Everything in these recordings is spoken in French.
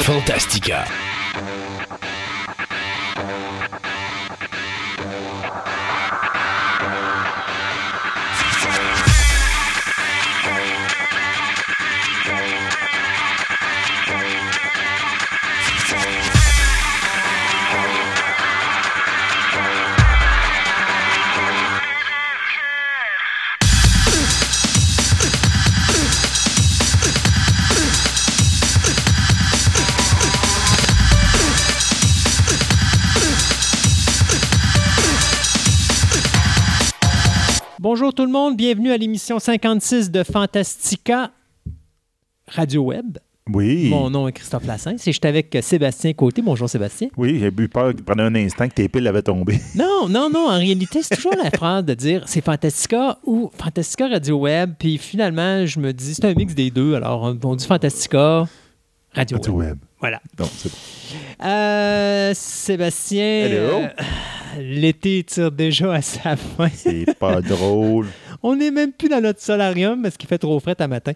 Fantastica. Bonjour tout le monde, bienvenue à l'émission 56 de Fantastica Radio Web. Oui. Mon nom est Christophe Lassens et je suis avec Sébastien Côté. Bonjour Sébastien. Oui, j'ai eu peur pendant un instant que tes piles avaient tombé. Non, non, non. En réalité, c'est toujours la phrase de dire c'est Fantastica ou Fantastica Radio Web. Puis finalement, je me dis c'est un mix des deux. Alors, on, on dit Fantastica Radio, Radio Web. Web. Voilà. Donc, c'est bon. Euh, Sébastien, Hello. euh, l'été tire déjà à sa fin. C'est pas drôle. On n'est même plus dans notre solarium parce qu'il fait trop frais à matin.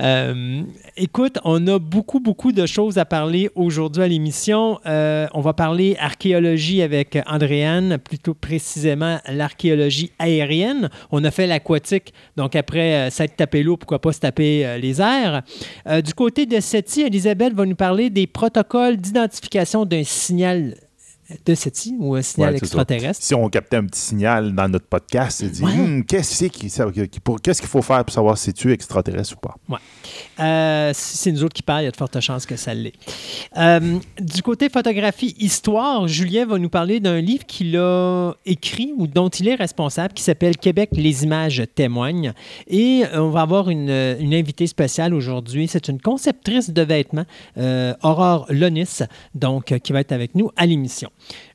Euh, écoute, on a beaucoup, beaucoup de choses à parler aujourd'hui à l'émission. Euh, on va parler archéologie avec Andréane, plutôt précisément l'archéologie aérienne. On a fait l'aquatique, donc après euh, s'être tapé l'eau, pourquoi pas se taper euh, les airs. Du côté de SETI, Elisabeth va nous parler des protocoles d'identification d'un signal de SETI ou un signal Ouais, extraterrestre. Si on captait un petit signal dans notre podcast, c'est dit Ouais. Hum, qu'est-ce qu'il faut faire pour savoir si tu es extraterrestre ou pas? Euh, si c'est nous autres qui parlent, il y a de fortes chances que ça l'est. Euh, du côté photographie histoire, Julien va nous parler d'un livre qu'il a écrit ou dont il est responsable qui s'appelle Québec, les images témoignent. Et euh, on va avoir une, une invitée spéciale aujourd'hui. C'est une conceptrice de vêtements, euh, Aurore Lonis, donc, qui va être avec nous à l'émission.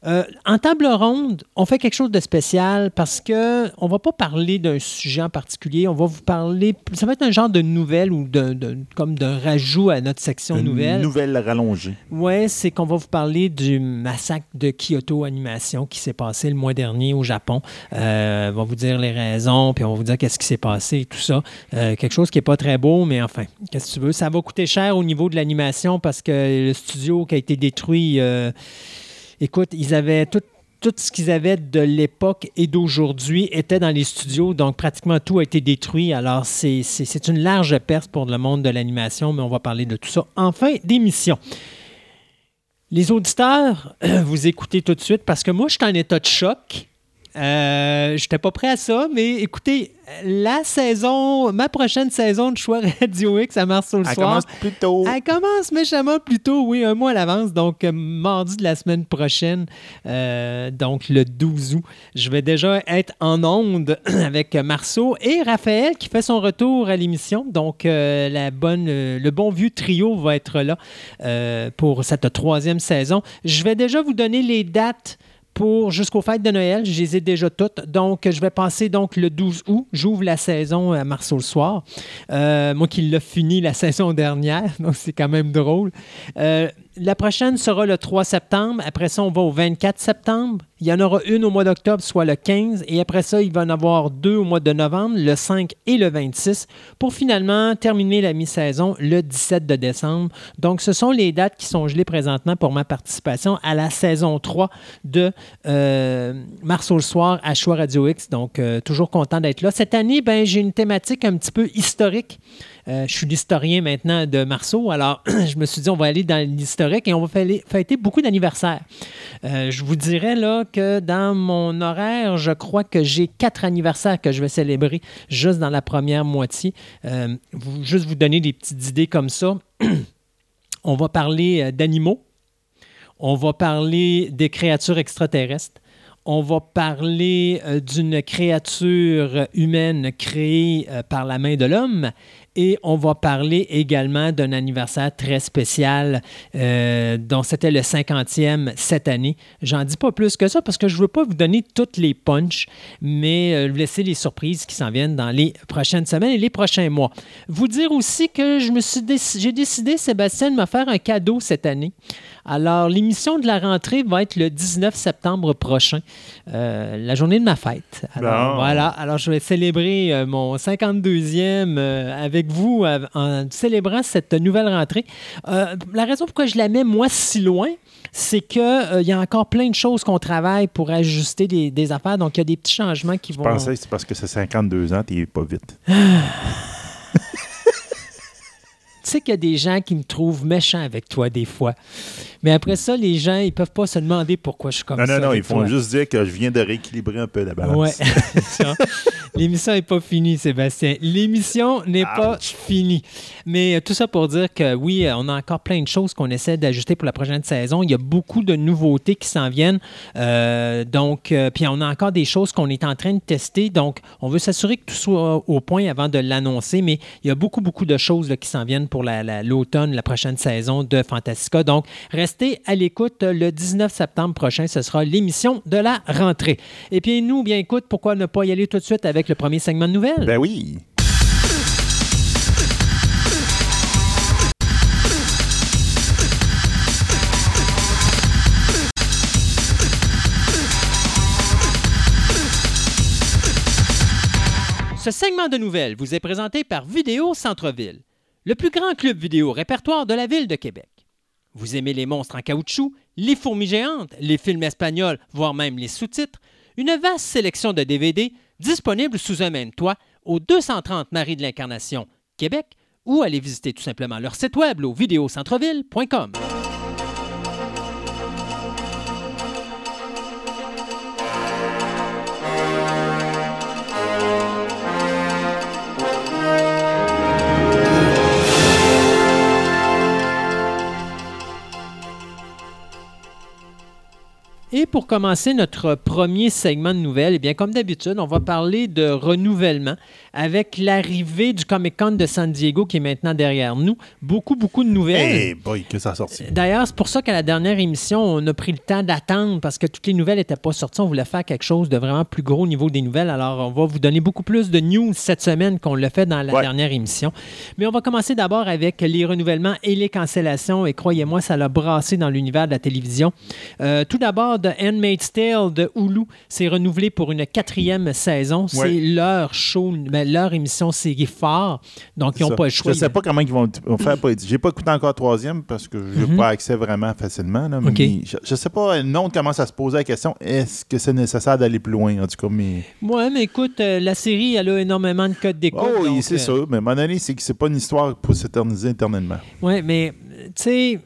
Euh, en table ronde, on fait quelque chose de spécial parce que on va pas parler d'un sujet en particulier. On va vous parler. Ça va être un genre de nouvelle ou de- comme d'un rajout à notre section Une nouvelle. nouvelle rallongée. Ouais, c'est qu'on va vous parler du massacre de Kyoto Animation qui s'est passé le mois dernier au Japon. Euh, on va vous dire les raisons, puis on va vous dire qu'est-ce qui s'est passé et tout ça. Euh, quelque chose qui n'est pas très beau, mais enfin, qu'est-ce que tu veux? Ça va coûter cher au niveau de l'animation parce que le studio qui a été détruit, écoute, ils avaient tout tout ce qu'ils avaient de l'époque et d'aujourd'hui était dans les studios, donc pratiquement tout a été détruit. Alors, c'est une large perte pour le monde de l'animation, mais on va parler de tout ça en fin d'émission. Les auditeurs, vous écoutez tout de suite parce que moi, je suis en état de choc. Euh, je n'étais pas prêt à ça, mais écoutez, la saison, ma prochaine saison de choix Radio X à Mars sur le Elle soir. commence plus tôt. Elle commence méchamment plus tôt, oui, un mois à l'avance. Donc, euh, mardi de la semaine prochaine, euh, donc le 12 août, je vais déjà être en onde avec Marceau et Raphaël qui fait son retour à l'émission. Donc, euh, la bonne, le bon vieux trio va être là pour cette troisième saison. Je vais déjà vous donner les dates pour jusqu'aux fêtes de Noël. Je les ai déjà toutes. Donc, je vais passer donc le 12 août. J'ouvre la saison à Marceau le soir. Euh, moi qui l'ai fini la saison dernière, donc c'est quand même drôle. Euh, la prochaine sera le 3 septembre. Après ça, on va au 24 septembre. Il y en aura une au mois d'octobre, soit le 15. Et après ça, il va en avoir deux au mois de novembre, le 5 et le 26, pour finalement terminer la mi-saison le 17 de décembre. Donc, ce sont les dates qui sont gelées présentement pour ma participation à la saison 3 de euh, Mars au soir à Choix Radio X. Donc, euh, toujours content d'être là. Cette année, ben, j'ai une thématique un petit peu historique. Euh, je suis l'historien maintenant de Marceau, alors je me suis dit on va aller dans l'historique et on va fêter beaucoup d'anniversaires. Euh, je vous dirais là que dans mon horaire, je crois que j'ai quatre anniversaires que je vais célébrer juste dans la première moitié. Euh, juste vous donner des petites idées comme ça. on va parler d'animaux. On va parler des créatures extraterrestres. On va parler d'une créature humaine créée par la main de l'homme. Et on va parler également d'un anniversaire très spécial euh, dont c'était le 50e cette année. J'en dis pas plus que ça parce que je ne veux pas vous donner toutes les punches, mais euh, vous laisser les surprises qui s'en viennent dans les prochaines semaines et les prochains mois. Vous dire aussi que je me suis j'ai décidé, Sébastien, de me faire un cadeau cette année. Alors, l'émission de la rentrée va être le 19 septembre prochain, euh, la journée de ma fête. Alors, Bon. voilà. Alors, je vais célébrer mon 52e euh, avec avec vous euh, en célébrant cette nouvelle rentrée. Euh, la raison pourquoi je la mets, moi, si loin, c'est qu'il il y a encore plein de choses qu'on travaille pour ajuster des, des affaires. Donc, il y a des petits changements qui Je vont... pensais que c'est parce que c'est 52 ans, t'es pas vite. Tu sais qu'il y a des gens qui me trouvent méchant avec toi des fois. Mais après ça, les gens, ils peuvent pas se demander pourquoi je suis comme Non, ça. non, non, avec ils font juste dire que je viens de rééquilibrer un peu la balance. Ouais. L'émission n'est pas finie, Sébastien. L'émission n'est pas finie. Mais euh, tout ça pour dire que oui, euh, on a encore plein de choses qu'on essaie d'ajuster pour la prochaine saison. Il y a beaucoup de nouveautés qui s'en viennent. Euh, donc, euh, puis on a encore des choses qu'on est en train de tester. Donc, on veut s'assurer que tout soit au point avant de l'annoncer. Mais il y a beaucoup, beaucoup de choses là, qui s'en viennent pour la- la- l'automne, la, prochaine saison de Fantastica. Donc, restez à l'écoute. Le 19 septembre prochain, ce sera l'émission de la rentrée. Et puis, nous, bien écoute, pourquoi ne pas y aller tout de suite avec le premier segment de nouvelles? Ben oui. Ce segment de nouvelles vous est présenté par Vidéo Centre-Ville, le plus grand club vidéo répertoire de la ville de Québec. Vous aimez les monstres en caoutchouc, les fourmis géantes, les films espagnols, voire même les sous-titres? Une vaste sélection de DVD disponible sous un même toit au 230 Marie de l'Incarnation, Québec, ou allez visiter tout simplement leur site web au vidéocentreville.com. Et pour commencer notre premier segment de nouvelles, eh bien, comme d'habitude, on va parler de renouvellement avec l'arrivée du Comic Con de San Diego qui est maintenant derrière nous. Beaucoup, beaucoup de nouvelles. Hey boy, que ça a sorti. D'ailleurs, c'est pour ça qu'à la dernière émission, on a pris le temps d'attendre parce que toutes les nouvelles n'étaient pas sorties. On voulait faire quelque chose de vraiment plus gros au niveau des nouvelles. Alors, on va vous donner beaucoup plus de news cette semaine qu'on l'a fait dans la Ouais. dernière émission. Mais on va commencer d'abord avec les renouvellements et les cancellations. Et croyez-moi, ça l'a brassé dans l'univers de la télévision. Euh, tout d'abord, The Handmaid's Tale de Hulu s'est renouvelé pour une quatrième saison. C'est leur show, ben, leur émission série phare. Donc, ils n'ont Ça. pas le choix. Je sais pas comment ils vont, faire pour J'ai pas écouté encore troisième parce que je n'ai Mhm. pas accès vraiment facilement. là, OK. mais je, je sais pas, non, commence à se poser la question est-ce que c'est nécessaire d'aller plus loin En tout cas, mais. Ouais, mais écoute, euh, la série, elle a énormément de codes d'écoute. Oh, oui, c'est euh, ça. Mais moment donné, c'est que c'est pas une histoire pour s'éterniser éternellement. Oui, mais euh, tu sais,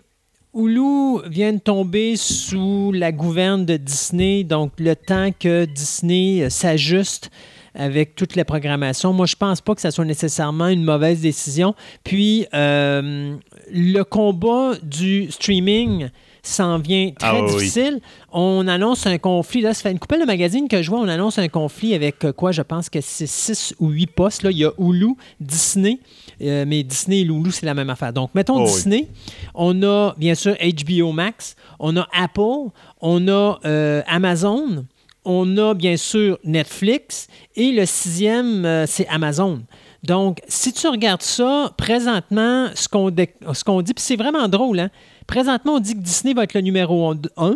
Hulu vient de tomber sous la gouverne de Disney, donc le temps que Disney euh, s'ajuste avec toute la programmation, moi, je pense pas que ça soit nécessairement une mauvaise décision. Puis, euh, le combat du streaming s'en vient très Ah oui. difficile. On annonce un conflit. Là, ça fait une coupelle de magazine que je vois. On annonce un conflit avec euh, quoi? Je pense que c'est 6 ou 8 postes. Là, il y a Hulu, Disney, euh, mais Disney et Hulu, c'est la même affaire. Donc, mettons Oh oui. Disney. On a bien sûr HBO Max. On a Apple. On a euh, Amazon. On a bien sûr Netflix. Et le sixième, euh, c'est Amazon. Donc, si tu regardes ça, présentement, ce qu'on dé- ce qu'on dit, puis c'est vraiment drôle, hein? Présentement, on dit que Disney va être le numéro 1.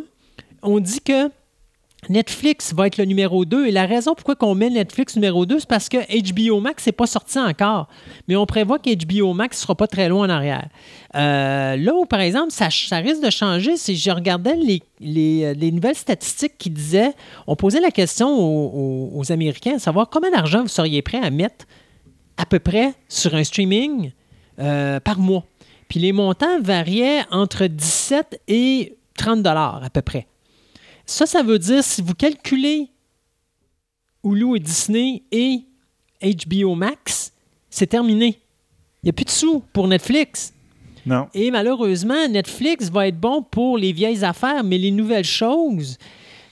On dit que Netflix va être le numéro 2. Et la raison pourquoi on met Netflix numéro 2, c'est parce que HBO Max n'est pas sorti encore. Mais on prévoit que HBO Max ne sera pas très loin en arrière. Euh, là où, par exemple, ça, risque de changer, c'est je regardais les, les- les nouvelles statistiques qui disaient, on posait la question aux Américains, à savoir combien d'argent vous seriez prêt à mettre à peu près sur un streaming euh, par mois. Puis les montants variaient entre 17 et 30 dollars à peu près. Ça, ça veut dire si vous calculez Hulu et Disney et HBO Max, c'est terminé. Il n'y a plus de sous pour Netflix. Non. Et malheureusement, Netflix va être bon pour les vieilles affaires, mais les nouvelles choses,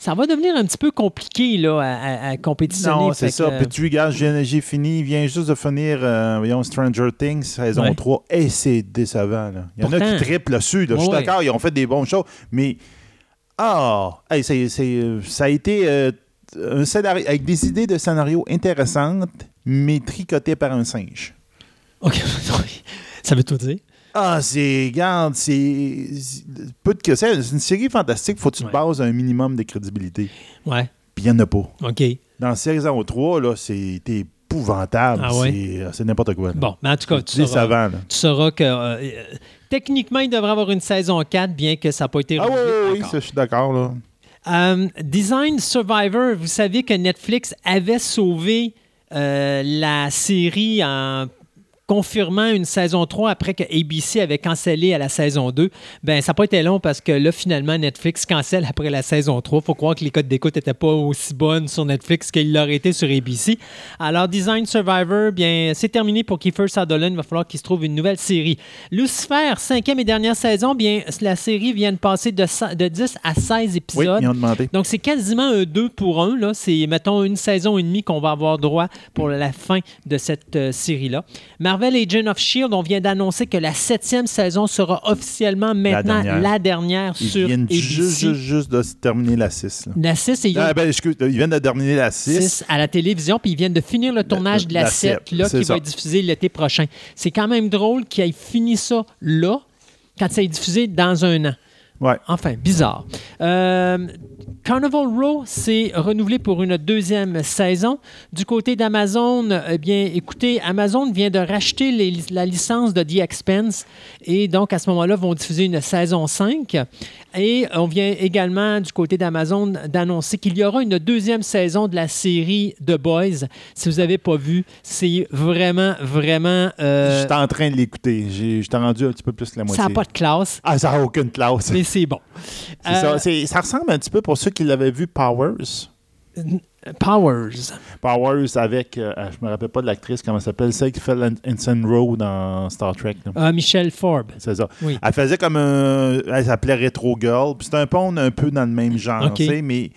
ça va devenir un petit peu compliqué là, à, compétitionner. Non, c'est ça. que, Puis regardes, j'ai fini, il vient juste de finir, euh, voyons, Stranger Things, saison Ouais. 3, et c'est décevant. là. Il y en a qui triplent dessus. là. Je suis d'accord, ils ont fait des bons shows, mais. Ah! Hey, c'est- c'est- ça a été euh, un scénario avec des idées de scénario intéressantes, mais tricotées par un singe. OK. ça veut tout dire. Ah, c'est. Regarde, c'est. c'est- Peu de que c'est c'est une série fantastique, faut que tu te Ouais. bases un minimum de crédibilité. Ouais. Puis il n'y en a pas. OK. Dans saison 3, là, c'était épouvantable. Ah ouais? C'est- C'est n'importe quoi. là. Bon, mais en tout cas, tu sauras, tu sauras que euh, euh, techniquement, il devrait avoir une saison 4, bien que ça n'a pas été Ah oui, oui, je suis d'accord. là. Euh, Design Survivor, vous savez que Netflix avait sauvé euh, la série en confirmant une saison 3 après que ABC avait cancellé à la saison 2. Ben, ça n'a pas été long parce que là, finalement, Netflix cancelle après la saison 3. faut croire que les codes d'écoute n'étaient pas aussi bonnes sur Netflix qu'ils l'auraient été sur ABC. Alors, Design Survivor, bien, c'est terminé pour Kiefer Sutherland. Il va falloir qu'il se trouve une nouvelle série. Lucifer, cinquième et dernière saison, bien, la série vient de passer de, sa- de 10 à 16 Oui, épisodes. ils ont demandé. Donc, c'est quasiment un 2 pour 1. Là. C'est, mettons, une saison et demie qu'on va avoir droit pour la fin de cette euh, série-là. Marvel Agent of S.H.I.E.L.D., on vient d'annoncer que la septième saison sera officiellement maintenant dernière. la dernière, Ils sur viennent juste, juste, de terminer la 6. là. La 6 et Ah, ben, excuse, ils viennent de terminer la 6. 6 à la télévision, puis ils viennent de finir le tournage de la, la 7, sept, là, c'est qui ça. va être diffusée l'été prochain. C'est quand même drôle qu'ils aient fini ça là, quand ça est diffusé dans un an. Ouais. Enfin, bizarre. Euh, Carnival Row s'est renouvelé pour une deuxième saison. Du côté d'Amazon, eh bien, écoutez, Amazon vient de racheter les- la licence de The Expense et donc à ce moment-là, vont diffuser une saison 5. Et on vient également du côté d'Amazon d'annoncer qu'il y aura une deuxième saison de la série The Boys. Si vous n'avez pas vu, c'est vraiment, vraiment... euh, J'étais en train de l'écouter. J'ai- J'étais rendu un petit peu plus que la moitié. ça n'a pas de classe, Ah, ça n'a aucune classe. mais c'est bon. C'est Euh, ça. Ça ressemble un petit peu pour ceux qui l'avaient vu Powers. Powers. Powers avec, euh, je me rappelle pas de l'actrice, comment elle s'appelle, celle qui fait l'Ensign Row dans Star Trek. Ah, Michel Forbes. C'est ça. Oui. Elle faisait comme un. Elle s'appelait Retro Girl. Puis c'était un pont un peu dans le même genre, OK. tu sais, mais.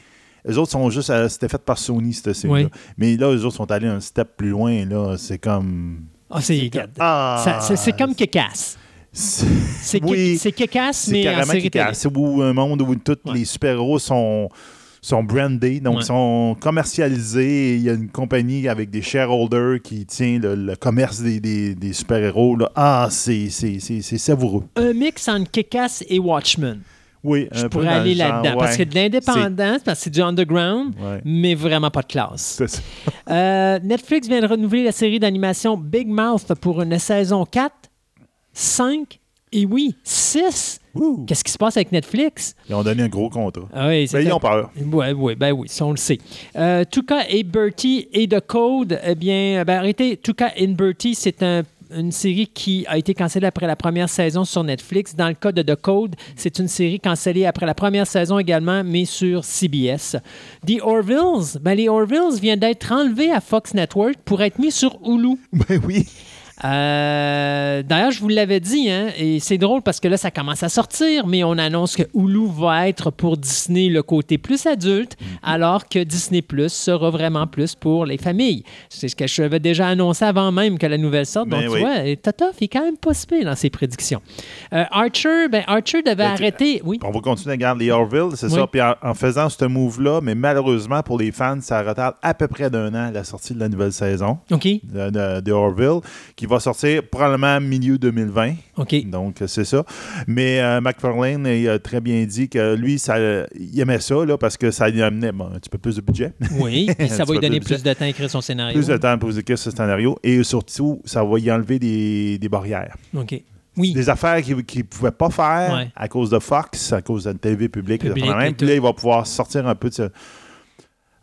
Les autres sont juste. euh, C'était fait par Sony, cette série Oui. Mais là, les autres sont allés un step plus loin. là. C'est comme. Ah, c'est Ah! ça- c'est- comme Kekas. C'est C'est Oui. Mais en carrément série. C'est un monde où tous Ouais. les super-héros sont, sont brandés, donc Ouais. sont commercialisés. Il y a une compagnie avec des shareholders qui tient le, le commerce des, des- des super-héros. Ah, c'est savoureux. Un mix entre Kekas et Watchmen. Oui, Je un peu pourrais aller là-dedans. Parce que ouais. de l'indépendance, parce que c'est du underground, Ouais. mais vraiment pas de classe. Ça. Euh, Netflix vient de renouveler la série d'animation Big Mouth pour une saison 4, 5 et oui, 6. Ouh. Qu'est-ce qui se passe avec Netflix? Ils ont donné un gros contrat. Ah oui, Ben, ils ont peur. Oui, oui, ben oui, ça on le sait. Euh, Tuca et Bertie et The Code, eh bien, ben arrêtez, Tuca et Bertie, c'est un- une série qui a été cancellée après la première saison sur Netflix. Dans le cas de The Code, c'est une série cancellée après la première saison également, mais sur CBS. The Orvilles, ben les Orvilles viennent d'être enlevés à Fox Network pour être mis sur Hulu. Ben oui. Euh, D'ailleurs, je vous l'avais dit, hein, et c'est drôle parce que là, ça commence à sortir, mais on annonce que Hulu va être pour Disney le côté plus adulte, Mhm. alors que Disney Plus sera vraiment plus pour les familles. C'est ce que je avais déjà annoncé avant même que la nouvelle sorte. Ben Donc, oui. tu vois, et Totoff est quand même pas si dans ses prédictions. Euh, Archer, ben, Archer devait Ben, arrêter. Oui. On va continuer à garder les Orville, c'est Oui. ça. Puis en, en faisant ce move-là, mais malheureusement pour les fans, ça retarde à peu près d'un an la sortie de la nouvelle saison OK. de, de- de Orville, qui va sortir probablement milieu 2020. OK. Donc, c'est ça. Mais euh, McFarlane il a très bien dit que lui, ça, il aimait ça là, parce que ça lui amenait bon, un petit peu plus de budget. Oui. Puis ça va lui donner de plus de temps à écrire son scénario. plus de temps pour écrire ce scénario. Et surtout, ça va y enlever des, des barrières. OK. Oui. Des affaires qu'il ne pouvait pas faire Ouais. à cause de Fox, à cause de la TV publique. Public et même. Puis là, il va pouvoir sortir un peu de ce...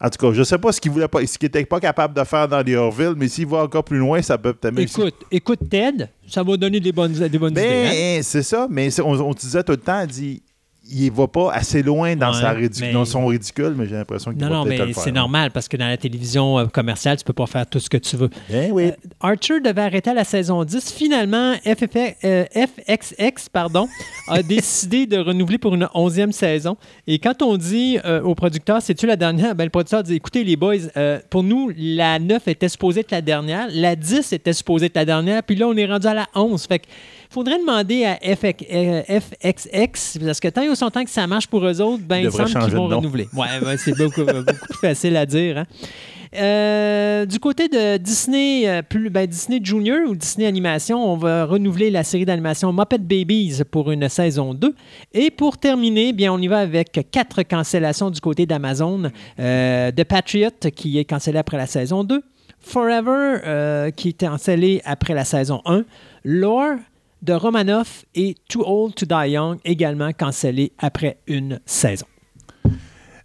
En tout cas, je ne sais pas ce qu'il voulait pas, ce qu'il n'était pas capable de faire dans les Orville, mais s'il va encore plus loin, ça peut peut-être Écoute, écoute Ted, ça va donner des bonnes, des bonnes idées. hein? Ben, c'est ça, mais on, on te disait tout le temps, dit, il va pas assez loin dans, Ouais, sa ridic- mais- dans son ridicule, mais j'ai l'impression qu'il Non, va non, mais le faire. c'est normal parce que dans la télévision euh, commerciale, tu peux pas faire tout ce que tu veux. Ben oui. Euh, Archer devait arrêter à la saison 10. Finalement, FFX, euh, FXX pardon, a décidé de renouveler pour une onzième saison. Et quand on dit euh, au producteur, c'est-tu la dernière? Ben, le producteur dit, écoutez les boys, pour nous, la 9 était supposée être la dernière, la 10 était supposée être la dernière, puis là, on est rendu à la 11. Fait que faudrait demander à FX, euh, FXX, parce que tant et aussi longtemps que ça marche pour eux autres, ben, Ils il semble qu'ils vont renouveler. Ouais, ouais, c'est beaucoup, beaucoup plus facile à dire. hein. Euh, du côté de Disney, euh, plus, ben, Disney Junior ou Disney Animation, on va renouveler la série d'animation Muppet Babies pour une saison 2. Et pour terminer, bien, on y va avec quatre cancellations du côté d'Amazon. Euh, The Patriot, qui est cancellé après la saison 2. Forever, qui était cancellé après la saison 1. Lore de Romanoff et Too Old to Die Young, également cancellé après une saison.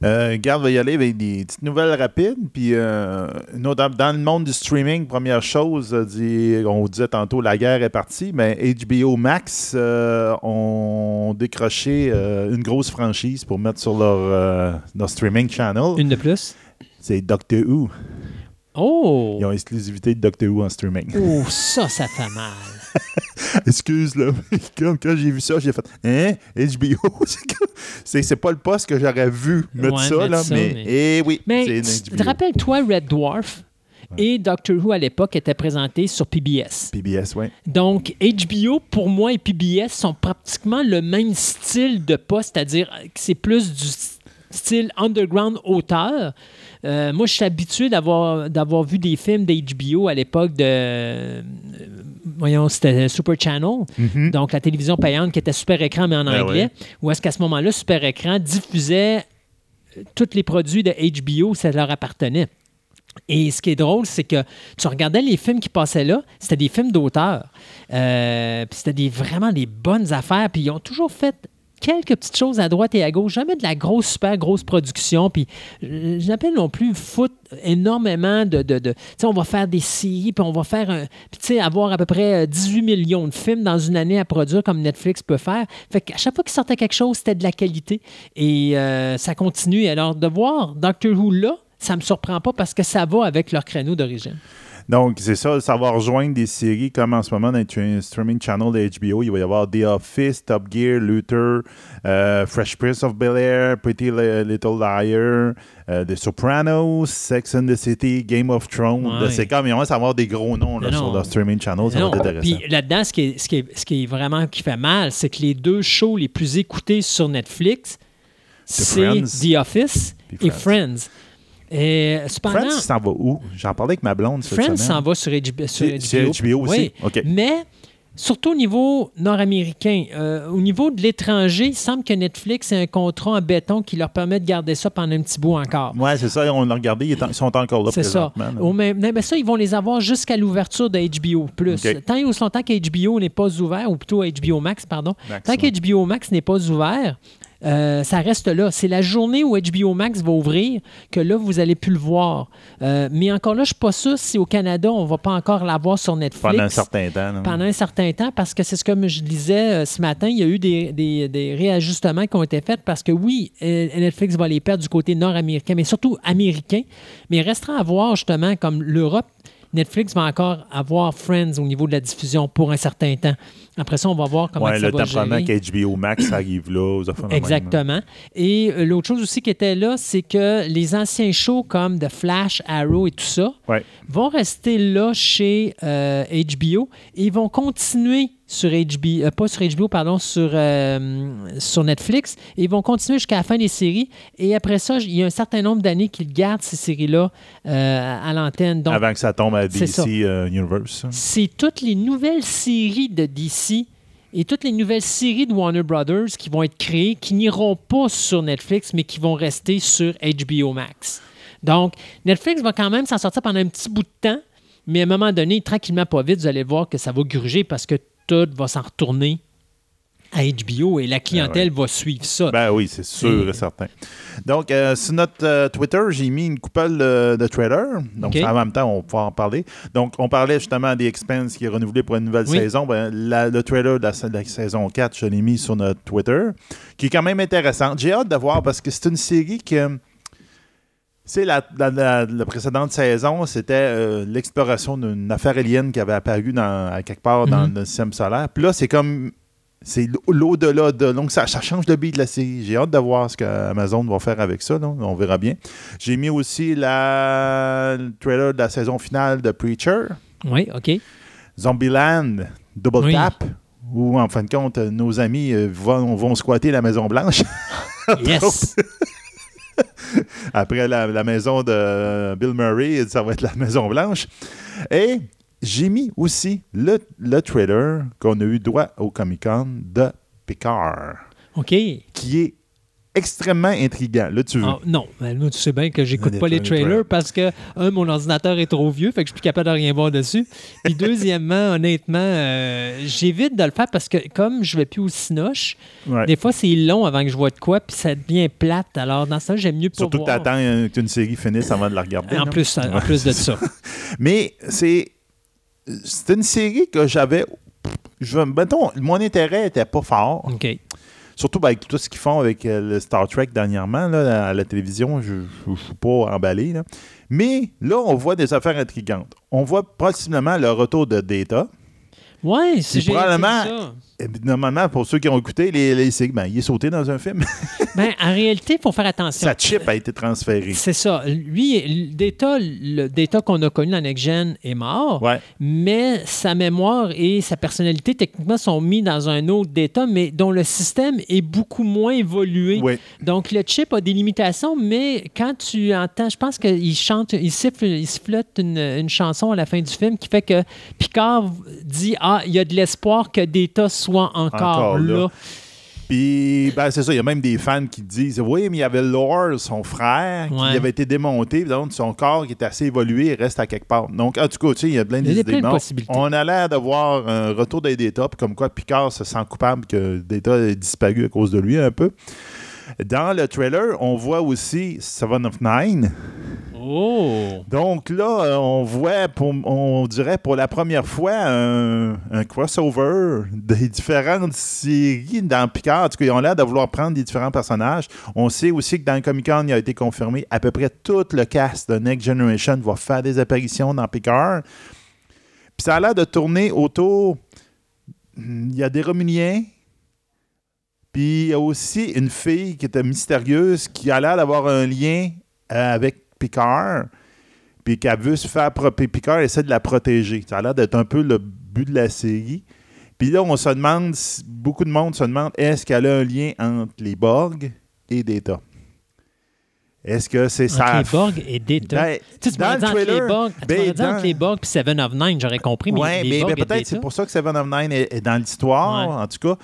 Euh, Garde va y aller avec des petites nouvelles rapides. Puis, euh, dans le monde du streaming, première chose, euh, on vous disait tantôt, la guerre est partie, mais HBO Max euh, ont décroché une grosse franchise pour mettre sur leur, leur streaming channel. Une de plus? C'est Doctor Who. Oh! Ils ont l'exclusivité de Doctor Who en streaming. Oh, ça, ça fait mal. Excuse, là. Comme quand j'ai vu ça, j'ai fait Hein? HBO? C'est pas le poste que j'aurais vu mettre Ouais, ça, mettre là, ça, mais, mais- eh oui, Mais c'est tu une te rappelles-toi, Red Dwarf et Doctor Who à l'époque étaient présentés sur PBS. PBS, oui. Donc, HBO, pour moi, et PBS sont pratiquement le même style de poste, c'est-à-dire que c'est plus du style underground auteur. Euh, moi, je suis habitué d'avoir, d'avoir vu des films d'HBO à l'époque de. Voyons, c'était Super Channel, Mhm. donc la télévision payante qui était super écran, mais en Ah anglais. ouais. Où est-ce qu'à ce moment-là, super écran diffusait euh, tous les produits de HBO, ça leur appartenait. Et ce qui est drôle, c'est que tu regardais les films qui passaient là, c'était des films d'auteur. Euh, puis c'était des, vraiment des bonnes affaires. Puis ils ont toujours fait quelques petites choses à droite et à gauche. Jamais de la grosse, super grosse production. Puis euh, je n'appelle non plus foutre énormément de... de, de- tu sais, on va faire des séries, puis on va faire un... Puis tu sais, avoir à peu près euh, 18 millions de films dans une année à produire comme Netflix peut faire. Fait qu'à chaque fois qu'il sortait quelque chose, c'était de la qualité. Et euh, ça continue. Alors de voir Doctor Who là, ça me surprend pas parce que ça va avec leur créneau d'origine. Donc, c'est ça, ça va rejoindre des séries comme en ce moment dans le streaming channel de HBO. Il va y avoir The Office, Top Gear, Luther, euh, Fresh Prince of Bel Air, Pretty Li- Little Liar, euh, The Sopranos, Sex and the City, Game of Thrones. Ouais. C'est comme, ils vont avoir des gros noms là, sur leur streaming channel. Ça Non, va être intéressant. Puis là-dedans, ce qui, est, ce, qui est, ce qui est vraiment qui fait mal, c'est que les deux shows les plus écoutés sur Netflix, c'est. The Office Puis et Friends. Friends. Et cependant, Friends, ça va où? J'en parlais avec ma blonde cette Friends s'en va sur HBO. sur c'est HBO aussi? Oui. Mais surtout au niveau nord-américain, euh, au niveau de l'étranger, il semble que Netflix a un contrat en béton qui leur permet de garder ça pendant un petit bout encore. Ouais, c'est ça, on l'a regardé, ils sont encore là C'est ça. Au même, mais ça, ils vont les avoir jusqu'à l'ouverture de HBO+. Tant et aussi longtemps qu'HBO n'est pas ouvert, ou plutôt HBO Max, pardon, Max, tant qu'HBO Max n'est pas ouvert, euh, ça reste là. C'est la journée où HBO Max va ouvrir que là, vous allez plus le voir. Euh, mais encore là, je ne suis pas sûr si au Canada, on ne va pas encore l'avoir sur Netflix Pendant un certain temps. là. pendant un certain temps parce que c'est ce que je disais euh, ce matin, il y a eu des, des- des réajustements qui ont été faits parce que oui, Netflix va les perdre du côté nord-américain, mais surtout américain. Mais il restera à voir justement comme l'Europe. Netflix va encore avoir Friends au niveau de la diffusion pour un certain temps. Après ça, on va voir comment Ouais, ça le va temps pendant gérer. qu'HBO Max arrive là, aux. Exactement. Et euh, l'autre chose aussi qui était là, c'est que les anciens shows comme The Flash, Arrow et tout ça Ouais. vont rester là chez euh, HBO et ils vont continuer sur HBO, euh, pas sur HBO, pardon, sur, euh, sur Netflix. Et ils vont continuer jusqu'à la fin des séries. Et après ça, il y a un certain nombre d'années qu'ils gardent ces séries-là euh, à l'antenne. Avant que ça tombe à. DC euh, Universe. c'est toutes les nouvelles séries de DC et toutes les nouvelles séries de Warner Brothers qui vont être créées, qui n'iront pas sur Netflix, mais qui vont rester sur HBO Max. Donc, Netflix va quand même s'en sortir pendant un petit bout de temps, mais à un moment donné, tranquillement, pas vite, vous allez voir que ça va gruger parce que tout va s'en retourner à HBO et la clientèle va suivre ça. Ben oui, c'est sûr Et- certain. Donc, euh, sur notre euh, Twitter, j'ai mis une coupole euh, de trailers. Donc, en même temps, on va pouvoir en parler. Donc, on parlait justement des Expense qui est renouvelé pour une nouvelle Oui. saison. Ben, la- le trailer de la, de la saison 4, je l'ai mis sur notre Twitter, qui est quand même intéressant. J'ai hâte de voir parce que c'est une série que. C'est la, la, la- la précédente saison, c'était euh, l'exploration d'une affaire alien qui avait apparu dans, à quelque part dans Mhm. le système solaire. Puis là, c'est comme c'est l'au-delà de. Donc, ça, ça change le beat de la série. J'ai hâte de voir ce qu'Amazon va faire avec ça. là. On verra bien. J'ai mis aussi la, le trailer de la saison finale de Preacher, Oui, OK. Zombieland, Double Oui. Tap, où, en fin de compte, nos amis euh, vont, vont squatter la Maison-Blanche Yes. après la, la maison de Bill Murray. Ça va être la Maison-Blanche. Et j'ai mis aussi le, le trailer qu'on a eu droit au Comic-Con de Picard. OK. qui est extrêmement intriguant. Là, tu veux. Ah, non, ben, moi, tu sais bien que j'écoute pas les trailers. parce que, un, mon ordinateur est trop vieux, fait que je suis plus capable de rien voir dessus. Puis, deuxièmement, honnêtement, euh, j'évite de le faire parce que, comme je vais plus au Cinoche, Ouais. des fois, c'est long avant que je vois de quoi, puis ça devient plate. Alors, dans ça, j'aime mieux pas Surtout que tu attends qu'une série finisse avant de la regarder. En là. plus, en plus de ça. Mais c'est c'est une série que j'avais. Je, mettons, mon intérêt n'était pas fort. OK. Surtout ben, avec tout ce qu'ils font avec euh, le Star Trek dernièrement là, à la télévision, je ne suis pas emballé. là. Mais là, on voit des affaires intrigantes. On voit possiblement le retour de Data. Ouais, c'est probablement- puis, normalement, pour ceux qui ont écouté les, les ben, il est sauté dans un film. Ben, en réalité, il faut faire attention. Sa chip a été transférée. C'est ça. Lui, data, le data qu'on a connu dans Next Gen est mort, Ouais. mais sa mémoire et sa personnalité, techniquement, sont mis dans un autre data, mais dont le système est beaucoup moins évolué. Oui. Donc, le chip a des limitations, mais quand tu entends, je pense qu'il chante, il siffle, il sifflote une, une chanson à la fin du film qui fait que Picard dit Ah, il y a de l'espoir que Data soit encore, Encore là. là. Puis, ben, c'est ça, il y a même des fans qui disent Oui, mais il y avait Lore, son frère, Ouais. qui avait été démonté, donc son corps qui est assez évolué reste à quelque part. Donc, en tout cas, tu sais, il y a plein d'idées. plein de Mais on- possibilités. On a l'air de voir un retour des Data, puis comme quoi Picard se sent coupable que Data ait disparu à cause de lui un peu. Dans le trailer, on voit aussi Seven of Nine. Oh! Donc là, on voit, on dirait pour la première fois, un, crossover des différentes séries dans Picard. En tout cas, ils ont l'air de vouloir prendre des différents personnages. On sait aussi que dans Comic-Con, il a été confirmé à peu près tout le cast de Next Generation va faire des apparitions dans Picard. Puis ça a l'air de tourner autour... Il y a des Romuliens, puis il y a aussi une fille qui était mystérieuse qui a l'air d'avoir un lien avec Picard, puis qu'elle veut se faire. puis Picard essaie de la protéger. Ça a l'air d'être un peu le but de la série. Puis là, on se demande, beaucoup de monde se demande, est-ce qu'elle a un lien entre les Borg et Data? Est-ce que c'est ça? Entre les Borg et Data. Ben, Tu sais, tu dans le les Borg, ben, dans- les Borg puis Seven of Nine, j'aurais compris, mais les mais, peut-être c'est pour ça que Seven of Nine est, est dans l'histoire, Ouais. en tout cas.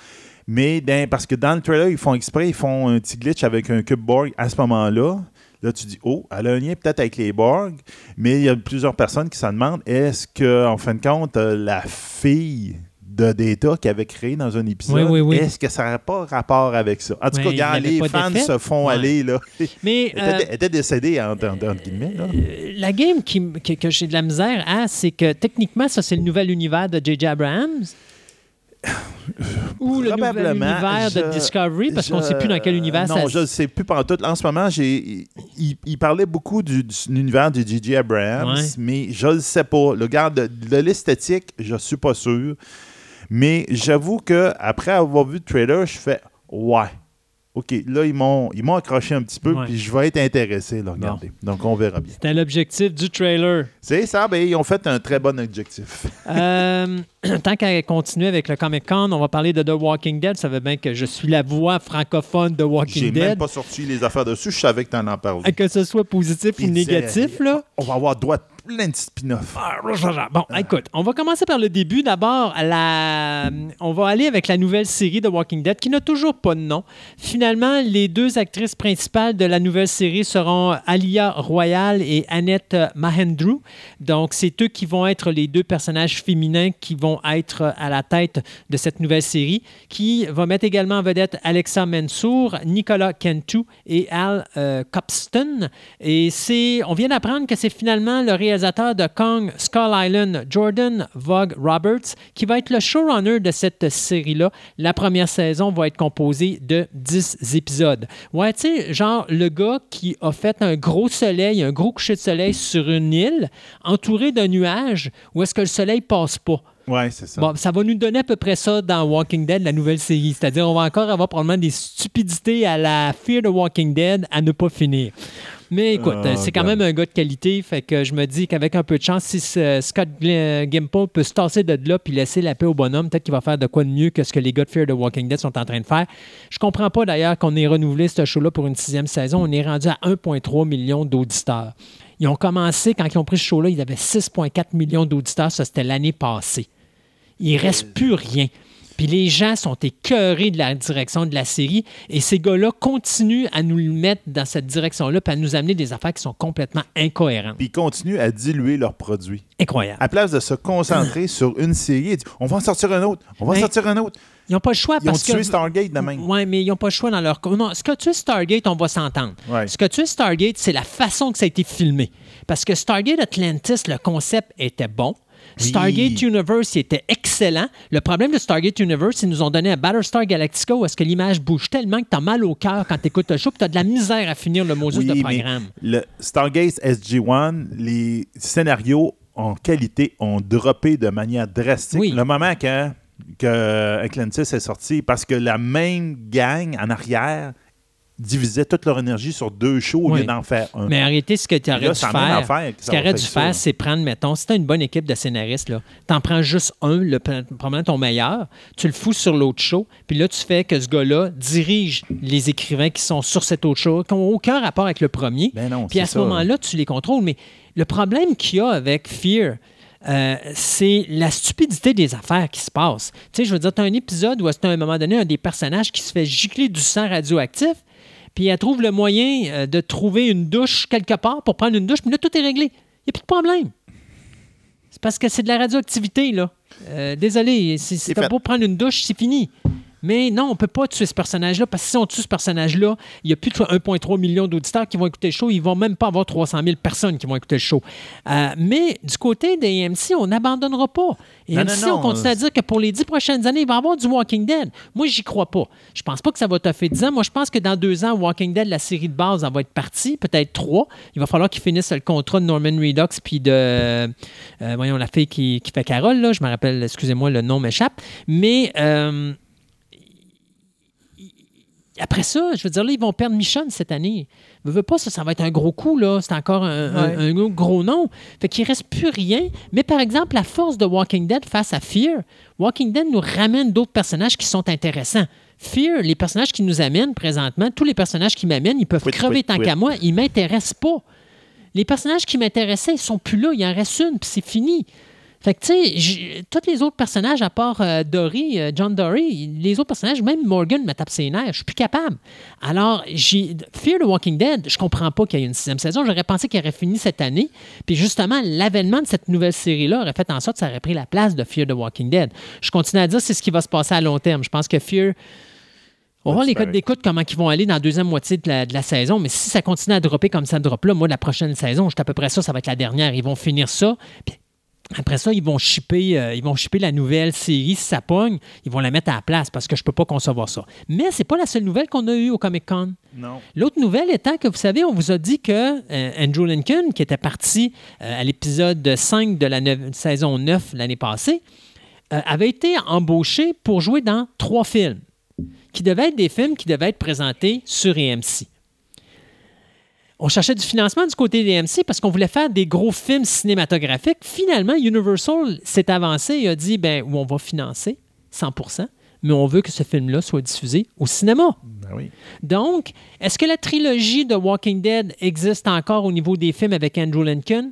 Mais dans- parce que dans le trailer, ils font exprès, ils font un petit glitch avec un cube Borg à ce moment-là. Là, tu dis, oh, elle a un lien peut-être avec les Borg, mais il y a plusieurs personnes qui se demandent, est-ce que, en fin de compte, euh, la fille de Data qui avait créé dans un épisode, Oui, oui, oui. est-ce que ça n'aurait pas rapport avec ça? En tout cas, regarde, les fans se font Ouais. aller, là. Mais Elle euh, était, elle était décédée, entre, guillemets, là. euh, la game qui, que, que j'ai de la misère à, c'est que techniquement, ça, c'est le nouvel univers de J.J. Abrams. Ou le nouvel univers de Discovery, parce qu'on ne sait plus dans quel univers non, ça je ne sais plus pendant tout. En ce moment, j'ai, il, il parlait beaucoup du, de l'univers de J.J. Abrams, Ouais. mais je ne sais pas. Le gars de, de l'esthétique, je ne suis pas sûr. Mais j'avoue que après avoir vu le trailer, je fais ouais. OK, là, ils m'ont, ils m'ont accroché un petit peu, puis je vais être intéressé, là, regardez. Donc, on verra bien. C'était l'objectif du trailer. C'est ça, ben, ils ont fait un très bon objectif. Euh, tant qu'à continuer avec le Comic Con, on va parler de The Walking Dead. Ça veut bien que je suis la voix francophone de J'ai Walking même Dead. pas sorti les affaires dessus, je savais que tu en parlais. Que ce soit positif ou négatif, là. On va avoir droit à plein de spin-offs. Bon, écoute, on va commencer par le début. D'abord, la... on va aller avec la nouvelle série de Walking Dead qui n'a toujours pas de nom. Finalement, les deux actrices principales de la nouvelle série seront Alia Royal et Annette Mahendru. Donc, c'est eux qui vont être les deux personnages féminins qui vont être à la tête de cette nouvelle série, qui va mettre également en vedette Alexa Mansour, Nicolas Cantu et Al euh, Copston. Et c'est, on vient d'apprendre que c'est finalement le réalisateur de Kong Skull Island, Jordan Vogue Roberts, qui va être le showrunner de cette série-là. La première saison va être composée de 10 épisodes. Ouais, tu sais, genre le gars qui a fait un gros soleil, un gros coucher de soleil sur une île, entouré d'un nuage, où est-ce que le soleil passe pas? Ouais, c'est ça. Bon, ça va nous donner à peu près ça dans Walking Dead, la nouvelle série. C'est-à-dire, on va encore avoir probablement des stupidités à la Fear the Walking Dead à ne pas finir. Mais écoute, Oh, c'est quand même un gars de qualité, fait que je me dis qu'avec un peu de chance, si ce- Scott Gl- Gimple peut se tasser de là puis laisser la paix au bonhomme, peut-être qu'il va faire de quoi de mieux que ce que les gars de Fear the Walking Dead sont en train de faire. Je comprends pas d'ailleurs qu'on ait renouvelé ce show-là pour une sixième saison. On est rendu à 1,3 million d'auditeurs. Ils ont commencé, quand ils ont pris ce show-là, il y avait 6,4 millions d'auditeurs. Ça, c'était l'année passée. Il reste plus rien. Puis les gens sont écœurés de la direction de la série. Et ces gars-là continuent à nous le mettre dans cette direction-là, puis à nous amener des affaires qui sont complètement incohérentes. Puis ils continuent à diluer leurs produits. Incroyable. À place de se concentrer sur une série, ils on va en sortir un autre, on va en sortir un autre. Ils n'ont pas le choix Ils ont parce tué que. Stargate de même. Oui, mais ils n'ont pas le choix dans leur. Non, ce que tu es Stargate, on va s'entendre. Ouais. Ce que tu es Stargate, c'est la façon que ça a été filmé. Parce que Stargate Atlantis, le concept était bon. Oui. Stargate Universe il était excellent. Le problème de Stargate Universe, ils nous ont donné un Battlestar Galactica où est-ce que l'image bouge tellement que tu as mal au cœur quand tu écoutes le show tu as de la misère à finir le Moses Oui, de programme. le Stargate SG-1, les scénarios en qualité ont droppé de manière drastique. Oui. Le moment que, que Atlantis est sorti, parce que la même gang en arrière divisait toute leur énergie sur deux shows au Oui. lieu d'en faire un. Mais en réalité, ce que tu aurais dû faire, ce aurait dû faire c'est prendre, mettons, si tu as une bonne équipe de scénaristes, là, t'en prends juste un, le, probablement ton meilleur, tu le fous sur l'autre show, puis là, tu fais que ce gars-là dirige les écrivains qui sont sur cet autre show, qui n'ont aucun rapport avec le premier. Ben non, puis à ce moment-là, tu les contrôles. Mais le problème qu'il y a avec Fear, euh, c'est la stupidité des affaires qui se passent. Tu sais, je veux dire, tu as un épisode où, à un moment donné, un des personnages qui se fait gicler du sang radioactif, puis elle trouve le moyen euh, de trouver une douche quelque part pour prendre une douche, puis là, tout est réglé. Il n'y a plus de problème. C'est parce que c'est de la radioactivité, là. Euh, désolé, si, si t'as beau prendre une douche, c'est fini. Mais non, on ne peut pas tuer ce personnage-là, parce que si on tue ce personnage-là, il y a plus de 1,3 million d'auditeurs qui vont écouter le show. Ils vont même pas avoir 300 000 personnes qui vont écouter le show. Euh, mais du côté des AMC, on n'abandonnera pas. Et Non, AMC, non, non, on continue à euh, dire que pour les 10 prochaines années, il va y avoir du Walking Dead. Moi, j'y crois pas. Je pense pas que ça va te faire 10 ans. Moi, je pense que dans deux ans, Walking Dead, la série de base, elle va être partie, peut-être trois. Il va falloir qu'ils finissent le contrat de Norman Reedus puis de, euh, voyons, la fille qui, qui fait Carole, là. Je me rappelle, excusez-moi, le nom m'échappe. Mais... euh, après ça, je veux dire, là, ils vont perdre Michonne cette année. Je veux pas, ça, ça va être un gros coup, là. C'est encore un, un- Ouais. un gros nom. Fait qu'il reste plus rien. Mais par exemple, la force de Walking Dead face à Fear, Walking Dead nous ramène d'autres personnages qui sont intéressants. Fear, les personnages qui nous amènent présentement, tous les personnages qui m'amènent, ils peuvent crever tant qu'à moi, ils m'intéressent pas. Les personnages qui m'intéressaient, ils sont plus là. Il en reste une, puis c'est fini. Fait que, tu sais, tous les autres personnages, à part euh, Dory, euh, John Dory, les autres personnages, même Morgan me tape ses nerfs. Je suis plus capable. Alors, j'ai Fear the Walking Dead, je comprends pas qu'il y ait une sixième saison. J'aurais pensé qu'il aurait fini cette année. Puis justement, l'avènement de cette nouvelle série-là aurait fait en sorte que ça aurait pris la place de Fear the Walking Dead. Je continue à dire c'est ce qui va se passer à long terme. Je pense que Fear... On va voir les codes d'écoute, comment ils vont aller dans la deuxième moitié de la, de la saison. Mais si ça continue à dropper comme ça drop là, moi, la prochaine saison, je suis à peu près ça, ça va être la dernière. Ils vont finir ça. Puis après ça, ils vont shipper, euh, ils vont shipper la nouvelle série. Si ça pogne, ils vont la mettre à la place parce que je peux pas concevoir ça. Mais c'est pas la seule nouvelle qu'on a eue au Comic Con. Non. L'autre nouvelle étant que, vous savez, on vous a dit que euh, Andrew Lincoln, qui était parti euh, à l'épisode 5 de la saison 9 l'année passée, avait été embauché pour jouer dans trois films, qui devaient être des films qui devaient être présentés sur AMC. On cherchait du financement du côté des AMC parce qu'on voulait faire des gros films cinématographiques. Finalement, Universal s'est avancé et a dit ben, on va financer 100% mais on veut que ce film-là soit diffusé au cinéma. Ben oui. Donc, est-ce que la trilogie de Walking Dead existe encore au niveau des films avec Andrew Lincoln?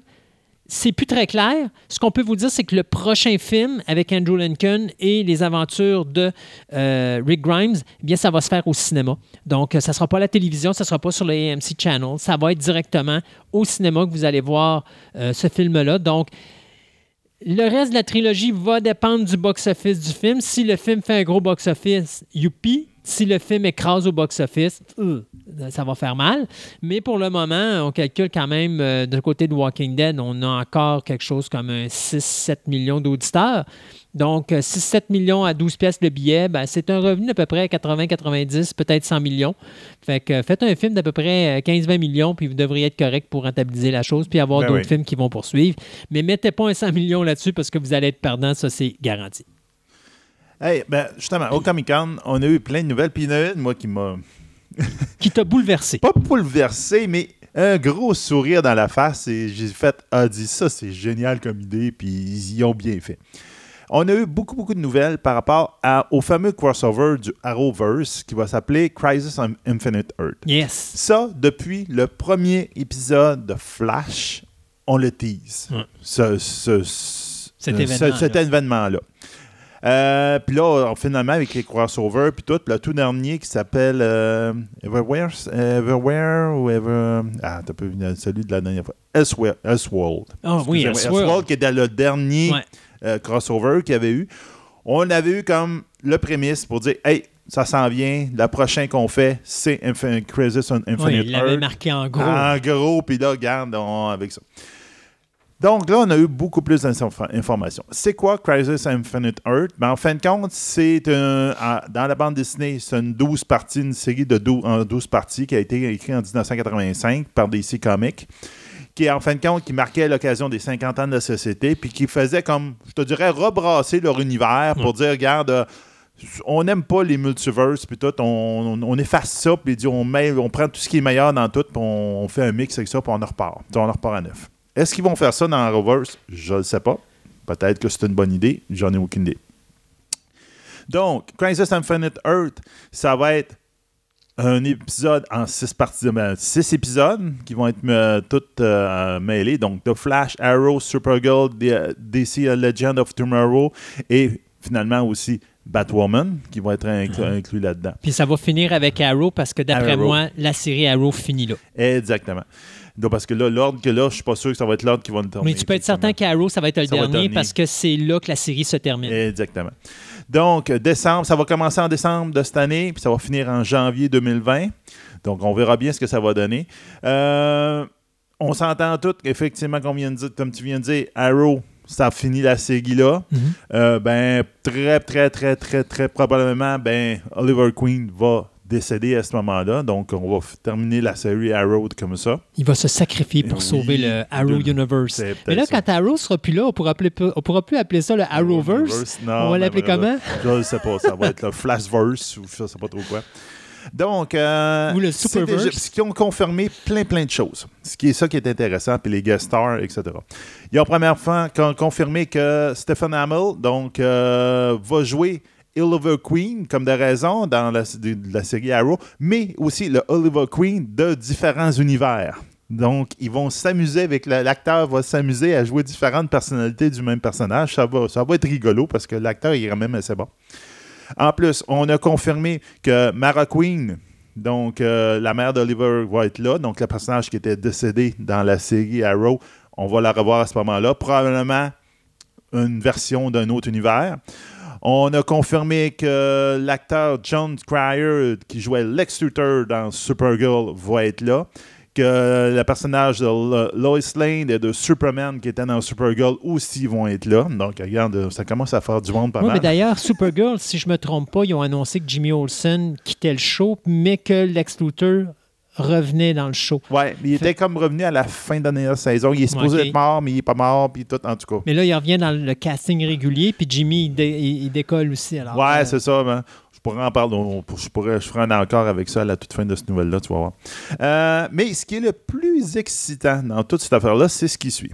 C'est plus très clair. Ce qu'on peut vous dire, c'est que le prochain film avec Andrew Lincoln et les aventures de euh, Rick Grimes, eh bien, ça va se faire au cinéma. Donc, euh, ça ne sera pas à la télévision, ça ne sera pas sur le AMC Channel. Ça va être directement au cinéma que vous allez voir euh, ce film-là. Donc, le reste de la trilogie va dépendre du box-office du film. Si le film fait un gros box-office, youpi. Si le film écrase au box-office, euh, ça va faire mal. Mais pour le moment, on calcule quand même, euh, de côté de Walking Dead, on a encore quelque chose comme un 6-7 millions d'auditeurs. Donc, euh, 6-7 millions à 12 pièces le billet, ben, c'est un revenu d'à peu près 80-90, peut-être 100 millions. Fait que euh, faites un film d'à peu près euh, 15-20 millions, puis vous devriez être correct pour rentabiliser la chose, puis avoir Ben d'autres oui. films qui vont poursuivre. Mais mettez pas un 100 millions là-dessus parce que vous allez être perdant, ça c'est garanti. Hey, ben, justement, au Comic Con, on a eu plein de nouvelles. Puis il y en a une, moi, qui m'a Qui t'a bouleversé. pas bouleversé, mais un gros sourire dans la face. Et j'ai fait, ah, dit ça, c'est génial comme idée. Puis ils y ont bien fait. On a eu beaucoup, beaucoup de nouvelles par rapport à- au fameux crossover du Arrowverse qui va s'appeler Crisis on Infinite Earth. Yes. Ça, depuis le premier épisode de Flash, on le tease. Ouais. Ce- ce- ce- Cet ce- événement-là. cet. Euh, puis là, finalement, avec les crossovers, puis tout, le tout dernier qui s'appelle euh, Everywhere, Everywhere ou Ever. Ah, t'as peu celui de la dernière fois. Elseworld. Elseworld. Ah oui, Excusez-moi, Elseworld. qui était le dernier Ouais. Euh, crossover qu'il y avait eu. On avait eu comme le prémisse pour dire Hey, ça s'en vient, la prochaine qu'on fait, c'est Infin- Crisis on Infinite Oui, il l'avait marqué en gros. En gros, puis là, regarde, on- avec ça. Donc là, on a eu beaucoup plus d'informations. C'est quoi Crisis Infinite Earth? Ben, en fin de compte, c'est un, dans la bande dessinée, c'est une 12 parties, une série de 12, en 12 parties qui a été écrite en 1985 par DC Comics, qui en fin de compte, qui marquait l'occasion des 50 ans de la société, puis qui faisait comme, je te dirais, rebrasser leur univers pour dire, regarde, euh, on n'aime pas les multiverses, puis tout, on, on- on efface ça, puis on, met, on prend tout ce qui est meilleur dans tout, puis on, on fait un mix avec ça, puis on en repart. On en repart à neuf. Est-ce qu'ils vont faire ça dans Reverse? Je ne sais pas. Peut-être que c'est une bonne idée, j'en ai aucune idée. Donc, Crisis Infinite Earth, ça va être un épisode en six parties, ben, six épisodes qui vont être euh, toutes euh, mêlés. Donc, The Flash, Arrow, Supergirl, D- DC Legend of Tomorrow et finalement aussi Batwoman qui vont être inclus, inclus là-dedans. Puis ça va finir avec Arrow parce que d'après moi, la série Arrow finit là. Exactement. Donc, parce que là, l'ordre que là, je suis pas sûr que ça va être l'ordre qui va nous terminer. Mais tu peux être certain qu'Arrow, ça va être le Ça dernier parce que c'est là que la série se termine. Exactement. Donc, décembre, ça va commencer en décembre de cette année, puis ça va finir en janvier 2020. Donc, on verra bien ce que ça va donner. Euh, on s'entend tous qu'effectivement, comme, comme tu viens de dire, Arrow, ça finit la série là. Mhm. Euh, ben, très, très, très, très, très probablement, ben, Oliver Queen va décéder à ce moment-là. Donc, on va terminer la série Arrow comme ça. Il va se sacrifier pour Oui, sauver le Arrow de- Universe. Mais là, ça. quand Arrow sera plus là, on pourra, appeler, on pourra plus appeler ça le Arrowverse? Non, on va l'appeler comment? Je ne sais pas. Ça va être le Flashverse ou je ne sais pas trop quoi. Donc, euh, Ou le Superverse. qui ont confirmé plein, plein de choses. Ce qui est ça qui est intéressant, puis les guest stars, etc. Ils ont première fois con- confirmé que Stephen Hamill donc, euh, va jouer Oliver Queen comme de raison dans la, série Arrow, mais aussi le Oliver Queen de différents univers. Donc, ils vont s'amuser avec la- l'acteur, va s'amuser à jouer différentes personnalités du même personnage. Ça va, être rigolo parce que l'acteur quand même assez bon. En plus, on a confirmé que Mara Queen, donc euh, la mère d'Oliver, va être là. Donc, le personnage qui était décédé dans la série Arrow, on va la revoir à ce moment-là. Probablement une version d'un autre univers. On a confirmé que l'acteur John Cryer, qui jouait Lex Luthor dans Supergirl, va être là. Que le personnage de Lo- Lois Lane et de Superman qui était dans Supergirl aussi vont être là. Donc, regarde, ça commence à faire du monde pas Oui, mal. mais d'ailleurs, Supergirl, si je me trompe pas, ils ont annoncé que Jimmy Olsen quittait le show, mais que Lex Luthor revenait dans le show. Ouais, il était comme revenu à la fin de la dernière saison. Il est supposé être mort, mais il est pas mort, puis tout, en tout cas. Mais là, il revient dans le casting régulier, puis Jimmy, il, dé- il- il décolle aussi. Alors, ouais, euh, c'est ça. ben, je pourrais en parler. on- Je, pourrais, je ferai un encore avec ça à la toute fin de cette nouvelle-là, tu vas voir. Euh, mais ce qui est le plus excitant dans toute cette affaire-là, c'est ce qui suit.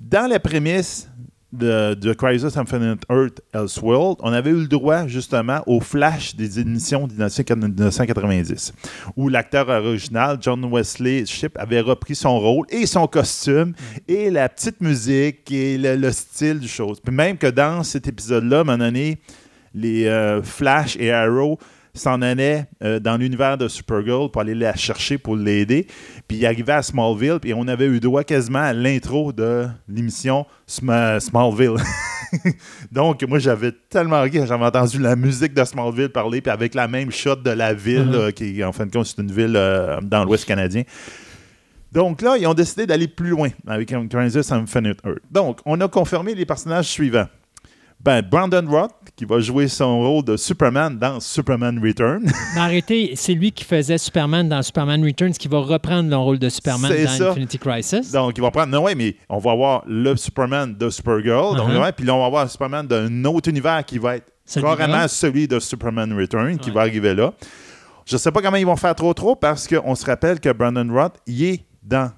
Dans la prémisse de, de Crisis Infinite Earth Elseworld, on avait eu le droit justement au flash des émissions de 1990, où l'acteur original, John Wesley Shipp, avait repris son rôle et son costume et la petite musique et le, le style du chose. Puis même que dans cet épisode-là, à un moment donné, les euh, Flash et Arrow s'en allaient euh, dans l'univers de Supergirl pour aller la chercher pour l'aider. Puis ils arrivaient à Smallville, puis on avait eu droit quasiment à l'intro de l'émission Sma- Smallville. Donc, moi, j'avais tellement ri j'avais entendu la musique de Smallville parler, puis avec la même shot de la ville, Mhm. là, qui, en fin de compte, c'est une ville euh, dans l'Ouest canadien. Donc là, ils ont décidé d'aller plus loin avec Crisis Infinite Earth. Donc, on a confirmé les personnages suivants. Ben, Brandon Roth, qui va jouer son rôle de Superman dans Superman Return. Mais arrêtez, c'est lui qui faisait Superman dans Superman Returns qui va reprendre le rôle de Superman dans ça. Infinity Crisis. Donc, il va prendre. Non, ouais, mais on va avoir le Superman de Supergirl. Donc, ouais, puis là, on va avoir Superman d'un autre univers qui va être carrément celui de Superman Return qui Ouais. va arriver là. Je ne sais pas comment ils vont faire trop trop parce qu'on se rappelle que Brandon Roth, il est dans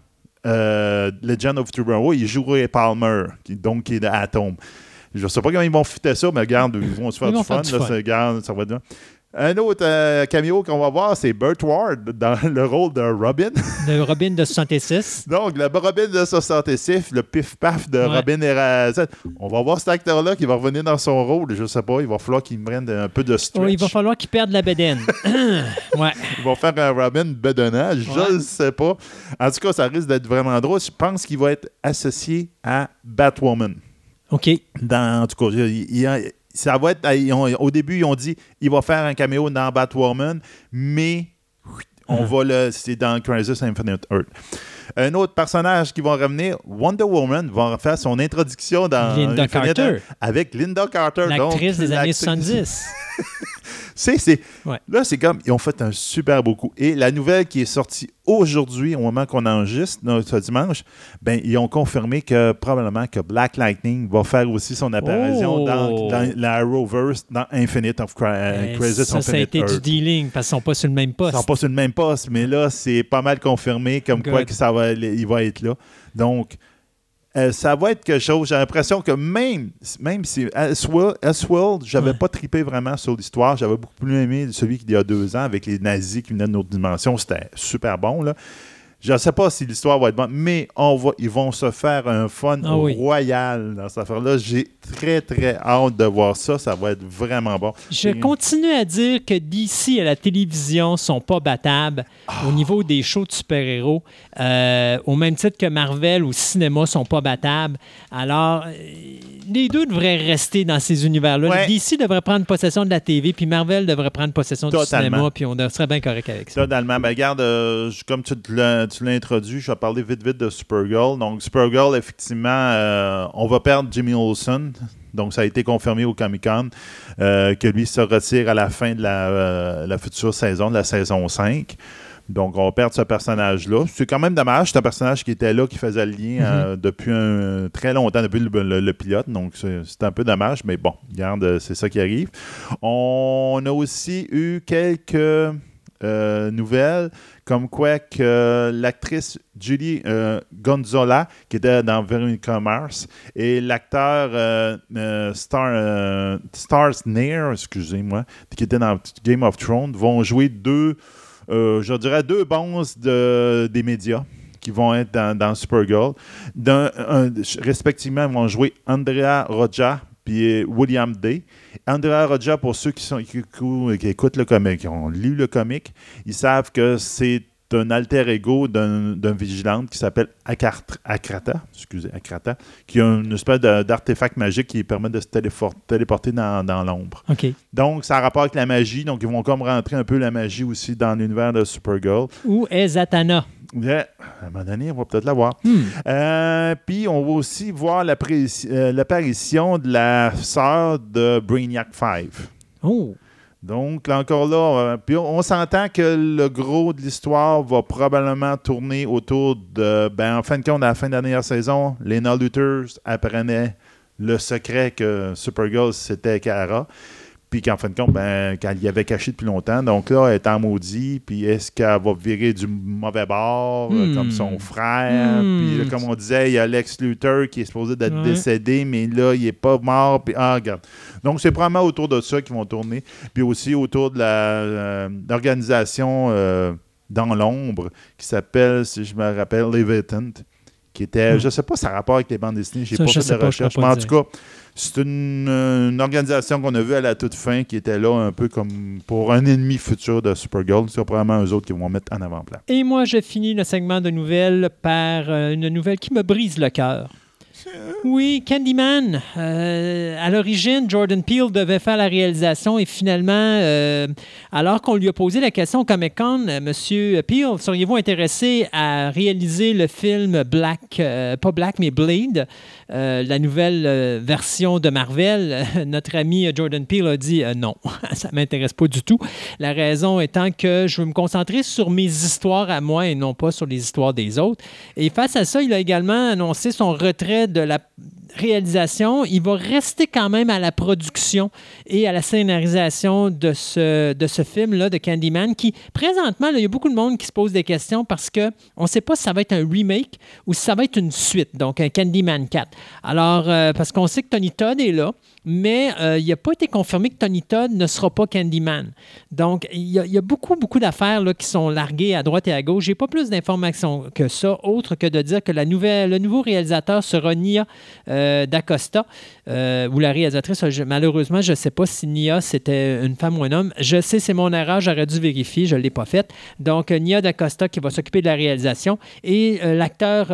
euh, Legend of Tomorrow. Il joue Ray Palmer, qui, donc qui est de Atom. Je ne sais pas comment ils vont fitter ça, mais regarde, ils vont se faire du vont fun. faire du là, fun. ça, regarde, ça va être bien. Un autre euh, cameo qu'on va voir, c'est Burt Ward dans le rôle de Robin. Le Robin de 66. Donc, le Robin de 66, le pif-paf de Ouais. Robin Erasette. On va voir cet acteur-là qui va revenir dans son rôle. Je sais pas, il va falloir qu'il me prenne un peu de stretch. Oh, il va falloir qu'il perde la bédaine. ouais. Ils vont faire un Robin bedonnage, Ouais. je ne sais pas. En tout cas, ça risque d'être vraiment drôle. Je pense qu'il va être associé à Batwoman. OK. Dans, en tout cas, il- ça va être. ils ont- au début, ils ont dit il va faire un caméo dans Batwoman, mais on Uh-huh. va le. C'est dans Crisis Infinite Earth. Un autre personnage qui va revenir, Wonder Woman, va faire son introduction dans Linda Infinite Carter. Earth avec Linda Carter. L'actrice des années l'actrice- 70. C'est, Ouais. Là, c'est comme, ils ont fait un super beau coup. Et la nouvelle qui est sortie aujourd'hui, au moment qu'on enregistre, non, ce dimanche, ben, ils ont confirmé que probablement que Black Lightning va faire aussi son apparition Oh. dans, dans la Arrowverse, dans Infinite of Cri- euh, Eh, Crisis ça, ça a été du dealing parce qu'ils sont pas sur le même Ils poste. sont pas sur le même poste, mais là, c'est pas mal confirmé comme quoi que ça va, il va être là. Donc, euh, ça va être quelque chose. J'ai l'impression que même, même si Elseworld j'avais Ouais. pas trippé vraiment sur l'histoire. J'avais beaucoup plus aimé celui d'il y a deux ans avec les nazis qui venaient de notre dimension. C'était super bon. Là. Je ne sais pas si l'histoire va être bonne, mais on va, ils vont se faire un fun Ah oui. royal dans cette affaire-là. J'ai très, très hâte de voir ça. Ça va être vraiment bon. Je Et- continue à dire que DC à la télévision sont pas battables Ah. au niveau des shows de super-héros, euh, au même titre que Marvel au cinéma sont pas battables. Alors, euh, les deux devraient rester dans ces univers-là. Ouais. DC devrait prendre possession de la TV, puis Marvel devrait prendre possession du cinéma, puis on serait bien correct avec ça. Totalement. Ben, regarde, euh, comme tu l'as introduit, je vais parler vite, vite de Supergirl. Donc, Supergirl, effectivement, on va perdre Jimmy Olsen. Donc, ça a été confirmé au Comic-Con que lui se retire à la fin de la, la future saison, de la saison 5. Donc, on va perdre ce personnage-là. C'est quand même dommage. C'est un personnage qui était là, qui faisait le lien euh, depuis un, très longtemps, depuis le, le- le pilote. Donc, c'est un peu dommage. Mais bon, regarde, c'est ça qui arrive. On a aussi eu quelques euh, nouvelles, comme quoi que l'actrice Julie euh, Gonzola, qui était dans Veronica Mars, et l'acteur euh, euh, Star, Stars Nair, excusez-moi, qui était dans Game of Thrones, vont jouer deux, je dirais, deux bons de, des médias qui vont être dans, Supergirl. Respectivement, vont jouer Andrea Roja puis William Day. Andrea Roja, pour ceux qui, sont, qui- qui écoutent le comic, qui ont lu le comic, ils savent que c'est un alter ego d'un d'un vigilante qui s'appelle Akrata, excusez, Akrata, qui a une espèce d'artefact magique qui permet de se téléporter dans, dans l'ombre. Donc, ça a rapport avec la magie. Donc, ils vont comme rentrer un peu la magie aussi dans l'univers de Supergirl. Où est Zatanna? Yeah, à un moment donné, on va peut-être la voir. Hmm. Euh, Puis, on va aussi voir euh, l'apparition de la sœur de Brainiac 5. Oh. Donc, encore là, euh, on s'entend que le gros de l'histoire va probablement tourner autour de. Ben, en fin de compte, à la fin de la dernière saison, Lena Luthers apprenait le secret que Supergirl, c'était Kara. Puis qu'en fin de compte, ben, qu'elle y avait caché depuis longtemps. Donc là, elle est en maudit. Puis est-ce qu'elle va virer du mauvais bord, euh, Hmm. comme son frère? Hmm. Puis là, comme on disait, il y a Lex Luthor qui est supposé d'être Ouais. décédé, mais là, il n'est pas mort. Puis, ah, regarde. Donc, c'est probablement autour de ça qu'ils vont tourner. Puis aussi autour de la, euh, l'organisation euh, dans l'ombre qui s'appelle, si je me rappelle, Leviathan. Qui était, Hmm. je sais pas, ça a rapport avec les bandes dessinées, j'ai pas fait de recherche. Mais en tout cas, c'est une, organisation qu'on a vue à la toute fin qui était là un peu comme pour un ennemi futur de Supergirl. C'est probablement eux autres qui vont mettre en avant-plan. Et moi, je finis le segment de nouvelles par euh, une nouvelle qui me brise le cœur. Oui, Candyman. Euh, à l'origine, Jordan Peele devait faire la réalisation et finalement, euh, alors qu'on lui a posé la question au Comic Con, euh, Monsieur Peele, seriez-vous intéressé à réaliser le film Black, pas Black, mais Blade, la nouvelle version de Marvel? Notre ami Jordan Peele a dit non, ça m'intéresse pas du tout. La raison étant que je veux me concentrer sur mes histoires à moi et non pas sur les histoires des autres. Et face à ça, il a également annoncé son retrait de la réalisation. Il va rester quand même à la production et à la scénarisation de ce, de ce film-là, de Candyman, qui, présentement, il y a beaucoup de monde qui se pose des questions parce qu'on ne sait pas si ça va être un remake ou si ça va être une suite, donc un Candyman 4. Alors, euh, parce qu'on sait que Tony Todd est là, mais euh, il n'a pas été confirmé que Tony Todd ne sera pas Candyman. Donc, il y, a, beaucoup, beaucoup d'affaires qui sont larguées à droite et à gauche. Je n'ai pas plus d'informations que ça, autre que de dire que la nouvelle, le nouveau réalisateur sera Nia euh, D'Acosta, euh, ou la réalisatrice. malheureusement, je ne sais pas si Nia, c'était une femme ou un homme. Je sais, c'est mon erreur, j'aurais dû vérifier, je ne l'ai pas faite. Donc, Nia D'Acosta qui va s'occuper de la réalisation. Et l'acteur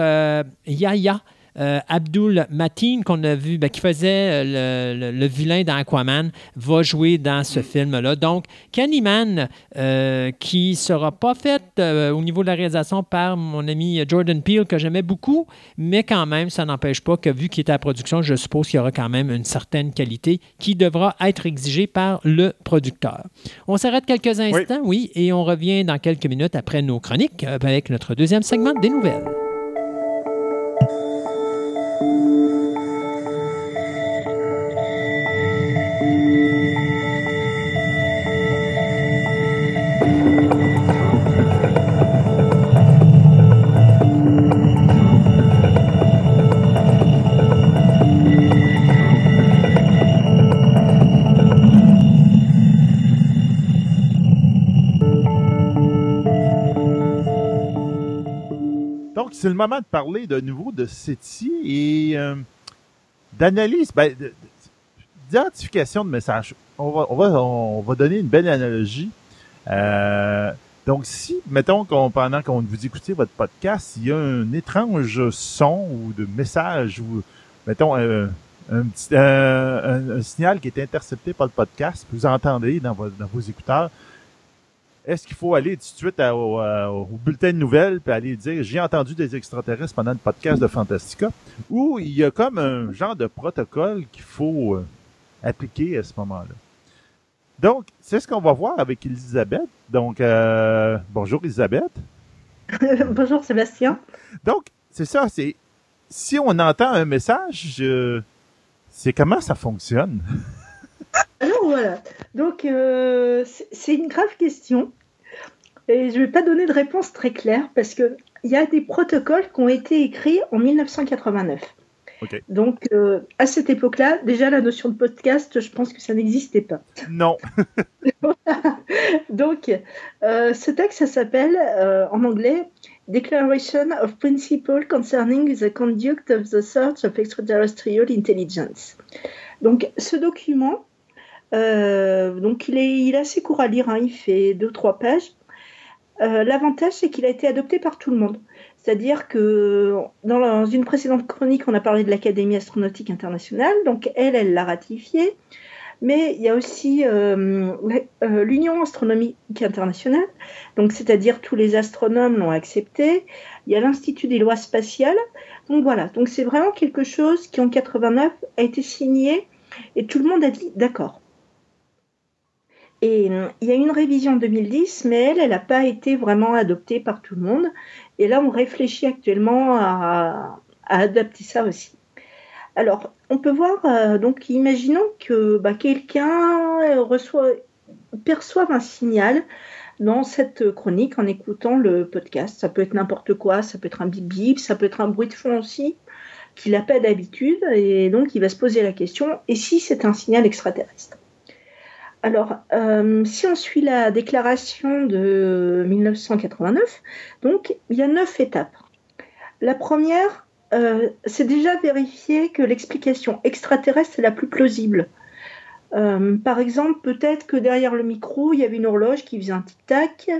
Yaya euh, Abdul Mateen, qu'on a vu, ben, qui faisait euh, le, vilain dans Aquaman, va jouer dans ce mm. film-là. Donc, Candyman, euh, qui ne sera pas fait au niveau de la réalisation par mon ami Jordan Peele, que j'aimais beaucoup, mais quand même, ça n'empêche pas que, vu qu'il était à production, je suppose qu'il y aura quand même une certaine qualité qui devra être exigée par le producteur. On s'arrête quelques instants, oui, et on revient dans quelques minutes après nos chroniques avec notre deuxième segment des nouvelles. C'est le moment de parler de nouveau de SETI et euh, d'analyse, ben, d'identification de messages. On va, on, va, donner une belle analogie. Euh, donc, si, mettons, qu'on, pendant qu'on vous écoutez votre podcast, il y a un étrange son ou de message ou, mettons, euh, un, petit, un, signal qui est intercepté par le podcast, vous entendez dans vos écouteurs, est-ce qu'il faut aller tout de suite au, bulletin de nouvelles puis aller dire j'ai entendu des extraterrestres pendant le podcast de Fantastica ou il y a comme un genre de protocole qu'il faut euh, appliquer à ce moment-là? Donc, c'est ce qu'on va voir avec Elisabeth. Donc, euh, bonjour Elisabeth. bonjour Sébastien. Donc, c'est ça, c'est si on entend un message, c'est comment ça fonctionne? Voilà, donc euh, c'est une grave question et je ne vais pas donner de réponse très claire parce qu'il y a des protocoles qui ont été écrits en 1989. Donc euh, à cette époque-là, déjà la notion de podcast, je pense que ça n'existait pas. Non. Donc euh, ce texte, ça s'appelle en anglais Declaration of Principle Concerning the Conduct of the Search of Extraterrestrial Intelligence. Donc ce document, euh, donc il est, assez court à lire, hein. il fait deux trois pages. Euh, l'avantage c'est qu'il a été adopté par tout le monde. C'est-à-dire que dans, une précédente chronique, on a parlé de l'Académie astronautique internationale, donc elle, elle l'a ratifié. Mais il y a aussi euh, l'Union astronomique internationale, donc c'est-à-dire tous les astronomes l'ont accepté. Il y a l'Institut des lois spatiales. Donc voilà, donc c'est vraiment quelque chose qui en 89 a été signé et tout le monde a dit d'accord. Et euh, il y a une révision en 2010, mais elle, elle n'a pas été vraiment adoptée par tout le monde. Et là, on réfléchit actuellement à, adapter ça aussi. Alors, on peut voir, euh, donc, imaginons que bah, quelqu'un perçoive un signal dans cette chronique en écoutant le podcast. Ça peut être n'importe quoi, ça peut être un bip bip, ça peut être un bruit de fond aussi, qu'il n'a pas d'habitude, et donc il va se poser la question, et si c'est un signal extraterrestre? Alors, euh, si on suit la déclaration de 1989, donc il y a neuf étapes. La première, euh, c'est déjà vérifier que l'explication extraterrestre est la plus plausible. Euh, par exemple, peut-être que derrière le micro, il y avait une horloge qui faisait un tic-tac.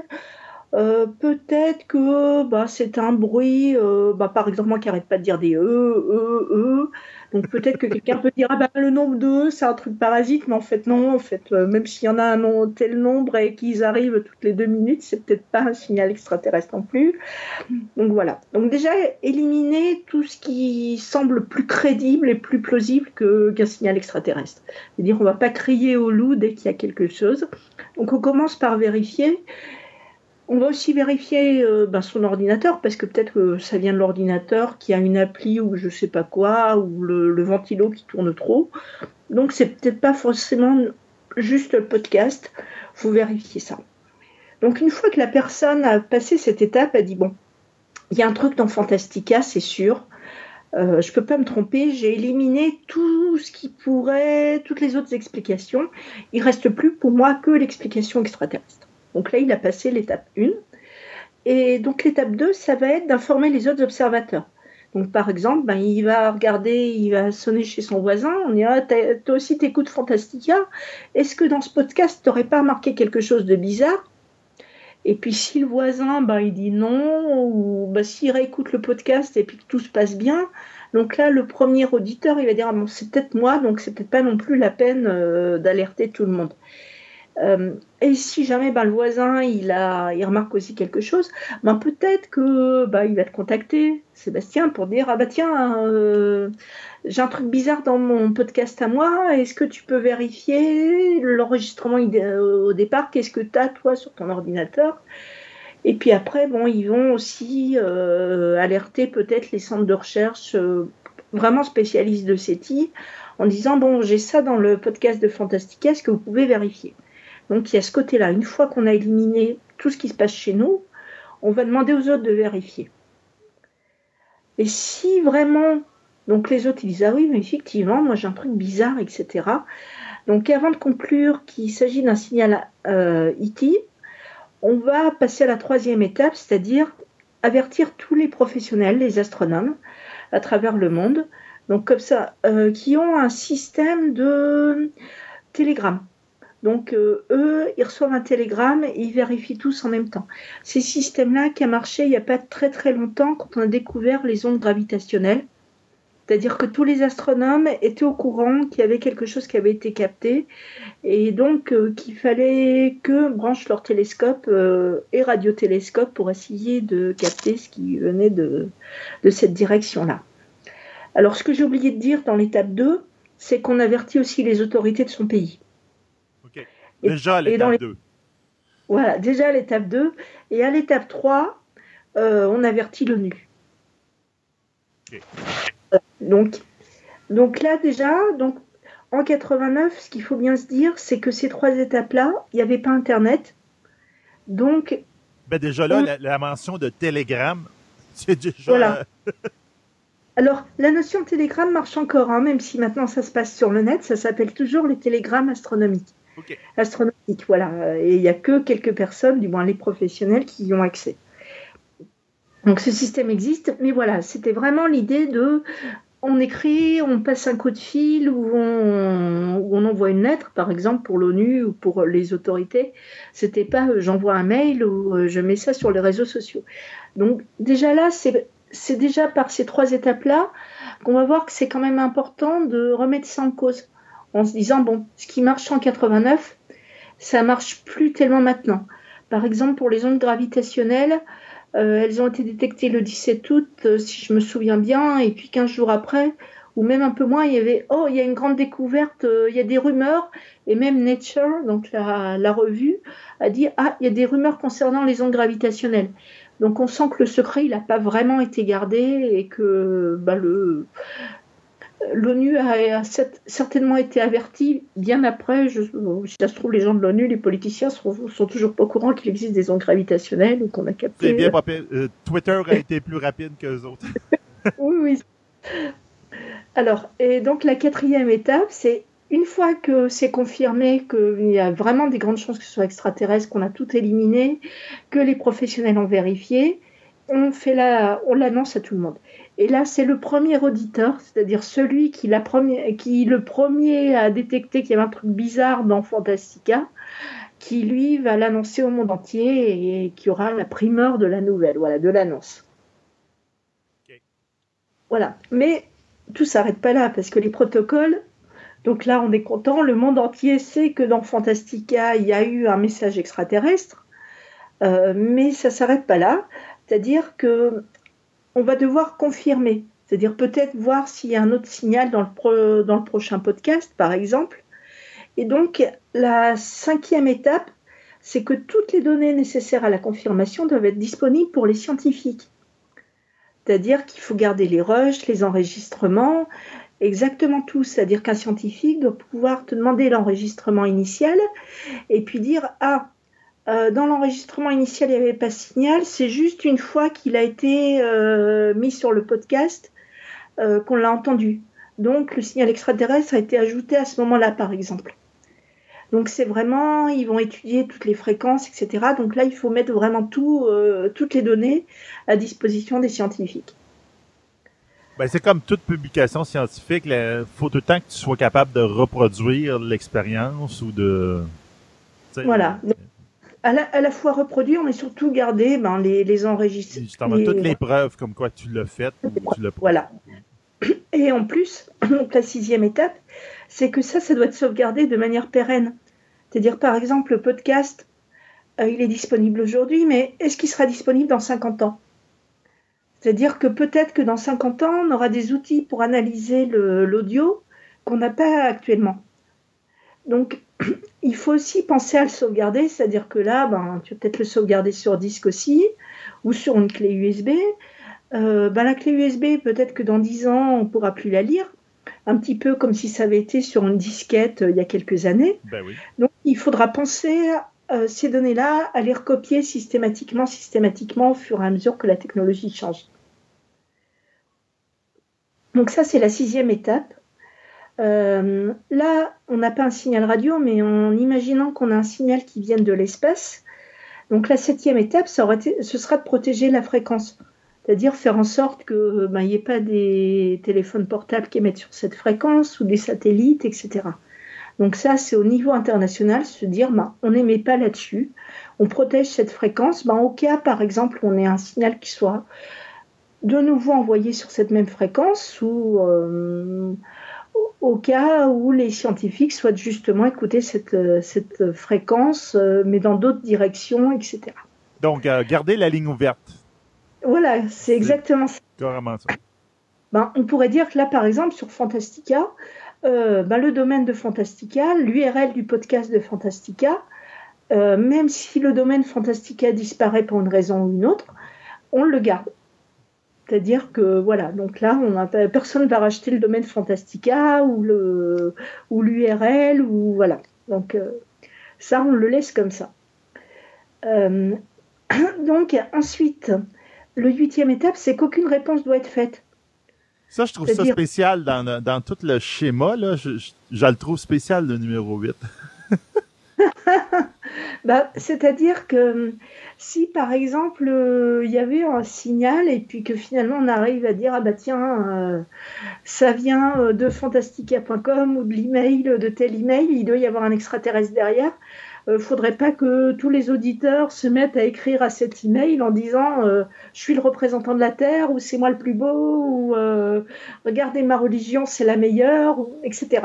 peut-être que bah, c'est un bruit, bah, par exemple, moi qui n'arrête pas de dire des e, e, e. Donc peut-être que quelqu'un peut dire ah bah le nombre de c'est un truc parasite, mais en fait non, en fait euh, même s'il y en a un tel nombre et qu'ils arrivent toutes les deux minutes, c'est peut-être pas un signal extraterrestre non plus. Donc voilà. Donc déjà éliminer tout ce qui semble plus crédible et plus plausible qu'un signal extraterrestre. C'est-à-dire on va pas crier au loup dès qu'il y a quelque chose. Donc on commence par vérifier On va aussi vérifier euh, ben, son ordinateur parce que peut-être que ça vient de l'ordinateur qui a une appli ou je sais pas quoi ou le, ventilo qui tourne trop. Donc c'est peut-être pas forcément juste le podcast. Faut vérifier ça. Donc une fois que la personne a passé cette étape, elle dit bon, il y a un truc dans Fantastica, c'est sûr. Euh, je peux pas me tromper, j'ai éliminé tout ce qui pourrait, toutes les autres explications. Il reste plus pour moi que l'explication extraterrestre. Donc là, il a passé l'étape 1. Et donc l'étape 2, ça va être d'informer les autres observateurs. Donc par exemple, ben, il va regarder, il va sonner chez son voisin, on dira, toi aussi t'écoutes Fantastica, est-ce que dans ce podcast, tu n'aurais pas remarqué quelque chose de bizarre? Et puis si le voisin, ben, il dit non, ou ben, s'il réécoute le podcast et puis que tout se passe bien, donc là, le premier auditeur, il va dire, ah, bon, c'est peut-être moi, donc c'est peut-être pas non plus la peine euh, d'alerter tout le monde. Euh, et si jamais ben, le voisin il, remarque aussi quelque chose, ben, peut-être que ben, il va te contacter, Sébastien, pour dire Ah bah tiens, euh, j'ai un truc bizarre dans mon podcast à moi, est-ce que tu peux vérifier l'enregistrement au départ Qu'est-ce que tu as toi sur ton ordinateur? Et puis après, bon, ils vont aussi euh, alerter peut-être les centres de recherche vraiment spécialistes de SETI en disant Bon, j'ai ça dans le podcast de Fantastica, est-ce que vous pouvez vérifier? Donc il y a ce côté-là. Une fois qu'on a éliminé tout ce qui se passe chez nous, on va demander aux autres de vérifier. Et si vraiment, donc les autres ils disent ah oui mais effectivement moi j'ai un truc bizarre etc. Donc avant de conclure qu'il s'agit d'un signal euh, IT, on va passer à la troisième étape, c'est-à-dire avertir tous les professionnels, les astronomes à travers le monde, donc comme ça, euh, qui ont un système de télégramme. Donc euh, eux, ils reçoivent un télégramme et ils vérifient tous en même temps. Ces systèmes-là qui a marché il n'y a pas très très longtemps quand on a découvert les ondes gravitationnelles. C'est-à-dire que tous les astronomes étaient au courant qu'il y avait quelque chose qui avait été capté et donc euh, qu'il fallait que branchent leur télescope euh, et radiotélescope pour essayer de capter ce qui venait de, de cette direction-là. Alors ce que j'ai oublié de dire dans l'étape 2, c'est qu'on avertit aussi les autorités de son pays. Déjà à l'étape 2. Voilà, déjà à l'étape 2. Et à l'étape 3, euh, on avertit l'ONU. Donc, donc là, déjà, donc, en 89, ce qu'il faut bien se dire, c'est que ces trois étapes-là, il n'y avait pas Internet. Donc. Ben déjà là, la, mention de télégramme, c'est déjà. Voilà. Alors, la notion de télégramme marche encore, hein, même si maintenant ça se passe sur le net, ça s'appelle toujours les télégrammes astronomiques astronomique. Voilà. Et il n'y a que quelques personnes, du moins les professionnels, qui y ont accès. Donc ce système existe, mais voilà, c'était vraiment l'idée de on écrit, on passe un coup de fil ou on, envoie une lettre, par exemple pour l'ONU ou pour les autorités. C'était pas euh, j'envoie un mail ou euh, je mets ça sur les réseaux sociaux. Donc déjà là, c'est déjà par ces trois étapes-là qu'on va voir que c'est quand même important de remettre ça en cause en se disant, bon, ce qui marche en 89, ça marche plus tellement maintenant. Par exemple, pour les ondes gravitationnelles, euh, elles ont été détectées le 17 août, euh, si je me souviens bien, et puis 15 jours après, ou même un peu moins, il y avait, oh, il y a une grande découverte, euh, il y a des rumeurs, et même Nature, donc la, revue, a dit, ah, il y a des rumeurs concernant les ondes gravitationnelles. Donc on sent que le secret, il n'a pas vraiment été gardé et que bah, le, l'ONU a, certainement été avertie bien après. Je, si ça se trouve, les gens de l'ONU, les politiciens, sont, sont toujours pas au courant qu'il existe des ondes gravitationnelles ou qu'on a capté. C'est bien, euh, Twitter a été plus rapide que les autres. oui, oui. Alors, et donc la quatrième étape, c'est une fois que c'est confirmé qu'il y a vraiment des grandes chances que ce soit extraterrestre, qu'on a tout éliminé, que les professionnels ont vérifié, on fait la, on l'annonce à tout le monde. Et là, c'est le premier auditeur, c'est-à-dire celui qui, la première, qui le premier a détecté qu'il y avait un truc bizarre dans Fantastica, qui lui va l'annoncer au monde entier et qui aura la primeur de la nouvelle, voilà, de l'annonce. Voilà. Mais tout s'arrête pas là parce que les protocoles. Donc là, on est content. Le monde entier sait que dans Fantastica, il y a eu un message extraterrestre. Euh, mais ça s'arrête pas là. C'est-à-dire que on va devoir confirmer, c'est-à-dire peut-être voir s'il y a un autre signal dans le, prochain podcast, par exemple. Et donc, la cinquième étape, c'est que toutes les données nécessaires à la confirmation doivent être disponibles pour les scientifiques. C'est-à-dire qu'il faut garder les rushs, les enregistrements, exactement tout. C'est-à-dire qu'un scientifique doit pouvoir te demander l'enregistrement initial et puis dire Ah, euh, dans l'enregistrement initial, il n'y avait pas de signal. C'est juste une fois qu'il a été euh, mis sur le podcast euh, qu'on l'a entendu. Donc le signal extraterrestre a été ajouté à ce moment-là, par exemple. Donc c'est vraiment, ils vont étudier toutes les fréquences, etc. Donc là, il faut mettre vraiment tout, toutes les données à disposition des scientifiques. Ben, c'est comme toute publication scientifique, il faut tout le temps que tu sois capable de reproduire l'expérience ou de... Voilà à la, fois reproduire, mais surtout garder ben, les, les enregistrements. Justement, toutes les preuves comme quoi tu l'as fait. Tu l'as voilà. Et en plus, donc la sixième étape, c'est que ça, ça doit être sauvegardé de manière pérenne. C'est-à-dire, par exemple, le podcast, euh, il est disponible aujourd'hui, mais est-ce qu'il sera disponible dans 50 ans? C'est-à-dire que peut-être que dans 50 ans, on aura des outils pour analyser l'audio qu'on n'a pas actuellement. Donc, il faut aussi penser à le sauvegarder, c'est-à-dire que là, ben, tu vas peut-être le sauvegarder sur disque aussi, ou sur une clé USB. Euh, ben, la clé USB, peut-être que dans 10 ans, on ne pourra plus la lire, un petit peu comme si ça avait été sur une disquette euh, il y a quelques années. Ben Donc, il faudra penser euh, ces données-là à les recopier systématiquement, systématiquement au fur et à mesure que la technologie change. Donc ça, c'est la sixième étape. Euh, là, on n'a pas un signal radio, mais en imaginant qu'on a un signal qui vienne de l'espace, donc la septième étape, ça aurait ce sera de protéger la fréquence. C'est-à-dire faire en sorte qu'il ben, n'y ait pas des téléphones portables qui émettent sur cette fréquence ou des satellites, etc. Donc ça, c'est au niveau international, se dire, ben, on n'émet pas là-dessus, on protège cette fréquence. Ben, au cas, par exemple, on ait un signal qui soit de nouveau envoyé sur cette même fréquence ou euh, au cas où les scientifiques souhaitent justement écouter cette, euh, cette fréquence, euh, mais dans d'autres directions, etc. Donc, euh, garder la ligne ouverte. Voilà, c'est exactement ça. Carrément ça. Ben, on pourrait dire que là, par exemple, sur Fantastica, ben, le domaine de Fantastica, l'URL du podcast de Fantastica, même si le domaine Fantastica disparaît pour une raison ou une autre, on le garde. C'est-à-dire que voilà, donc là, on a, personne ne va racheter le domaine Fantastica ou le ou l'URL ou voilà. Donc euh, ça, on le laisse comme ça. Euh, donc ensuite, le huitième étape, c'est qu'aucune réponse doit être faite. Ça, je trouve ça spécial dans, dans, tout le schéma. Là, je, je, je le trouve spécial, le numéro 8. bah, C'est-à-dire que si par exemple euh, il y avait un signal et puis que finalement on arrive à dire ah bah tiens euh, ça vient euh, de fantastica.com ou de l'email de tel email, il doit y avoir un extraterrestre derrière. ne faudrait pas que tous les auditeurs se mettent à écrire à cet email en disant je suis le représentant de la Terre ou c'est moi le plus beau ou regardez ma religion c'est la meilleure etc.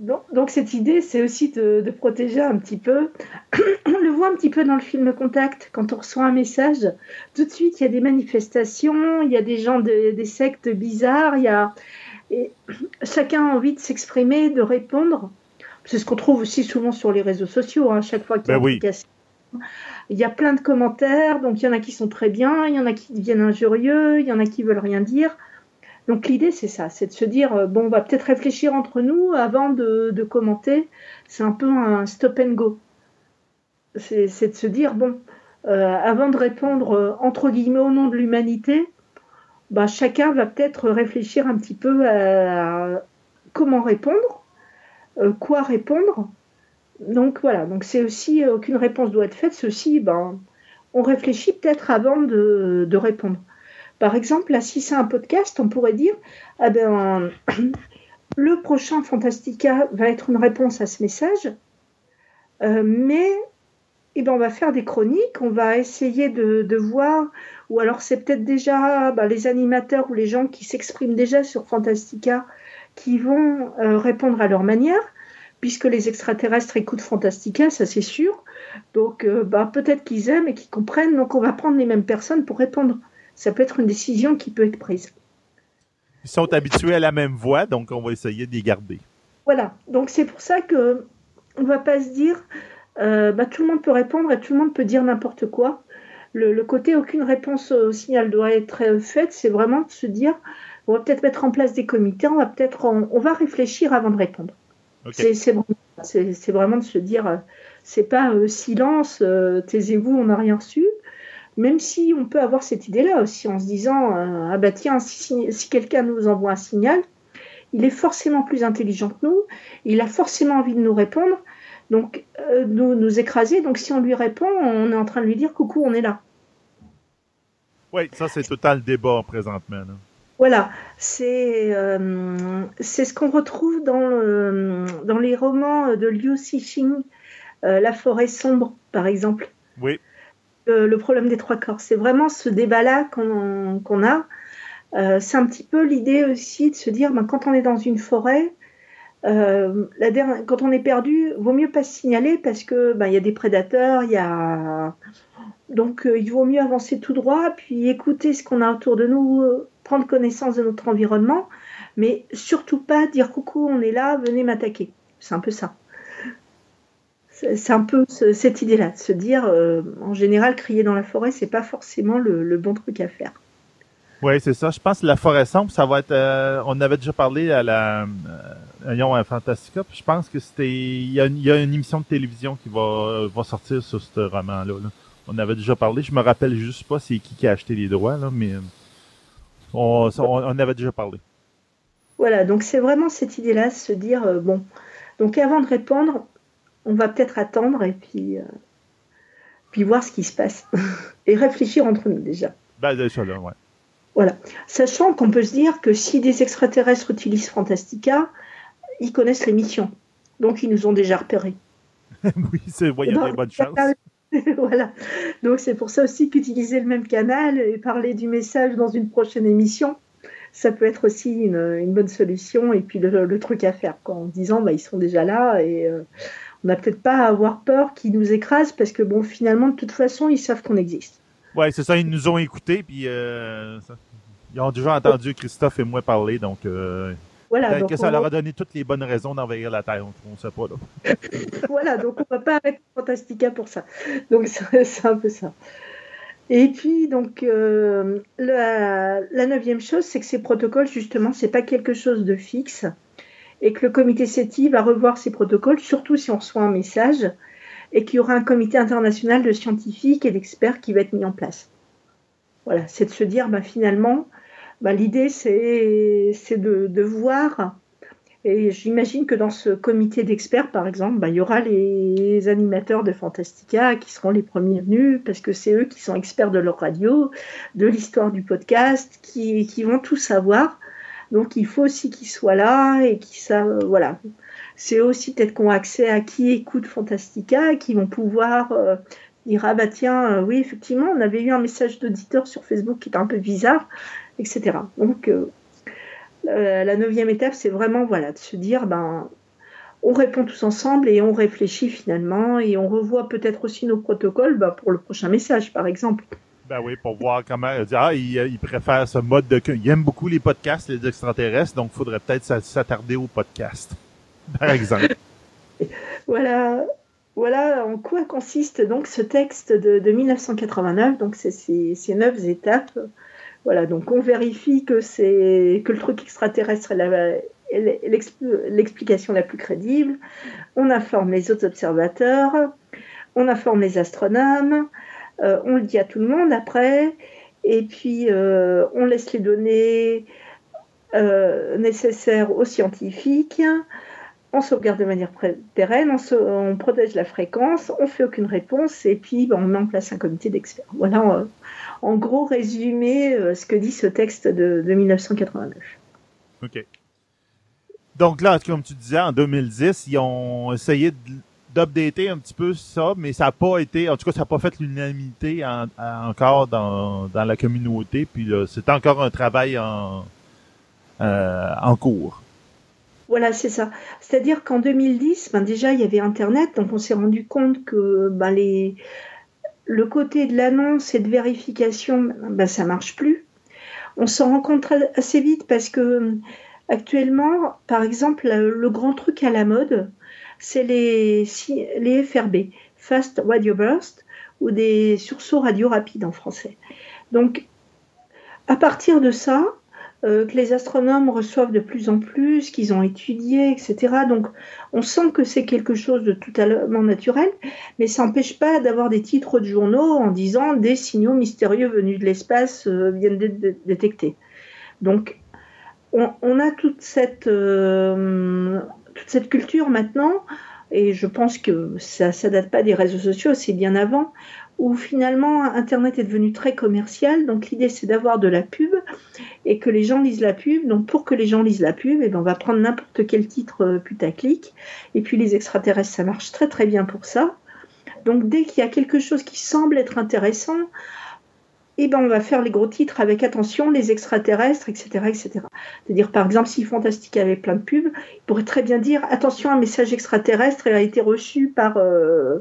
Donc, cette idée, c'est aussi de, protéger un petit peu. on le voit un petit peu dans le film Contact, quand on reçoit un message, tout de suite, il y a des manifestations, il y a des gens, des sectes bizarres, il y a... Et chacun a envie de s'exprimer, de répondre. C'est ce qu'on trouve aussi souvent sur les réseaux sociaux, hein, chaque fois qu'il y a ben Il y a plein de commentaires, donc il y en a qui sont très bien, il y en a qui deviennent injurieux, il y en a qui veulent rien dire. Donc l'idée, c'est ça, c'est de se dire, euh, bon, on va peut-être réfléchir entre nous avant de, commenter. C'est un peu un stop and go. C'est de se dire, bon, euh, avant de répondre, euh, entre guillemets, au nom de l'humanité, bah, chacun va peut-être réfléchir un petit peu à, comment répondre, quoi répondre. Donc voilà, donc c'est aussi, aucune réponse doit être faite, ceci, ben, on réfléchit peut-être avant de répondre. Par exemple, là, si c'est un podcast, on pourrait dire ah ben, le prochain Fantastica va être une réponse à ce message, euh, mais eh ben, on va faire des chroniques, on va essayer de, voir, ou alors c'est peut-être déjà ben, les animateurs ou les gens qui s'expriment déjà sur Fantastica qui vont euh, répondre à leur manière, puisque les extraterrestres écoutent Fantastica, ça c'est sûr. Donc euh, peut-être qu'ils aiment et qu'ils comprennent, donc on va prendre les mêmes personnes pour répondre ça peut être une décision qui peut être prise. Ils sont habitués à la même voix, donc on va essayer de les garder. Voilà, donc c'est pour ça que on va pas se dire euh, bah, tout le monde peut répondre et tout le monde peut dire n'importe quoi. Le, côté aucune réponse au signal doit être faite, c'est vraiment de se dire on va peut-être mettre en place des comités, on va peut-être on, va réfléchir avant de répondre. C'est vraiment, de se dire euh, c'est pas euh, silence, taisez-vous, on n'a rien reçu. Même si on peut avoir cette idée-là aussi en se disant ah bah tiens, si, si quelqu'un nous envoie un signal, il est forcément plus intelligent que nous, il a forcément envie de nous répondre donc euh, nous, nous écraser. Donc si on lui répond, on est en train de lui dire coucou, on est là. Oui, ça c'est total débat présentement. Voilà, c'est euh, c'est ce qu'on retrouve dans, le, dans les romans de Liu Cixin, euh, La forêt sombre, par exemple. Oui. Le problème des trois corps. C'est vraiment ce débat-là qu'on a. c'est un petit peu l'idée aussi de se dire, ben, quand on est dans une forêt, euh, quand on est perdu, vaut mieux pas se signaler parce que ben, il y a des prédateurs, il y donc euh, il vaut mieux avancer tout droit, puis écouter ce qu'on a autour de nous, euh, prendre connaissance de notre environnement, mais surtout pas dire coucou, on est là, venez m'attaquer. C'est un peu ça. C'est un peu cette idée-là, de se dire, en général, crier dans la forêt, c'est pas forcément le bon truc à faire. Oui, c'est ça. Je pense que la forêt sombre, ça va être. Euh, on avait déjà parlé à la euh, à Fantastica. Puis je pense que c'était. Il y, a, une émission de télévision qui va, va sortir sur ce roman-là. On avait déjà parlé. Je me rappelle juste pas c'est qui qui a acheté les droits, là, mais on, on, avait déjà parlé. Voilà, donc c'est vraiment cette idée-là, se dire euh, bon. Donc avant de répondre, on va peut-être attendre et puis puis voir ce qui se passe et réfléchir entre nous déjà. Déjà là, ouais. Voilà. Sachant qu'on peut se dire que si des extraterrestres utilisent Fantastica, ils connaissent l'émission. Donc ils nous ont déjà repérés. oui, c'est il y a des bonnes chances. voilà. Donc c'est pour ça aussi qu'utiliser le même canal et parler du message dans une prochaine émission, ça peut être aussi une, bonne solution et puis le, truc à faire en disant bah, ils sont déjà là et euh, on n'a peut-être pas à avoir peur qu'ils nous écrasent parce que bon finalement de toute façon ils savent qu'on existe. Ouais, c'est ça, ils nous ont écoutés, puis euh, ils ont déjà entendu Christophe et moi parler, donc euh, voilà, que ça leur a donné toutes les bonnes raisons d'envahir la Terre, on ne sait pas. Là. voilà, donc on ne va pas arrêter Fantastica pour ça. Donc c'est un peu ça. Et puis, donc, euh, la, la, neuvième chose, c'est que ces protocoles, justement, c'est pas quelque chose de fixe et que le comité CETI va revoir ces protocoles, surtout si on reçoit un message et qu'il y aura un comité international de scientifiques et d'experts qui va être mis en place. Voilà, c'est de se dire, bah, finalement, bah, l'idée, c'est de, de, voir, et j'imagine que dans ce comité d'experts, par exemple, bah, il y aura les animateurs de Fantastica qui seront les premiers venus, parce que c'est eux qui sont experts de leur radio, de l'histoire du podcast, qui, qui vont tout savoir. Donc il faut aussi qu'ils soient là et qu'ils savent, voilà, c'est aussi peut-être qu'on a accès à qui écoute Fantastica, qui vont pouvoir euh, dire ah bah tiens, euh, oui effectivement, on avait eu un message d'auditeur sur Facebook qui était un peu bizarre, etc. Donc euh, la neuvième étape, c'est vraiment voilà de se dire ben on répond tous ensemble et on réfléchit finalement et on revoit peut-être aussi nos protocoles bah, pour le prochain message par exemple. Ben oui, pour voir comment. Ah, il, il, préfère ce mode de. Il aime beaucoup les podcasts, les extraterrestres, donc il faudrait peut-être s'attarder aux podcasts. par exemple. voilà, voilà en quoi consiste donc ce texte de, 1989. Donc c'est ces neuf étapes. Voilà, donc on vérifie que que le truc extraterrestre est l'explication la plus crédible. On informe les autres observateurs. On informe les astronomes. Euh, on le dit à tout le monde après. Et puis euh, on laisse les données euh, nécessaires aux scientifiques on sauvegarde de manière pérenne, on, protège la fréquence, on fait aucune réponse et puis ben, on met en place un comité d'experts. Voilà en, gros résumé ce que dit ce texte de, 1989. OK. Donc là, comme tu disais, en 2010, ils ont essayé d'updater un petit peu ça, mais ça n'a pas été, en tout cas, ça n'a pas fait l'unanimité encore dans, la communauté. Puis c'est encore un travail en, euh, en cours. Voilà, c'est ça. C'est-à-dire qu'en 2010, ben déjà, il y avait Internet, donc on s'est rendu compte que ben les... le côté de l'annonce et de vérification, ben, ça marche plus. On s'en rend compte assez vite parce que actuellement, par exemple, le grand truc à la mode, c'est les, FRB, Fast Radio Burst, ou des sursauts radio rapides en français. Donc, à partir de ça, euh, que les astronomes reçoivent de plus en plus, qu'ils ont étudié, etc. Donc, on sent que c'est quelque chose de totalement naturel, mais ça n'empêche pas d'avoir des titres de journaux en disant des signaux mystérieux venus de l'espace euh, viennent d'être détectés. Donc, on, a toute cette, euh, cette culture maintenant, et je pense que ça ne date pas des réseaux sociaux, c'est bien avant, où finalement Internet est devenu très commercial. Donc l'idée c'est d'avoir de la pub et que les gens lisent la pub. Donc pour que les gens lisent la pub, eh ben, on va prendre n'importe quel titre euh, putaclic. Et puis les extraterrestres, ça marche très très bien pour ça. Donc dès qu'il y a quelque chose qui semble être intéressant, eh ben on va faire les gros titres avec attention, les extraterrestres, etc. etc. C'est-à-dire, par exemple, si Fantastic avait plein de pubs, il pourrait très bien dire attention, un message extraterrestre a été reçu par, euh,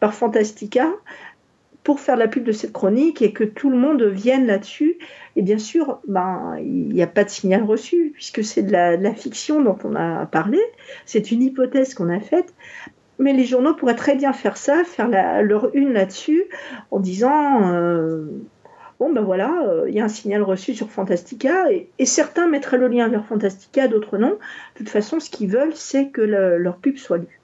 par Fantastica pour faire la pub de cette chronique et que tout le monde vienne là-dessus. Et bien sûr, ben, il n'y a pas de signal reçu, puisque c'est de la, fiction dont on a parlé. C'est une hypothèse qu'on a faite. Mais les journaux pourraient très bien faire ça, faire leur une là-dessus, en disant euh, bon ben voilà, euh, il y a un signal reçu sur Fantastica, et, certains mettraient le lien vers Fantastica, d'autres non. De toute façon, ce qu'ils veulent, c'est que leur pub soit lue.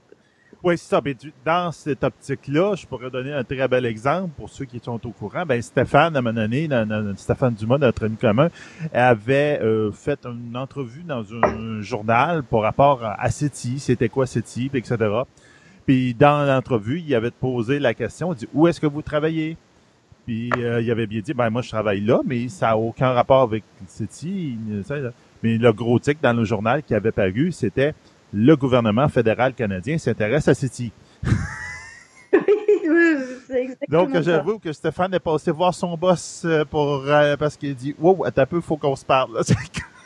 Oui, c'est ça. dans cette optique-là, je pourrais donner un très bel exemple pour ceux qui sont au courant. Ben, Stéphane, à un moment donné, Stéphane Dumas, notre ami commun, avait euh, fait une entrevue dans un journal par rapport à SETI, c'était quoi SETI, etc. Puis dans l'entrevue, il avait posé la question, il dit, où est-ce que vous travaillez? Puis euh, il avait bien dit, ben moi je travaille là, mais ça n'a aucun rapport avec SETI. Mais le gros titre dans le journal qui avait paru, c'était le gouvernement fédéral canadien s'intéresse à City. Donc, j'avoue que Stéphane est passé voir son boss euh, pour euh, parce qu'il dit Wow, un peu, il faut qu'on se parle.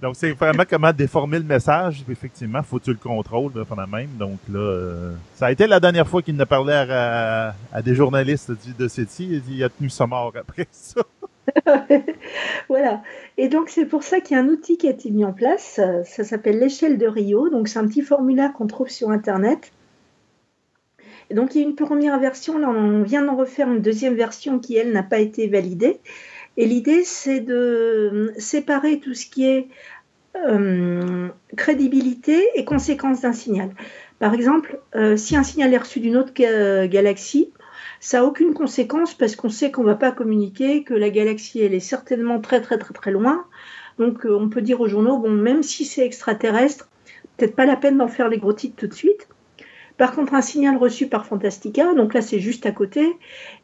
Donc, c'est vraiment comment déformer le message. Effectivement, faut que tu le contrôles de même. Donc là, euh, ça a été la dernière fois qu'il ne parlait à, des journalistes de City. Il a tenu sa mort après ça. voilà. Et donc, c'est pour ça qu'il y a un outil qui a été mis en place. Ça s'appelle l'échelle de Rio. Donc, c'est un petit formulaire qu'on trouve sur Internet. Et donc, il y a une première version. Là, on vient d'en refaire une deuxième version qui, elle, n'a pas été validée. Et l'idée, c'est de séparer tout ce qui est euh, crédibilité et conséquence d'un signal. Par exemple, euh, si un signal est reçu d'une autre galaxie, ça n'a aucune conséquence parce qu'on sait qu'on ne va pas communiquer, que la galaxie, elle est certainement très très très très loin. Donc euh, on peut dire aux journaux, bon, même si c'est extraterrestre, peut-être pas la peine d'en faire les gros titres tout de suite. Par contre, un signal reçu par Fantastica, donc là c'est juste à côté,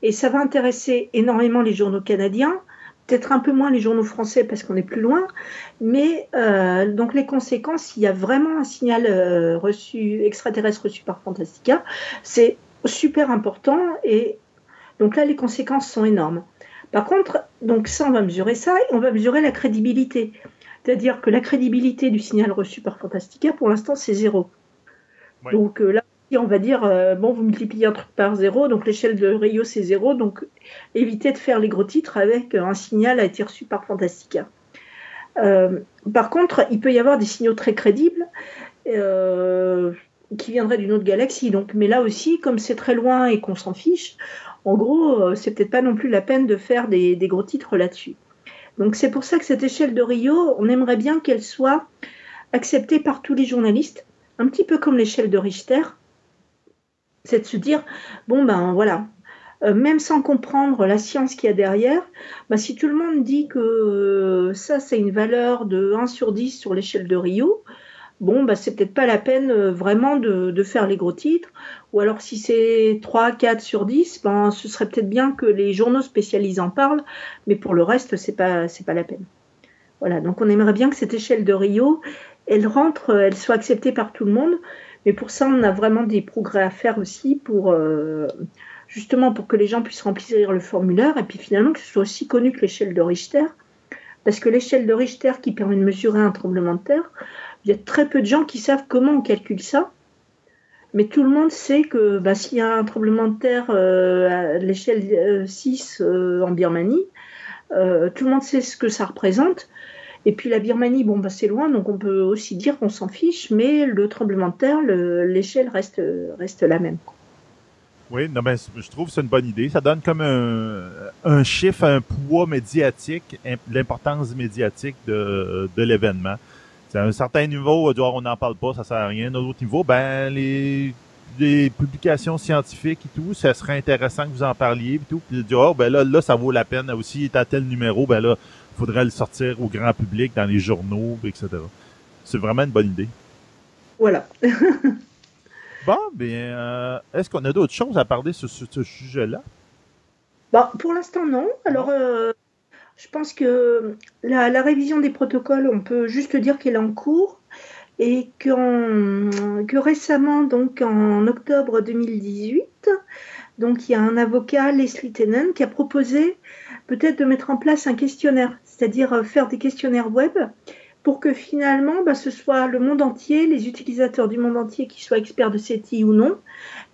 et ça va intéresser énormément les journaux canadiens, peut-être un peu moins les journaux français parce qu'on est plus loin, mais euh, donc les conséquences, il y a vraiment un signal euh, reçu extraterrestre reçu par Fantastica, c'est super important et donc là les conséquences sont énormes. Par contre, donc ça on va mesurer ça et on va mesurer la crédibilité. C'est-à-dire que la crédibilité du signal reçu par Fantastica pour l'instant c'est zéro. Donc euh, là on va dire euh, bon vous multipliez un truc par zéro donc l'échelle de Rio c'est zéro donc évitez de faire les gros titres avec un signal a été reçu par Fantastica. Euh, par contre, il peut y avoir des signaux très crédibles qui viendrait d'une autre galaxie. Donc, mais là aussi, comme c'est très loin et qu'on s'en fiche, en gros, euh, c'est peut-être pas non plus la peine de faire des, gros titres là-dessus. Donc c'est pour ça que cette échelle de Rio, on aimerait bien qu'elle soit acceptée par tous les journalistes, un petit peu comme l'échelle de Richter. C'est de se dire, bon ben voilà, euh, même sans comprendre la science qu'il y a derrière, ben, si tout le monde dit que euh, ça c'est une valeur de 1 sur 10 sur l'échelle de Rio, bon, bah, c'est peut-être pas la peine euh, vraiment de, faire les gros titres. Ou alors, si c'est 3, 4 sur 10, ben, ce serait peut-être bien que les journaux spécialisés en parlent, mais pour le reste, c'est pas, c'est pas la peine. Voilà, donc on aimerait bien que cette échelle de Rio, elle rentre, elle soit acceptée par tout le monde. Mais pour ça, on a vraiment des progrès à faire aussi pour euh, justement pour que les gens puissent remplir le formulaire et puis finalement que ce soit aussi connu que l'échelle de Richter. Parce que l'échelle de Richter qui permet de mesurer un tremblement de terre, il y a très peu de gens qui savent comment on calcule ça. Mais tout le monde sait que bah, s'il y a un tremblement de terre euh, à l'échelle 6 euh, en Birmanie, tout le monde sait ce que ça représente. Et puis la Birmanie, bon, bah, c'est loin, donc on peut aussi dire qu'on s'en fiche, mais le tremblement de terre, l'échelle reste, reste la même. Oui, non, ben, je trouve que c'est une bonne idée. Ça donne comme un, chiffre, un poids médiatique, l'importance médiatique de, de l'événement. C'est un certain niveau, on n'en parle pas, ça sert à rien. À un autre niveau, ben, les, les publications scientifiques et tout, ça serait intéressant que vous en parliez et tout. Puis oh, ben là, là, ça vaut la peine. Aussi, est à tel numéro, ben là, il faudrait le sortir au grand public dans les journaux, etc. C'est vraiment une bonne idée. Voilà. Bon, bien, euh, est-ce qu'on a d'autres choses à parler sur ce, sujet-là? Bon, pour l'instant, non. Alors, euh, je pense que la, révision des protocoles, on peut juste dire qu'elle est en cours et que récemment, donc en octobre 2018, donc il y a un avocat, Leslie Tennant, qui a proposé peut-être de mettre en place un questionnaire, c'est-à-dire euh, faire des questionnaires web pour que finalement bah, ce soit le monde entier, les utilisateurs du monde entier, qui soient experts de SETI ou non,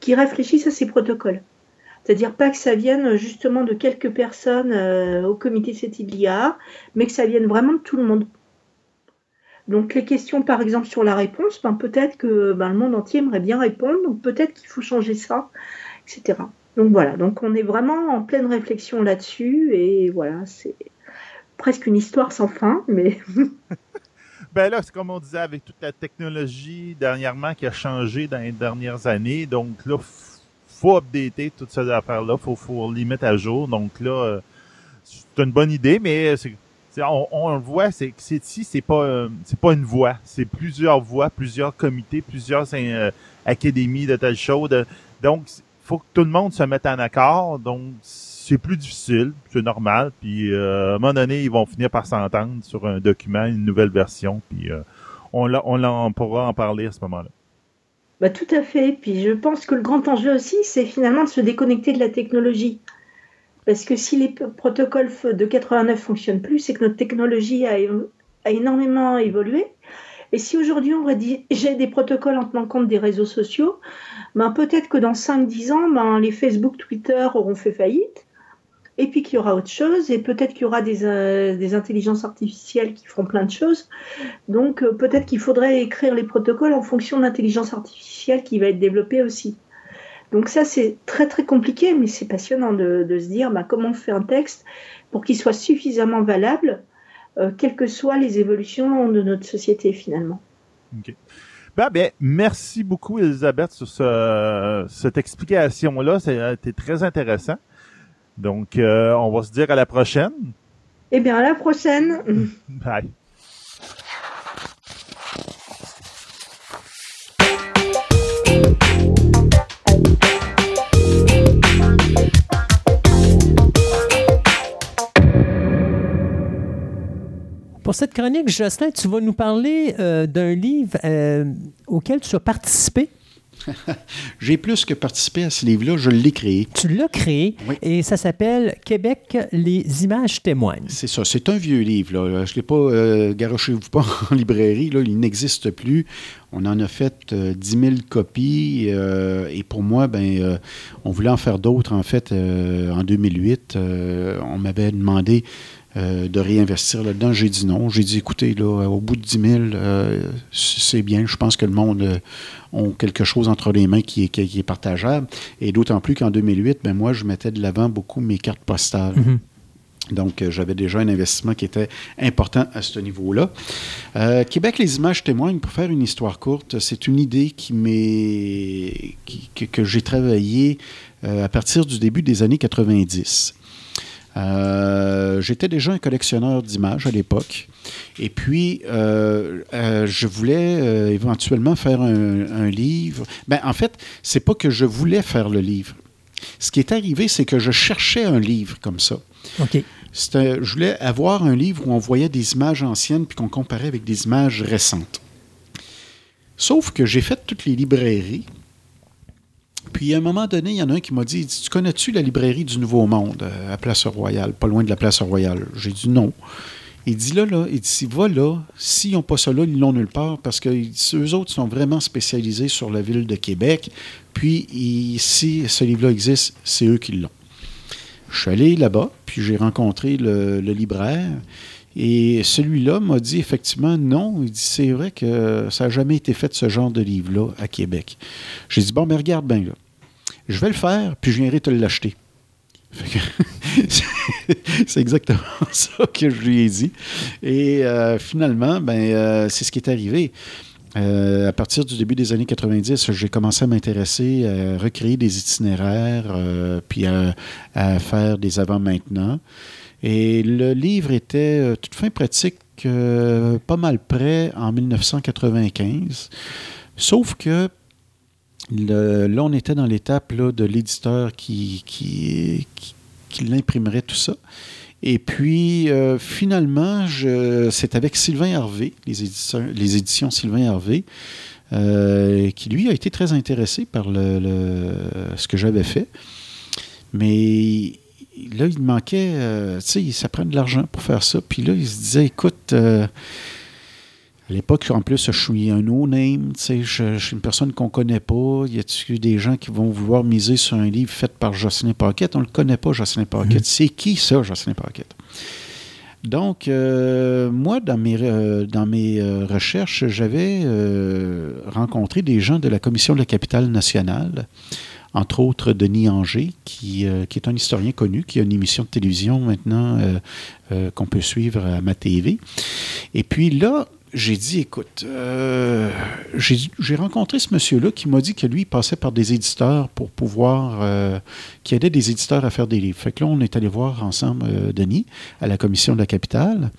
qui réfléchissent à ces protocoles. C'est-à-dire pas que ça vienne justement de quelques personnes euh, au comité SETI de l'IA, mais que ça vienne vraiment de tout le monde. Donc les questions par exemple sur la réponse, ben, peut-être que ben, le monde entier aimerait bien répondre, donc peut-être qu'il faut changer ça, etc. Donc voilà, donc on est vraiment en pleine réflexion là-dessus et voilà, c'est presque une histoire sans fin, mais Ben là, c'est comme on disait avec toute la technologie dernièrement qui a changé dans les dernières années. Donc là, faut updater toutes ces affaires-là. Faut, faut les mettre à jour. Donc là, euh, c'est une bonne idée, mais c'est, on, on, voit, c'est que ici, c'est pas, euh, c'est pas une voix. C'est plusieurs voix, plusieurs comités, plusieurs euh, académies de telle chose. donc, faut que tout le monde se mette en accord. Donc, c'est plus difficile, c'est normal. Puis euh, à un moment donné, ils vont finir par s'entendre sur un document, une nouvelle version. Puis euh, on, on, pourra en parler à ce moment-là. Bah, tout à fait. Puis je pense que le grand enjeu aussi, c'est finalement de se déconnecter de la technologie. Parce que si les protocoles de 89 fonctionnent plus, c'est que notre technologie a, énormément évolué. Et si aujourd'hui on j'ai des protocoles en tenant compte des réseaux sociaux, ben peut-être que dans 5-10 ans, ben les Facebook, Twitter auront fait faillite et puis qu'il y aura autre chose, et peut-être qu'il y aura des, euh, des, intelligences artificielles qui feront plein de choses. Donc euh, peut-être qu'il faudrait écrire les protocoles en fonction de l'intelligence artificielle qui va être développée aussi. Donc ça c'est très très compliqué, mais c'est passionnant de, se dire bah, comment on fait un texte pour qu'il soit suffisamment valable, euh, quelles que soient les évolutions de notre société finalement. Ok. Ben, ben, merci beaucoup Elisabeth sur ce, cette explication-là, c'était très intéressant. Donc, euh, on va se dire à la prochaine. Eh bien, à la prochaine. Bye. Pour cette chronique, Jocelyn, tu vas nous parler euh, d'un livre euh, auquel tu as participé. J'ai plus que participé à ce livre-là, je l'ai créé. Tu l'as créé et ça s'appelle Québec, les images témoignent. C'est ça, c'est un vieux livre. Là. Je ne l'ai pas, euh, garochez-vous pas en librairie, là. il n'existe plus. On en a fait 10 euh, 000 copies euh, et pour moi, ben, on voulait en faire d'autres en fait en 2008. on m'avait demandé euh, de réinvestir là-dedans. J'ai dit non. J'ai dit, écoutez, là, au bout de 10 000, euh, c'est bien. Je pense que le monde euh, a quelque chose entre les mains qui est, qui est partageable. Et d'autant plus qu'en 2008, ben, moi, je mettais de l'avant beaucoup mes cartes postales. Mm-hmm. Donc, j'avais déjà un investissement qui était important à ce niveau-là. Québec, les images témoignent. Pour faire une histoire courte, c'est une idée qui que j'ai travaillée à partir du début des années 90. Euh, j'étais déjà un collectionneur d'images à l'époque. Et puis, euh, euh, je voulais éventuellement faire un, livre. Ben, en fait, c'est pas que je voulais faire le livre. Ce qui est arrivé, c'est que je cherchais un livre comme ça. OK. Je voulais avoir un livre où on voyait des images anciennes puis qu'on comparait avec des images récentes. Sauf que j'ai fait toutes les librairies puis à un moment donné, il y en a un qui m'a dit Tu connais-tu la librairie du Nouveau Monde euh, à Place Royale, pas loin de la Place Royale? J'ai dit non. Il dit là, il dit va là, s'ils n'ont pas ça là, ils l'ont nulle part parce que eux autres sont vraiment spécialisés sur la ville de Québec. Puis si ce livre-là existe, c'est eux qui l'ont. Je suis allé là-bas, puis j'ai rencontré le, libraire. Et celui-là m'a dit effectivement non. Il dit c'est vrai que ça n'a jamais été fait ce genre de livre-là à Québec. J'ai dit bon, mais regarde bien là. Je vais le faire, puis je viendrai te l'acheter. c'est exactement ça que je lui ai dit. Et euh, finalement, ben, euh, c'est ce qui est arrivé. Euh, à partir du début des années 90, j'ai commencé à m'intéresser à recréer des itinéraires, puis à, faire des avant-maintenant. Et le livre était toute fin pratique, pas mal prêt en 1995. Sauf que là, on était dans l'étape de l'éditeur qui, qui, l'imprimerait tout ça. Et puis, euh, finalement, c'est avec Sylvain Hervé, les, éditions, Sylvain Hervé, euh, qui lui a été très intéressé par ce que j'avais fait. Mais là, il manquait, euh, tu sais, ça prend de l'argent pour faire ça. Puis là, il se disait, écoute, à l'époque, en plus, je suis un no-name, je, je, suis une personne qu'on ne connaît pas. Y a des gens qui vont vouloir miser sur un livre fait par Jocelyn Paquette? On ne le connaît pas, Jocelyn Paquette. Mhm. C'est qui ça, Jocelyn Paquette? Donc, euh, moi, dans mes, euh, dans mes euh, recherches, j'avais rencontré des gens de la Commission de la capitale nationale, entre autres Denis Anger, qui, qui, est un historien connu, qui a une émission de télévision maintenant qu'on peut suivre à ma TV. Et puis là, j'ai dit, écoute, euh, j'ai rencontré ce monsieur-là qui m'a dit que lui, il passait par des éditeurs pour pouvoir, euh, qui aidait des éditeurs à faire des livres. Fait que là, on est allé voir ensemble euh, Denis à la commission de la capitale.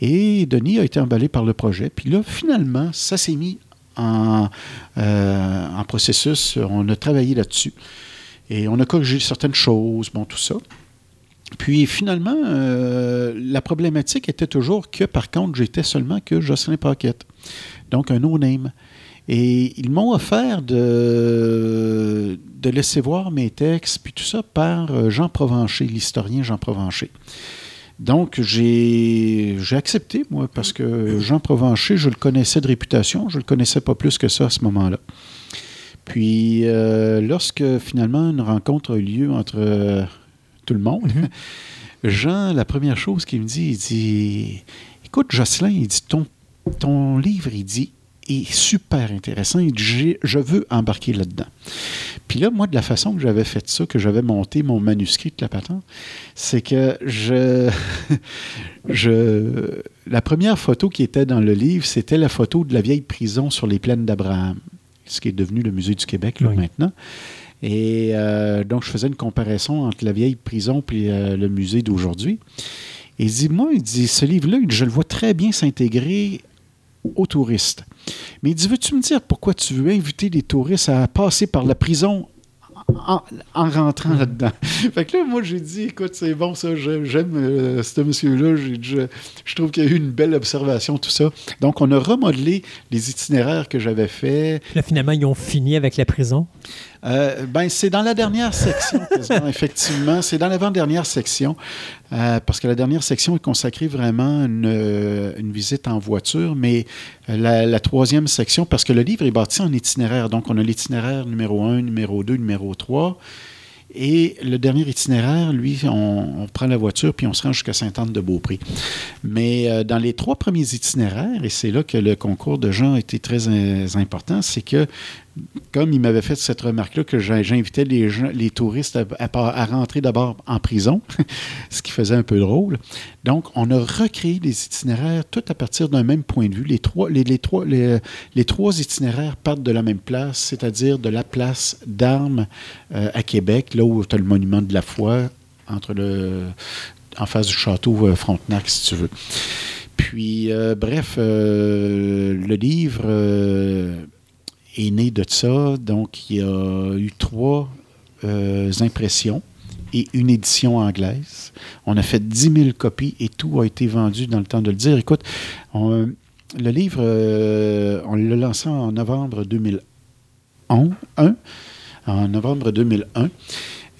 Et Denis a été emballé par le projet. Puis là, finalement, ça s'est mis en, en processus. On a travaillé là-dessus. Et on a corrigé certaines choses, bon, tout ça. Puis finalement, euh, la problématique était toujours que, par contre, j'étais seulement que Jocelyn Paquette, donc un no-name. Et ils m'ont offert de, de laisser voir mes textes, puis tout ça, par euh, Jean Provencher, l'historien Jean Provencher. Donc, j'ai accepté, moi, parce que Jean Provencher, je le connaissais de réputation, je ne le connaissais pas plus que ça à ce moment-là. Puis, euh, lorsque finalement une rencontre a eu lieu entre tout le monde. Mhm. Jean, la première chose qu'il me dit, il dit Écoute, Jocelyn, il dit Ton, ton livre, il dit, est super intéressant. Dit Je veux embarquer là-dedans. Puis là, moi, de la façon que j'avais fait ça, que j'avais monté mon manuscrit de la patente, c'est que je, je. La première photo qui était dans le livre, c'était la photo de la vieille prison sur les plaines d'Abraham, ce qui est devenu le Musée du Québec là, maintenant. Et euh, donc, je faisais une comparaison entre la vieille prison et euh, le musée d'aujourd'hui. Et il dit, moi, il dit, ce livre-là, je le vois très bien s'intégrer aux touristes. Mais il dit, veux-tu me dire pourquoi tu veux inviter les touristes à passer par la prison en, rentrant là-dedans? fait que là, moi, j'ai dit, écoute, c'est bon ça, j'aime euh, ce monsieur-là, je, je, trouve qu'il y a eu une belle observation, tout ça. Donc, on a remodelé les itinéraires que j'avais faits. Là, finalement, ils ont fini avec la prison? Euh, ben, c'est dans la dernière section, effectivement. C'est dans l'avant-dernière section, euh, parce que la dernière section est consacrée vraiment à une, une, visite en voiture, mais la, la, troisième section, parce que le livre est bâti en itinéraire. Donc, on a l'itinéraire numéro 1, numéro 2, numéro 3. Et le dernier itinéraire, lui, on, prend la voiture puis on se rend jusqu'à Sainte-Anne-de-Beaupré. Mais euh, dans les trois premiers itinéraires, et c'est là que le concours de gens a été très important, c'est que comme il m'avait fait cette remarque-là, que j'invitais les, touristes à, rentrer d'abord en prison, ce qui faisait un peu drôle. Donc, on a recréé les itinéraires tout à partir d'un même point de vue. Les, trois itinéraires partent de la même place, c'est-à-dire de la place d'Armes euh, à Québec, là où tu as le monument de la foi, entre le, en face du château euh, Frontenac, si tu veux. Puis, euh, bref, le livre est né de ça. Donc, il y a eu trois euh, impressions et une édition anglaise. On a fait 10 000 copies et tout a été vendu dans le temps de le dire. Écoute, le livre, euh, on l'a lancé en novembre 2001, en novembre 2001.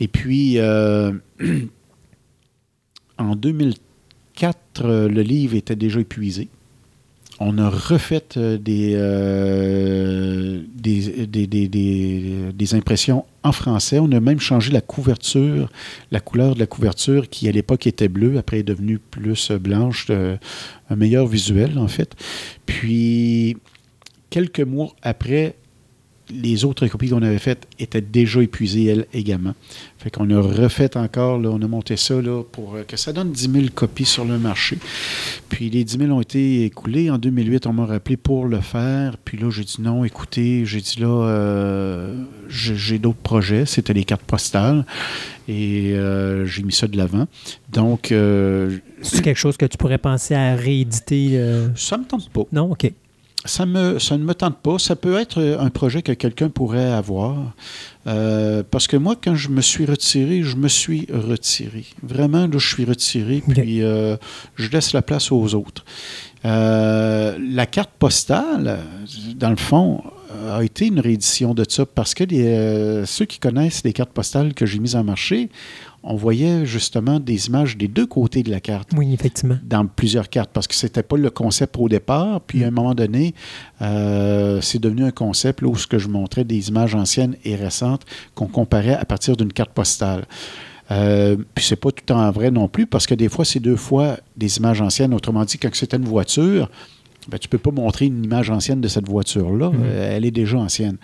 Et puis, euh, en 2004, le livre était déjà épuisé. On a refait euh, des, euh, des, impressions en français. On a même changé la couverture, la couleur de la couverture qui à l'époque était bleue, après est devenue plus blanche, un meilleur visuel en fait. Puis quelques mois après, les autres copies qu'on avait faites étaient déjà épuisées, elles également. Fait qu'on a refait encore, là, on a monté ça là, pour euh, que ça donne 10 000 copies sur le marché. Puis les 10 000 ont été écoulées. En 2008, on m'a rappelé pour le faire. Puis là, j'ai dit non, écoutez, j'ai dit là, euh, j'ai d'autres projets. C'était les cartes postales. Et euh, j'ai mis ça de l'avant. Donc. C'est quelque chose que tu pourrais penser à rééditer? Ça me tente pas. Non, OK ça, me, ça ne me tente pas. Ça peut être un projet que quelqu'un pourrait avoir. Euh, parce que moi, quand je me suis retiré, je me suis retiré. Vraiment, là, je suis retiré, puis euh, je laisse la place aux autres. Euh, la carte postale, dans le fond, a été une réédition de ça parce que ceux qui connaissent les cartes postales que j'ai mises en marché on voyait justement des images des deux côtés de la carte. Oui, effectivement. Dans plusieurs cartes, parce que ce n'était pas le concept au départ. Puis à un mm. moment donné, euh, c'est devenu un concept où ce que je montrais des images anciennes et récentes qu'on comparait à partir d'une carte postale. Euh, puis c'est pas tout en vrai non plus, parce que des fois, c'est deux fois des images anciennes. Autrement dit, quand c'était une voiture, ben, tu ne peux pas montrer une image ancienne de cette voiture-là. Mm-hmm. Euh, elle est déjà ancienne,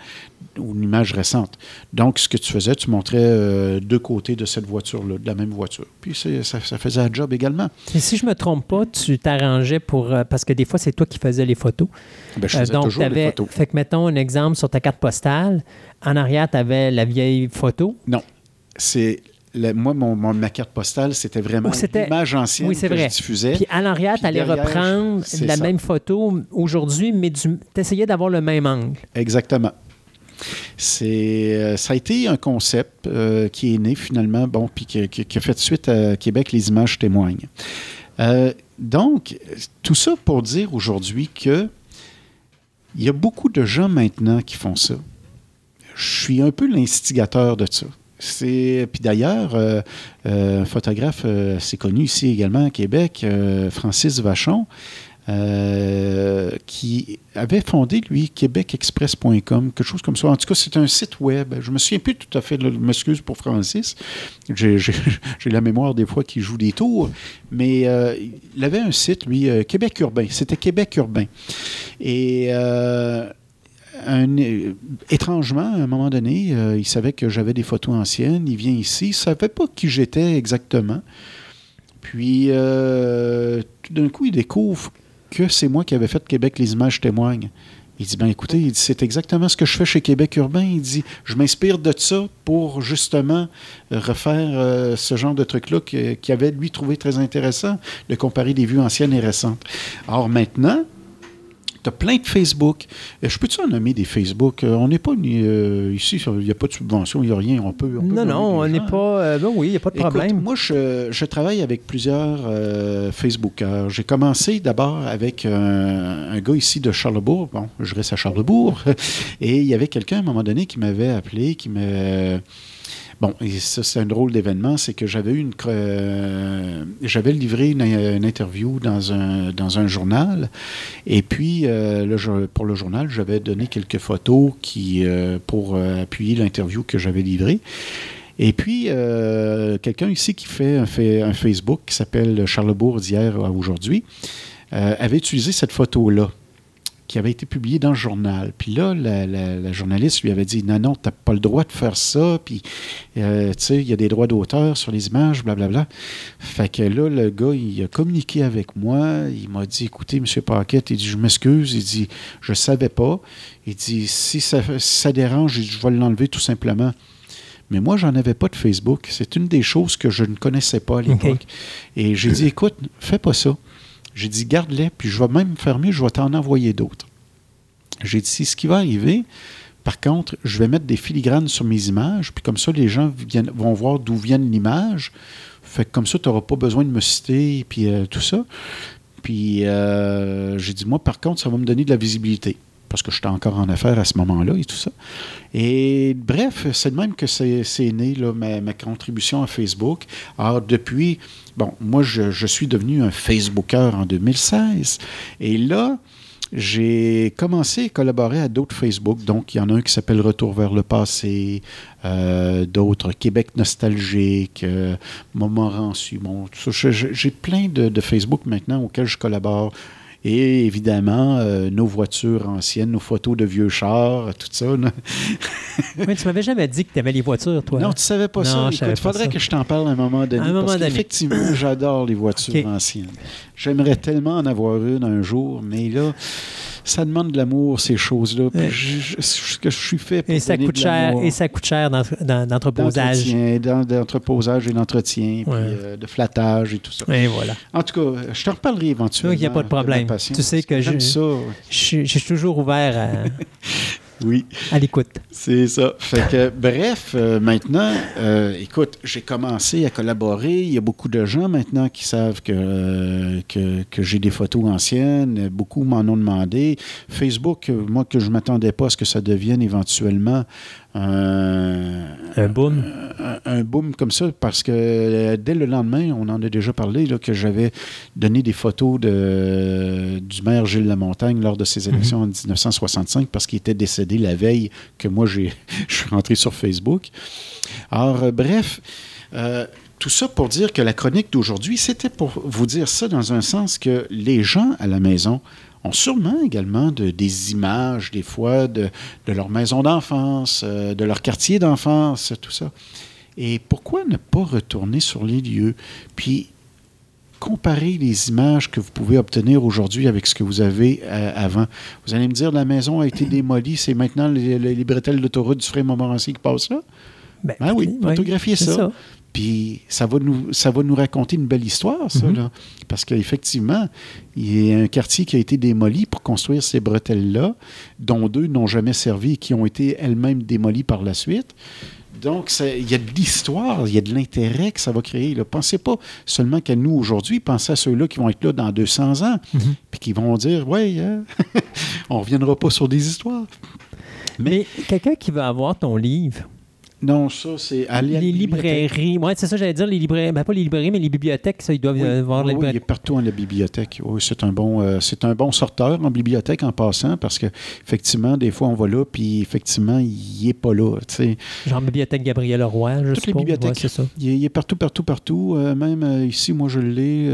ou une image récente. Donc, ce que tu faisais, tu montrais euh, deux côtés de cette voiture-là, de la même voiture. Puis ça, ça, faisait un job également. Et si je ne me trompe pas, tu t'arrangeais pour... Euh, parce que des fois, c'est toi qui faisais les photos. Ben, je faisais donc, toujours les photos. Fait que, mettons un exemple sur ta carte postale. En arrière, tu avais la vieille photo. Non. C'est moi, mon, ma carte postale, c'était vraiment l'image ancienne que je diffusais. Puis à l'arrière, tu allais reprendre la même photo aujourd'hui, mais tu essayais d'avoir le même angle. Exactement. C'est, euh, ça a été un concept euh, qui est né finalement, bon, puis qui, a fait suite à Québec, les images témoignent. Euh, donc, tout ça pour dire aujourd'hui que il y a beaucoup de gens maintenant qui font ça. Je suis un peu l'instigateur de ça. C'est puis d'ailleurs un photographe assez connu ici également à Québec, Francis Vachon, qui avait fondé, lui, québecexpress.com, quelque chose comme ça. En tout cas, c'est un site web. Je me souviens plus tout à fait, je m'excuse pour Francis. J'ai la mémoire des fois qui joue des tours. Mais il avait un site, lui, Québec urbain. C'était Québec urbain. Et étrangement, à un moment donné, euh, il savait que j'avais des photos anciennes. Il vient ici. Il ne savait pas qui j'étais exactement. Puis, euh, tout d'un coup, il découvre que c'est moi qui avais fait Québec Les images témoignent. Il dit, ben écoutez, c'est exactement ce que je fais chez Québec Urbain. Il dit, je m'inspire de ça pour justement refaire euh, ce genre de truc-là qu'il avait, lui, trouvé très intéressant, de comparer des vues anciennes et récentes. Alors maintenant, tu as plein de Facebook. Euh, je peux-tu en nommer des Facebook? Euh, on n'est pas euh, ici, il n'y a pas de subvention, il n'y a rien. On peut, non, non, on n'est pas. ben oui, il n'y a pas de problème. moi, je, travaille avec plusieurs Facebookers. J'ai commencé d'abord avec un, gars ici de Charlebourg. Bon, je reste à Charlebourg. Et il y avait quelqu'un à un moment donné qui m'avait appelé, qui me Bon, et ça, c'est un drôle d'événement, c'est que j'avais une euh, livré une, interview dans un, dans un journal, et puis euh, pour le journal, j'avais donné quelques photos qui, euh, pour appuyer l'interview que j'avais livrée. Et puis, quelqu'un ici qui fait un, fait un Facebook qui s'appelle Charlebourg d'hier à aujourd'hui avait utilisé cette photo-là qui avait été publié dans le journal. Puis là, la, journaliste lui avait dit Non, non, tu n'as pas le droit de faire ça. Puis, euh, tu sais, il y a des droits d'auteur sur les images, blablabla. Fait que là, le gars, il a communiqué avec moi. Il m'a dit Écoutez, M. Paquette, il dit Je m'excuse. Il dit Je savais pas. Il dit Si ça, ça dérange, je vais l'enlever tout simplement. Mais moi, j'en avais pas de Facebook. C'est une des choses que je ne connaissais pas à l'époque. Et j'ai dit Écoute, fais pas ça. J'ai dit, garde-les, puis je vais même faire mieux, je vais t'en envoyer d'autres. J'ai dit, ce qui va arriver, par contre, je vais mettre des filigranes sur mes images, puis comme ça, les gens vont voir d'où vient l'image. Fait que comme ça, tu n'auras pas besoin de me citer, puis euh, tout ça. Puis euh, j'ai dit, moi, par contre, ça va me donner de la visibilité. Parce que j'étais encore en affaires à ce moment-là et tout ça. Et bref, c'est de même que c'est né, là, ma, contribution à Facebook. Alors, depuis, bon, moi, je, je suis devenu un Facebooker en 2016. Et là, j'ai commencé à collaborer à d'autres Facebook. Donc, il y en a un qui s'appelle Retour vers le passé, euh, d'autres Québec nostalgique, euh, Montmorency. Bon, j'ai plein de, de, Facebook maintenant auxquels je collabore. Et évidemment, euh, nos voitures anciennes, nos photos de vieux chars, tout ça. Mais tu m'avais jamais dit que tu aimais les voitures, toi. Non, tu savais pas non, ça. Il faudrait que je t'en parle à un moment donné. À un moment parce donné. qu'effectivement, j'adore les voitures Okay. anciennes. J'aimerais tellement en avoir une un jour, mais là, ça demande de l'amour, ces choses-là. Puis je, je- je- que je suis fait pour Et ça coûte de cher, et ça coûte cher d'entreposage. D'entreposage et d'entretien, puis euh, de flattage et tout ça. Et voilà. En tout cas, je te reparlerai éventuellement. Il y a pas de problème. Tu sais que je- ça. Je suis toujours ouvert à, Oui. à l'écoute. C'est ça. Fait que, bref, euh, maintenant, euh, écoute, j'ai commencé à collaborer. Il y a beaucoup de gens maintenant qui savent que, euh, que, que j'ai des photos anciennes. Beaucoup m'en ont demandé. Facebook, moi, que je ne m'attendais pas à ce que ça devienne éventuellement un, Un boom? un, un boom comme ça, parce que euh, dès le lendemain, on en a déjà parlé, là, que j'avais donné des photos de, du maire Gilles Lamontagne lors de ses élections en 1965, parce qu'il était décédé la veille que moi, j'ai, je suis rentré sur Facebook. Alors, euh, bref, euh, tout ça pour dire que la chronique d'aujourd'hui, c'était pour vous dire ça dans un sens que les gens à la maison ont sûrement également de- des images, des fois, de, de leur maison d'enfance, euh, de leur quartier d'enfance, tout ça. Et pourquoi ne pas retourner sur les lieux, puis comparer les images que vous pouvez obtenir aujourd'hui avec ce que vous avez euh, avant? Vous allez me dire, la maison a été démolie, c'est maintenant les, les, les bretelles d'autoroute du Frère Montmorency qui passent là? Ben, Ah oui, photographier c'est ça. Puis ça va nous ça va nous raconter une belle histoire, ça, Mhm. là. Parce qu'effectivement, il y a un quartier qui a été démoli pour construire ces bretelles-là, dont deux n'ont jamais servi et qui ont été elles-mêmes démolies par la suite. Donc, il y a de l'histoire, il y a de l'intérêt que ça va créer. Là. Pensez pas seulement qu'à nous aujourd'hui, pensez à ceux-là qui vont être là dans 200 ans, Mhm. puis qui vont dire, ouais, hein, on reviendra pas sur des histoires. Mais quelqu'un qui va avoir ton livre, Non, ça, c'est aller à la les librairies, ouais, c'est ça, j'allais dire, les librairies, ben pas les librairies, mais les bibliothèques, ça, ils doivent Oui, euh, voir oui, la oui, il est partout à la bibliothèque. Oui, c'est un bon, euh, c'est un bon sorteur en bibliothèque en passant parce que effectivement, des fois on va là puis effectivement il est pas là. tu sais. Genre Bibliothèque Gabriel Roy, je Toutes les bibliothèques. Ouais, c'est ça. Il est, il est partout, partout, partout. Euh, même euh, ici, moi je l'ai.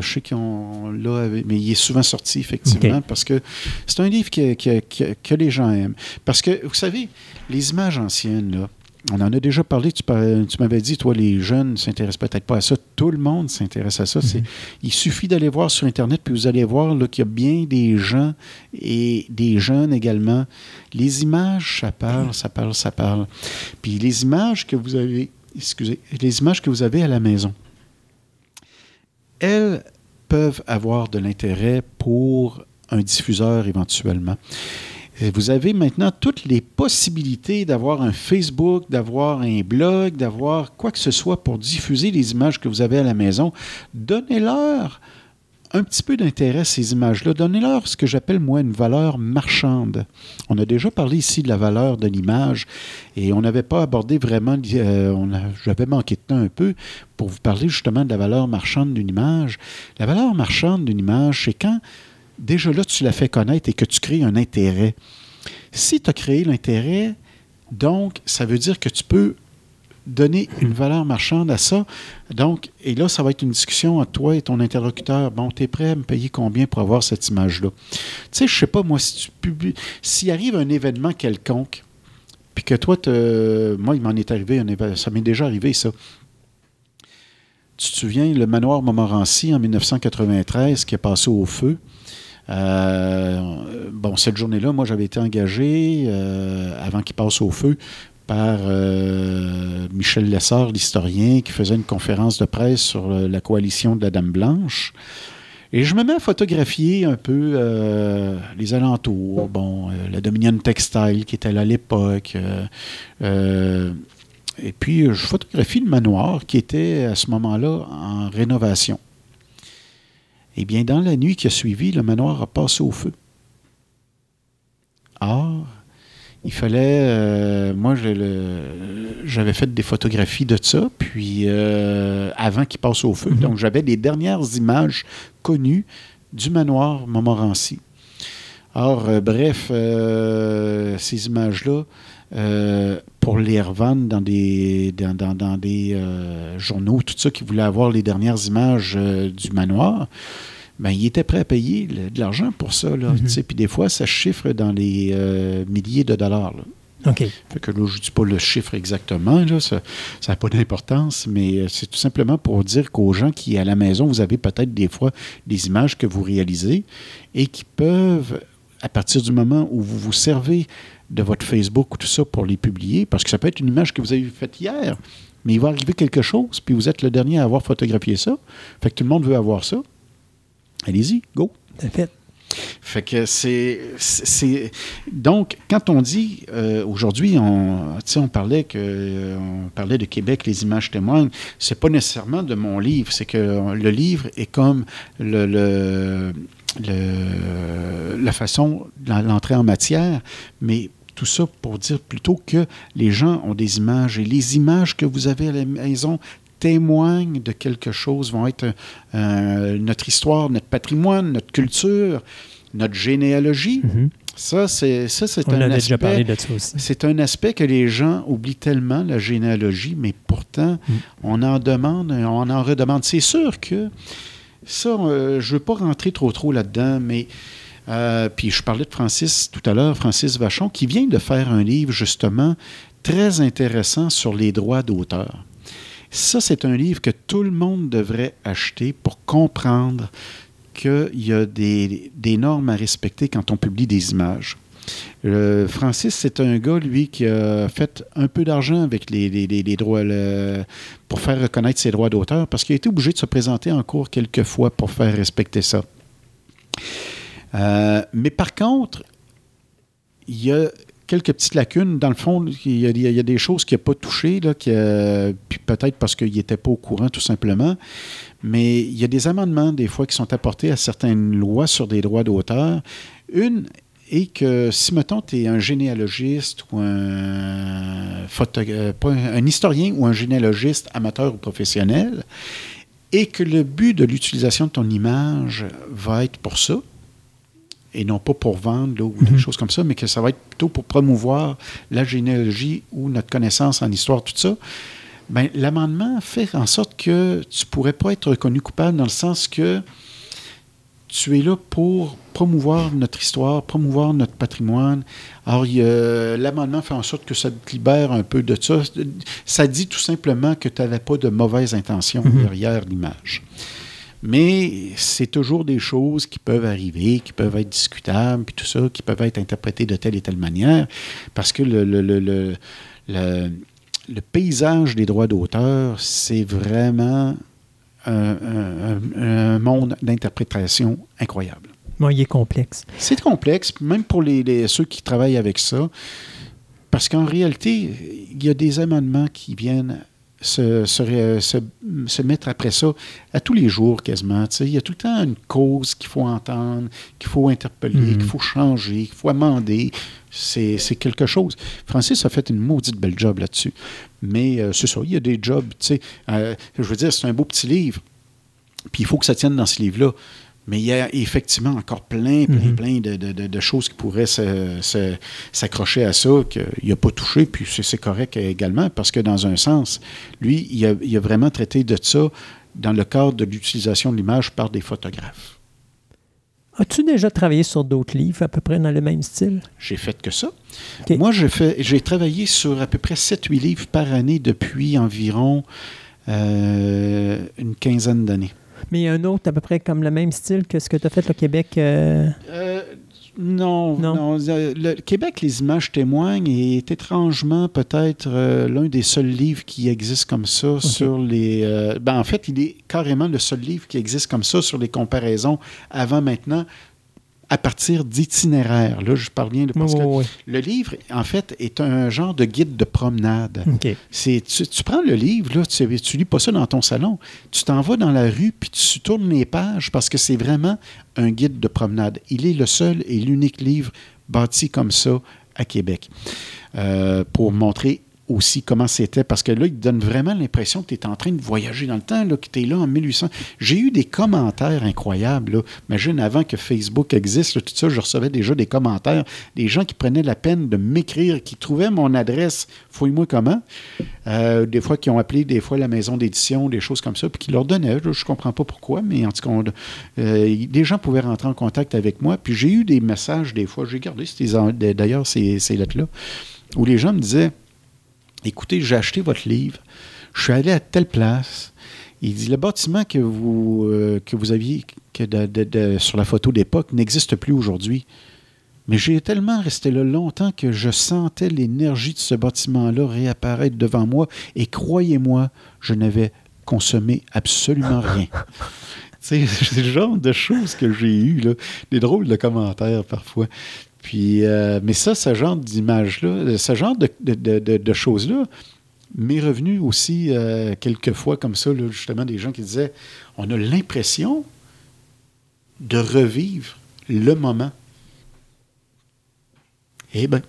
je sais là, avec- mais il est souvent sorti effectivement parce que c'est un livre que, que- que- que les gens aiment. Parce que vous savez, les images anciennes là. On en a déjà parlé, tu, m'avais dit, toi, les jeunes ne s'intéressent peut-être pas à ça. Tout le monde s'intéresse à ça. C'est- Il suffit d'aller voir sur Internet, puis vous allez voir qu'il y a bien des gens et des jeunes également. Les images, ça parle, ça parle, ça parle. Puis les images que vous avez, excusez, les images que vous avez à la maison, elles peuvent avoir de l'intérêt pour un diffuseur éventuellement. Vous avez maintenant toutes les possibilités d'avoir un Facebook, d'avoir un blog, d'avoir quoi que ce soit pour diffuser les images que vous avez à la maison. Donnez-leur un petit peu d'intérêt à ces images-là. Donnez-leur ce que j'appelle, moi, une valeur marchande. On a déjà parlé ici de la valeur de l'image et on n'avait pas abordé vraiment, euh, j'avais manqué de temps un peu pour vous parler justement de la valeur marchande d'une image. La valeur marchande d'une image, c'est quand déjà là, tu la fais connaître et que tu crées un intérêt. Si tu as créé l'intérêt, donc, ça veut dire que tu peux donner une valeur marchande à ça. Donc, et là, ça va être une discussion entre toi et ton interlocuteur. Bon, tu prêt à me payer combien pour avoir cette image-là? Tu sais, je sais pas, moi, si tu publies, s'il arrive un événement quelconque, puis que toi, moi, il m'en est arrivé, un éve- ça m'est déjà arrivé, ça. Tu te souviens, le manoir Montmorency en 1993 qui est passé au feu? Euh, bon, cette journée-là, moi, j'avais été engagé euh, avant qu'il passe au feu par euh, Michel Lessard, l'historien, qui faisait une conférence de presse sur la coalition de la Dame Blanche. Et je me mets à photographier un peu les alentours. Bon, la Dominion Textile qui était là à l'époque. et puis, je photographie le manoir qui était à ce moment-là en rénovation. Eh bien, dans la nuit qui a suivi, le manoir a passé au feu. Or, il fallait. euh, moi, j'avais fait des photographies de ça, puis euh, avant qu'il passe au feu. Mhm. Donc, j'avais les dernières images connues du manoir Montmorency. Or, euh, bref, ces images-là, euh, pour les revendre dans des, dans, dans- dans des euh, journaux, tout ça, qui voulaient avoir les dernières images euh, du manoir, ben, ils étaient prêts à payer le- de l'argent pour ça. Là, Mhm. Puis des fois, ça chiffre dans les milliers de dollars. là. OK. Fait que là, je ne dis pas le chiffre exactement, là, ça n'a pas d'importance, mais c'est tout simplement pour dire qu'aux gens qui, à la maison, vous avez peut-être des fois des images que vous réalisez et qui peuvent, à partir du moment où vous vous servez de votre Facebook ou tout ça pour les publier, parce que ça peut être une image que vous avez faite hier, mais il va arriver quelque chose, puis vous êtes le dernier à avoir photographié ça, fait que tout le monde veut avoir ça. Allez-y, go! C'est fait. Fait que c'est. c'est- Donc, quand on dit euh, aujourd'hui, on, tu sais, on parlait que euh, on parlait de Québec, les images témoignent, c'est pas nécessairement de mon livre, c'est que le livre est comme le, le- le- la façon, l'entrée en matière, mais tout ça pour dire plutôt que les gens ont des images et les images que vous avez à la maison témoignent de quelque chose, vont être euh, notre histoire, notre patrimoine, notre culture, notre généalogie. Mhm. Ça, c'est ça, c'est On un avait déjà parlé aspect. de ça aussi. C'est un aspect que les gens oublient tellement, la généalogie, mais pourtant, Mm. on en demande, on en redemande. C'est sûr que ça, euh, je ne veux pas rentrer trop trop là-dedans, mais euh, puis je parlais de Francis tout à l'heure, Francis Vachon, qui vient de faire un livre justement très intéressant sur les droits d'auteur. Ça, c'est un livre que tout le monde devrait acheter pour comprendre qu'il y a des, normes à respecter quand on publie des images. Euh, Francis, c'est un gars, lui, qui a fait un peu d'argent avec les, droits pour faire reconnaître ses droits d'auteur parce qu'il a été obligé de se présenter en cours quelques fois pour faire respecter ça. Euh, mais par contre, il y a quelques petites lacunes. Dans le fond, il y a, des choses qu'il n'a pas touchées, peut-être parce qu'il n'était pas au courant, tout simplement. Mais il y a des amendements, des fois, qui sont apportés à certaines lois sur des droits d'auteur. Une est que si, mettons, tu es un généalogiste ou euh, un historien ou un généalogiste amateur ou professionnel, et que le but de l'utilisation de ton image va être pour ça, et non pas pour vendre là, ou des Mhm. choses comme ça, mais que ça va être plutôt pour promouvoir la généalogie ou notre connaissance en histoire, tout ça, ben, l'amendement fait en sorte que tu ne pourrais pas être reconnu coupable dans le sens que tu es là pour promouvoir notre histoire, promouvoir notre patrimoine. Alors, l'amendement fait en sorte que ça te libère un peu de ça. Ça dit tout simplement que tu n'avais pas de mauvaises intentions Mhm. derrière l'image. Mais c'est toujours des choses qui peuvent arriver, qui peuvent être discutables, puis tout ça, qui peuvent être interprétées de telle et telle manière, parce que le, le- le- le- paysage des droits d'auteur, c'est vraiment un, un- un- un monde d'interprétation incroyable. Il est complexe. C'est complexe, même pour les, les- ceux qui travaillent avec ça, parce qu'en réalité, il y a des amendements qui viennent se, se se- se mettre après ça à tous les jours quasiment. Il y a tout le temps une cause qu'il faut entendre, qu'il faut interpeller, Mhm. qu'il faut changer, qu'il faut amender. C'est c'est quelque chose. Francis a fait une maudite belle job là-dessus. Mais euh, c'est ça, il y a des jobs, tu sais. euh, je veux dire, c'est un beau petit livre. Puis il faut que ça tienne dans ce livre-là. Mais il y a effectivement encore plein, plein, Mhm. plein de, de- de- de choses qui pourraient s'accrocher à ça, qu'il n'a pas touché, puis c'est correct également, parce que dans un sens, lui, il a, il a vraiment traité de ça dans le cadre de l'utilisation de l'image par des photographes. As-tu déjà travaillé sur d'autres livres à peu près dans le même style? J'ai fait que ça. Moi, j'ai travaillé sur à peu près 7-8 livres par année depuis environ euh, une quinzaine d'années. Mais il y a un autre à peu près comme le même style que ce que tu as fait au Québec. euh, Euh, non, Non? non. Euh, Le Québec, les images témoignent et est étrangement peut-être euh, l'un des seuls livres qui existe comme ça sur les. ben, en fait, il est carrément le seul livre qui existe comme ça sur les comparaisons avant-maintenant à partir d'itinéraires. Là, je parle bien de. Parce que oui, le livre, en fait, est un genre de guide de promenade. oui. OK. C'est, tu, tu prends le livre, là, tu ne lis pas ça dans ton salon. Tu t'en vas dans la rue, puis tu tournes les pages parce que c'est vraiment un guide de promenade. Il est le seul et l'unique livre bâti comme ça à Québec. Euh, pour montrer aussi comment c'était, parce que là, il donne vraiment l'impression que tu es en train de voyager dans le temps, là, que tu es là en 1800. J'ai eu des commentaires incroyables. Là. Imagine, avant que Facebook existe, tout ça, je recevais déjà des commentaires, des gens qui prenaient la peine de m'écrire, qui trouvaient mon adresse, fouille-moi comment, euh, des fois qui ont appelé, des fois la maison d'édition, des choses comme ça, puis qui leur donnaient, je ne comprends pas pourquoi, mais en tout cas, euh, des gens pouvaient rentrer en contact avec moi, puis j'ai eu des messages des fois, j'ai gardé d'ailleurs ces, ces lettres-là, où les gens me disaient, écoutez, j'ai acheté votre livre, je suis allé à telle place. Il dit, le bâtiment que vous, euh, que vous aviez que sur la photo d'époque n'existe plus aujourd'hui. Mais j'ai tellement resté là longtemps que je sentais l'énergie de ce bâtiment-là réapparaître devant moi. Et croyez-moi, je n'avais consommé absolument rien. c'est le genre de choses que j'ai eues, là. des drôles de commentaires parfois. Puis, euh, mais ça, ce genre d'image-là, ce genre de, choses-là, m'est revenu aussi euh, quelques fois comme ça, justement, des gens qui disaient on a l'impression de revivre le moment. Eh bien.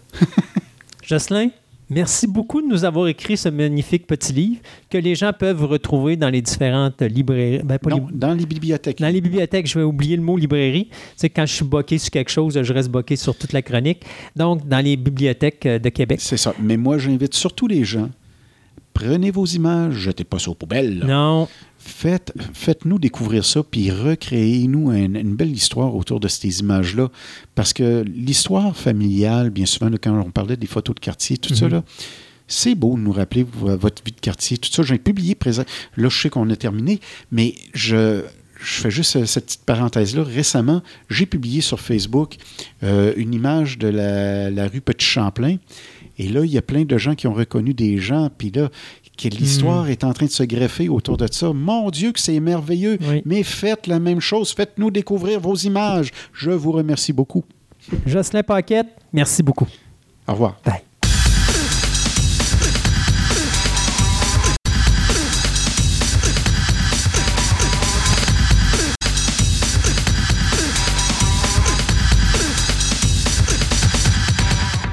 Jocelyn? Merci beaucoup de nous avoir écrit ce magnifique petit livre que les gens peuvent retrouver dans les différentes librairies. Ben, non, dans les bibliothèques. Dans les bibliothèques, je vais oublier le mot librairie. C'est quand je suis boqué sur quelque chose, je reste boqué sur toute la chronique. Donc, dans les bibliothèques euh, de Québec. C'est ça. Mais moi, j'invite surtout les gens prenez vos images, jetez pas ça aux poubelles. Non. Faites, faites-nous découvrir ça, puis recréez-nous une, belle histoire autour de ces images-là. Parce que l'histoire familiale, bien souvent, quand on parlait des photos de quartier, tout ça, mhm. c'est beau de nous rappeler votre vie de quartier, tout ça. J'ai publié présent. Là, je sais qu'on a terminé, mais je, je fais juste cette petite parenthèse-là. Récemment, j'ai publié sur Facebook euh, une image de la, la rue Petit-Champlain. Et là, il y a plein de gens qui ont reconnu des gens, puis là, que l'histoire hmm. est en train de se greffer autour de ça. Mon Dieu, que c'est merveilleux. Mais faites la même chose. Faites-nous découvrir vos images. Je vous remercie beaucoup. Jocelyn Paquette, merci beaucoup. Au revoir. Bye.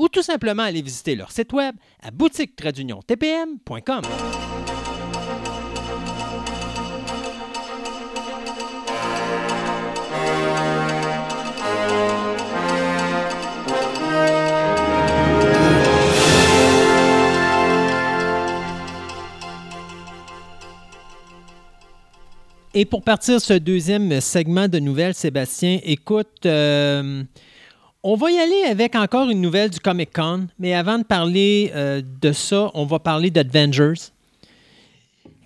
ou tout simplement aller visiter leur site web à boutique-tpm.com. Et pour partir ce deuxième segment de nouvelles, Sébastien, écoute, euh, on va y aller avec encore une nouvelle du Comic Con, mais avant de parler euh, de ça, on va parler d'Avengers,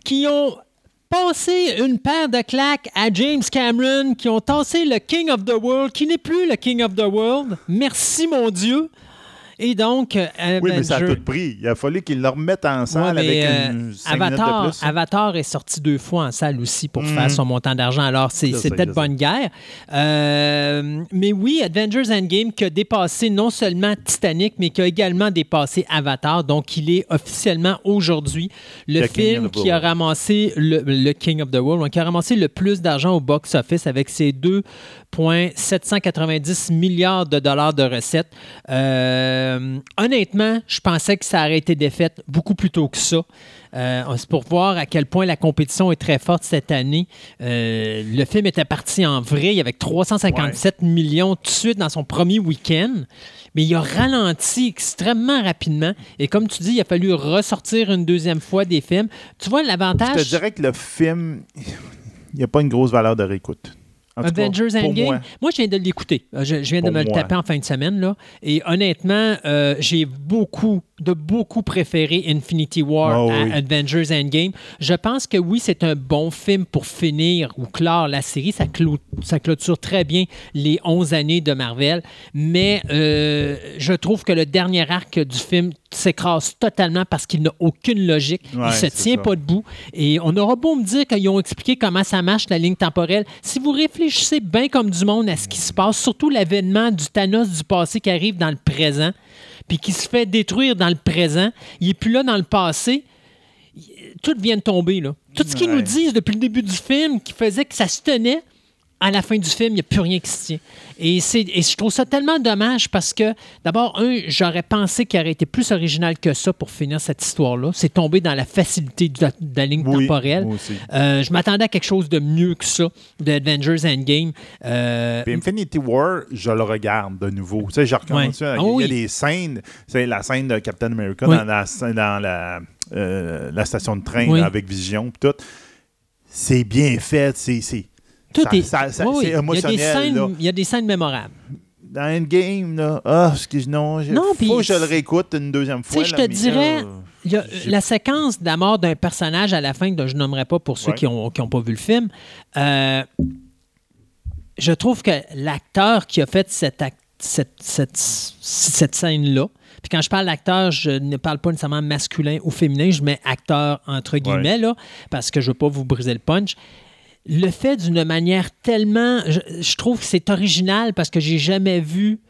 qui ont passé une paire de claques à James Cameron, qui ont tassé le King of the World, qui n'est plus le King of the World. Merci mon Dieu. Et donc, euh, oui, mais ça a tout pris. Il a fallu qu'ils le remettent en salle avec euh, une Avatar, de plus. Avatar est sorti deux fois en salle aussi pour faire mm. son montant d'argent. Alors, c'était de bonne guerre. Euh, mais oui, Avengers Endgame qui a dépassé non seulement Titanic, mais qui a également dépassé Avatar. Donc, il est officiellement aujourd'hui le, film qui a ramassé le, King of the World, qui a ramassé le plus d'argent au box-office avec ses 2,790 milliards de dollars de recettes. Euh, honnêtement, je pensais que ça aurait été défaite beaucoup plus tôt que ça. Euh, c'est pour voir à quel point la compétition est très forte cette année. Euh, le film était parti en vrille avec 357 millions tout de suite dans son premier week-end, mais il a ralenti extrêmement rapidement. Et comme tu dis, il a fallu ressortir une deuxième fois des films. Tu vois, l'avantage. Je te dirais que le film, il n'y a pas une grosse valeur de réécoute. Avengers Endgame. Moi. je viens de l'écouter. Euh, je, viens de me le taper en fin de semaine. Là. Et honnêtement, euh, j'ai beaucoup de beaucoup préférer Infinity War Oh, à oui. Avengers Endgame. Je pense que oui, c'est un bon film pour finir ou clore la série. Ça, clôt- ça clôture très bien les 11 années de Marvel. Mais euh, je trouve que le dernier arc du film s'écrase totalement parce qu'il n'a aucune logique. Ouais, Il se c'est tient ça. pas debout. Et on aura beau me dire qu'ils ont expliqué comment ça marche, la ligne temporelle. Si vous réfléchissez bien comme du monde à ce qui se passe, surtout l'avènement du Thanos du passé qui arrive dans le présent, puis qui se fait détruire dans le présent, il n'est plus là dans le passé, tout vient de tomber. Là. Tout ce qu'ils Ouais. nous disent depuis le début du film, qui faisait que ça se tenait, à la fin du film, il n'y a plus rien qui se tient. Et, c'est, et je trouve ça tellement dommage parce que, d'abord, un, j'aurais pensé qu'il aurait été plus original que ça pour finir cette histoire-là. C'est tombé dans la facilité de la, de la ligne Oui, temporelle. Euh, je m'attendais à quelque chose de mieux que ça, de Avengers Endgame. Euh, Puis Infinity War, je le regarde de nouveau. Tu sais, je recommence Ouais. ça. Ah Il y a oui. des scènes. C'est la scène de Captain America Oui. dans, la, dans la, euh, la station de train là, avec Vision. tout. C'est bien fait. C'est, c'est, tout ça- est. ça- ça- Oui, oui. c'est Il y a des émotionnel. scènes- là. Il y a des scènes mémorables. Dans Endgame, là, ah, excuse, non, je- Non, faut que je le réécoute une deuxième Tu fois. sais, je là, te dirais, il y a la séquence de la mort d'un personnage à la fin, que je nommerai pas pour ceux Ouais. qui n'ont pas vu le film. euh, je trouve que l'acteur qui a fait cette, cette, cette, cette scène-là, puis quand je parle d'acteur, je ne parle pas nécessairement masculin ou féminin, je mets acteur entre guillemets, là, parce que je ne veux pas vous briser le punch. Le fait d'une manière tellement. Je, je trouve que c'est original parce que j'ai jamais vu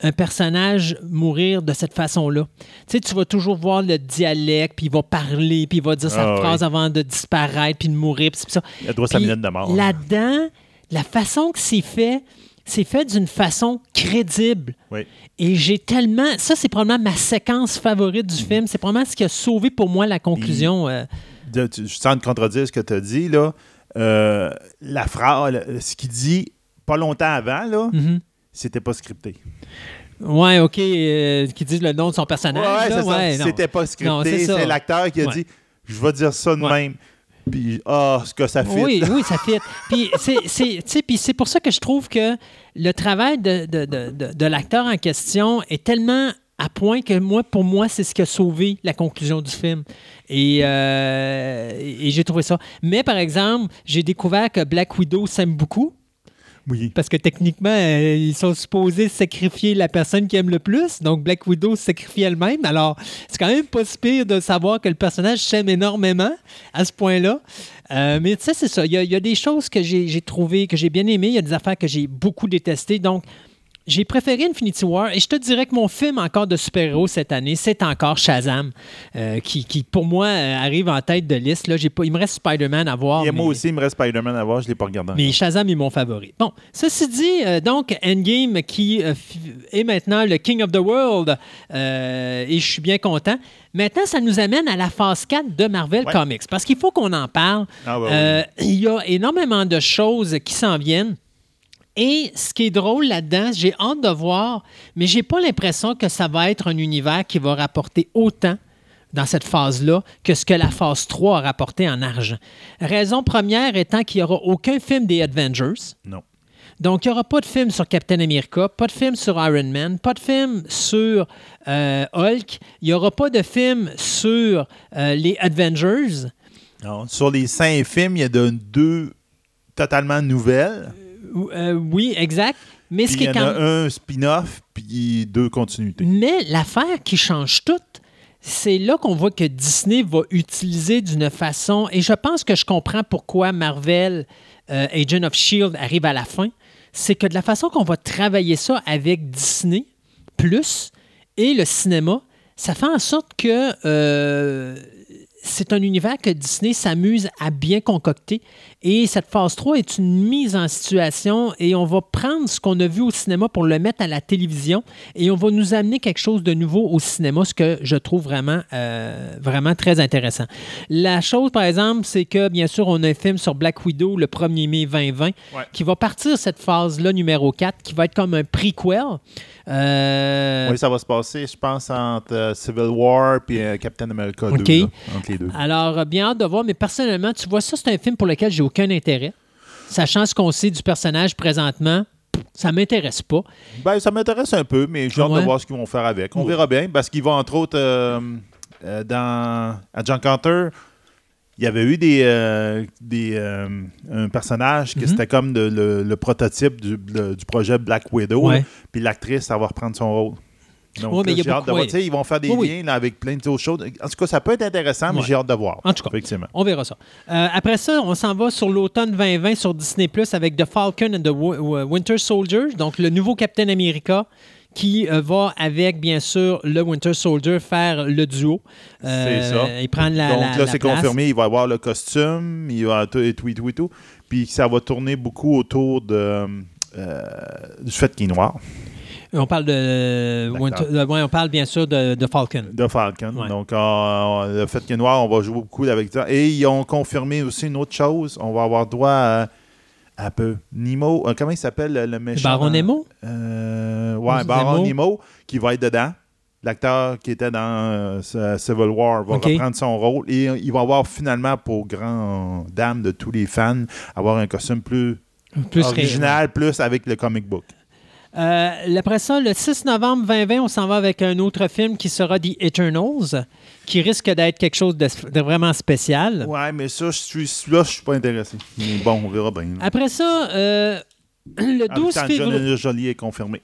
un personnage mourir de cette façon-là. Tu sais, tu vas toujours voir le dialecte, puis il va parler, puis il va dire sa Ah, phrase oui. avant de disparaître, puis de mourir, puis ça. Il doit sa Puis minute de mort. Là-dedans, la façon que c'est fait, c'est fait d'une façon crédible. Oui. Et j'ai tellement. Ça, c'est probablement ma séquence favorite du film. C'est probablement ce qui a sauvé pour moi la conclusion. euh, de- tu- je sens de contredire ce que tu as dit, là. Euh, la phrase, ce qu'il dit pas longtemps avant, là, mhm. c'était pas scripté. Ouais, OK. euh, qui disent le nom de son personnage. Ouais, ouais. C'était pas scripté. c'est l'acteur qui a Ouais. dit Je vais dire ça de Ouais. même. Puis, ah, ce que ça fait. Oui, oui, ça fit. Puis c'est, pour ça que je trouve que le travail de, de, de, de- de l'acteur en question est tellement à point que moi, pour moi, c'est ce qui a sauvé la conclusion du film. Et, euh, et j'ai trouvé ça. Mais par exemple, j'ai découvert que Black Widow s'aime beaucoup. Oui. Parce que techniquement, euh, ils sont supposés sacrifier la personne qui aime le plus. Donc, Black Widow se sacrifie elle-même. Alors, c'est quand même pas si pire de savoir que le personnage s'aime énormément à ce point-là. Euh, mais tu sais, c'est ça. Il y, a, il y a des choses que j'ai j'ai trouvées, que j'ai bien aimées. Il y a des affaires que j'ai beaucoup détestées. Donc, j'ai préféré Infinity War et je te dirais que mon film encore de super-héros cette année, c'est encore Shazam, euh, qui, qui, pour moi euh, arrive en tête de liste. Là, pas, il me reste Spider-Man à voir. Et moi aussi, il me reste Spider-Man à voir, je ne l'ai pas regardé. mais. Shazam est mon favori. Bon, ceci dit, euh, donc Endgame qui est maintenant le King of the World et je suis bien content. Maintenant, ça nous amène à la phase 4 de Marvel Ouais. Comics parce qu'il faut qu'on en parle. Ah, bah oui. Il y a énormément de choses qui s'en viennent. Et ce qui est drôle là-dedans, j'ai hâte de voir, mais j'ai pas l'impression que ça va être un univers qui va rapporter autant dans cette phase-là que ce que la phase 3 a rapporté en argent. Raison première étant qu'il n'y aura aucun film des Avengers. Non. Donc, il n'y aura pas de film sur Captain America, pas de film sur Iron Man, pas de film sur euh, Hulk, il n'y aura pas de film sur euh, les Avengers. Non. Sur les cinq films, il y a de, deux totalement nouvelles. Euh, oui, exact. Mais ce qui il est y en quand a un spin-off, puis deux continuités. Mais l'affaire qui change tout, c'est là qu'on voit que Disney va utiliser d'une façon, et je pense que je comprends pourquoi Marvel euh, Agent of Shield arrive à la fin, c'est que de la façon qu'on va travailler ça avec Disney plus et le cinéma, ça fait en sorte que euh, c'est un univers que Disney s'amuse à bien concocter. Et cette phase 3 est une mise en situation et on va prendre ce qu'on a vu au cinéma pour le mettre à la télévision et on va nous amener quelque chose de nouveau au cinéma, ce que je trouve vraiment, euh, vraiment très intéressant. La chose, par exemple, c'est que, bien sûr, on a un film sur Black Widow le 1er mai 2020 Ouais. qui va partir cette phase-là, numéro 4, qui va être comme un prequel. Euh, Oui, ça va se passer, je pense, entre euh, Civil War et Captain America 2. OK. là, entre les deux. Alors, bien hâte de voir, mais personnellement, tu vois, ça, c'est un film pour lequel j'ai aucun intérêt. Sachant ce qu'on sait du personnage présentement, ça m'intéresse pas. Ben, ça m'intéresse un peu, mais j'ai hâte Ouais. de voir ce qu'ils vont faire avec. On verra bien, parce qu'ils vont, entre autres, euh, euh, dans à John Carter, il y avait eu des, euh, des un personnage qui Mhm. c'était comme de- le, le prototype du, le- du projet Black Widow, puis l'actrice, ça va reprendre son rôle. Donc, Ouais, il j'ai hâte de voir. Ils vont faire des Oui, liens là, avec plein d'autres choses. En tout cas, ça peut être intéressant, mais Ouais. j'ai hâte de voir. En tout cas. Effectivement. On verra ça. Euh, après ça, on s'en va sur l'automne 2020 sur Disney Plus avec The Falcon and the Wi- Wi- Winter Soldier, donc le nouveau Captain America qui euh, va avec, bien sûr, le Winter Soldier faire le duo. Euh, C'est ça. Et prendre la. Donc la- là, c'est confirmé, il va avoir le costume, il va tout et tout et tout tout. Puis ça va tourner beaucoup autour de, euh, du fait qu'il est noir, On parle de. Winter- de- ouais, on parle bien sûr de, de Falcon. de Falcon. Ouais. Donc euh, le fait qu'il est noir, on va jouer beaucoup avec ça. Et ils ont confirmé aussi une autre chose, on va avoir droit à un peu Nemo, euh, comment il s'appelle le, méchant? Baron Nemo? Euh, ouais. Baron Nemo, qui va être dedans. L'acteur qui était dans euh, Civil War va reprendre son rôle et euh, il va avoir finalement, pour grand dame de tous les fans, avoir un costume plus, Plus original, plus avec le comic book. Euh, après ça, le 6 novembre 2020, on s'en va avec un autre film qui sera The Eternals, qui risque d'être quelque chose de, de vraiment spécial. Ouais, mais ça, je suis là, je suis pas intéressé. Mais bon, on verra bien. Après ça, euh, le Ah, 12 putain, février. Jolie est confirmé.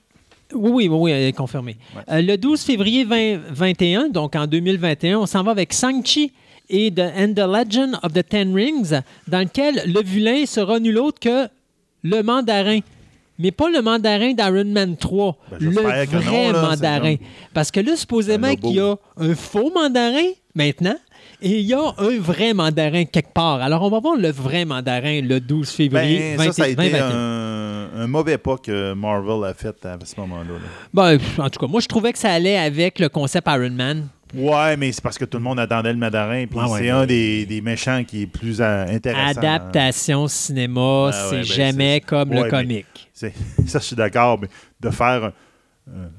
Oui, oui, oui, elle est confirmée. Ouais. Euh, le 12 février 2021, donc en 2021, on s'en va avec Shang-Chi et the, and the Legend of the Ten Rings, dans lequel le vilain sera nul autre que le mandarin. Mais pas le mandarin d'Iron Man 3, Ben, le non, vrai là, mandarin. comme- Parce que là, supposément qu'il y a un faux mandarin maintenant. Et il y a un vrai mandarin quelque part. Alors, on va voir le vrai mandarin le 12 février Ben, ça, ça a 20- été 2021. un, un mauvais pas que Marvel a fait à ce moment-là. là. Ben, en tout cas, moi, je trouvais que ça allait avec le concept Iron Man. Ouais, mais c'est parce que tout le monde attendait le Mandarin, puis ouais, c'est ouais. un des, des méchants qui est plus intéressant. Adaptation cinéma, Ah c'est ben, jamais c'est- comme ouais, le comique. Ça, je suis d'accord, mais de faire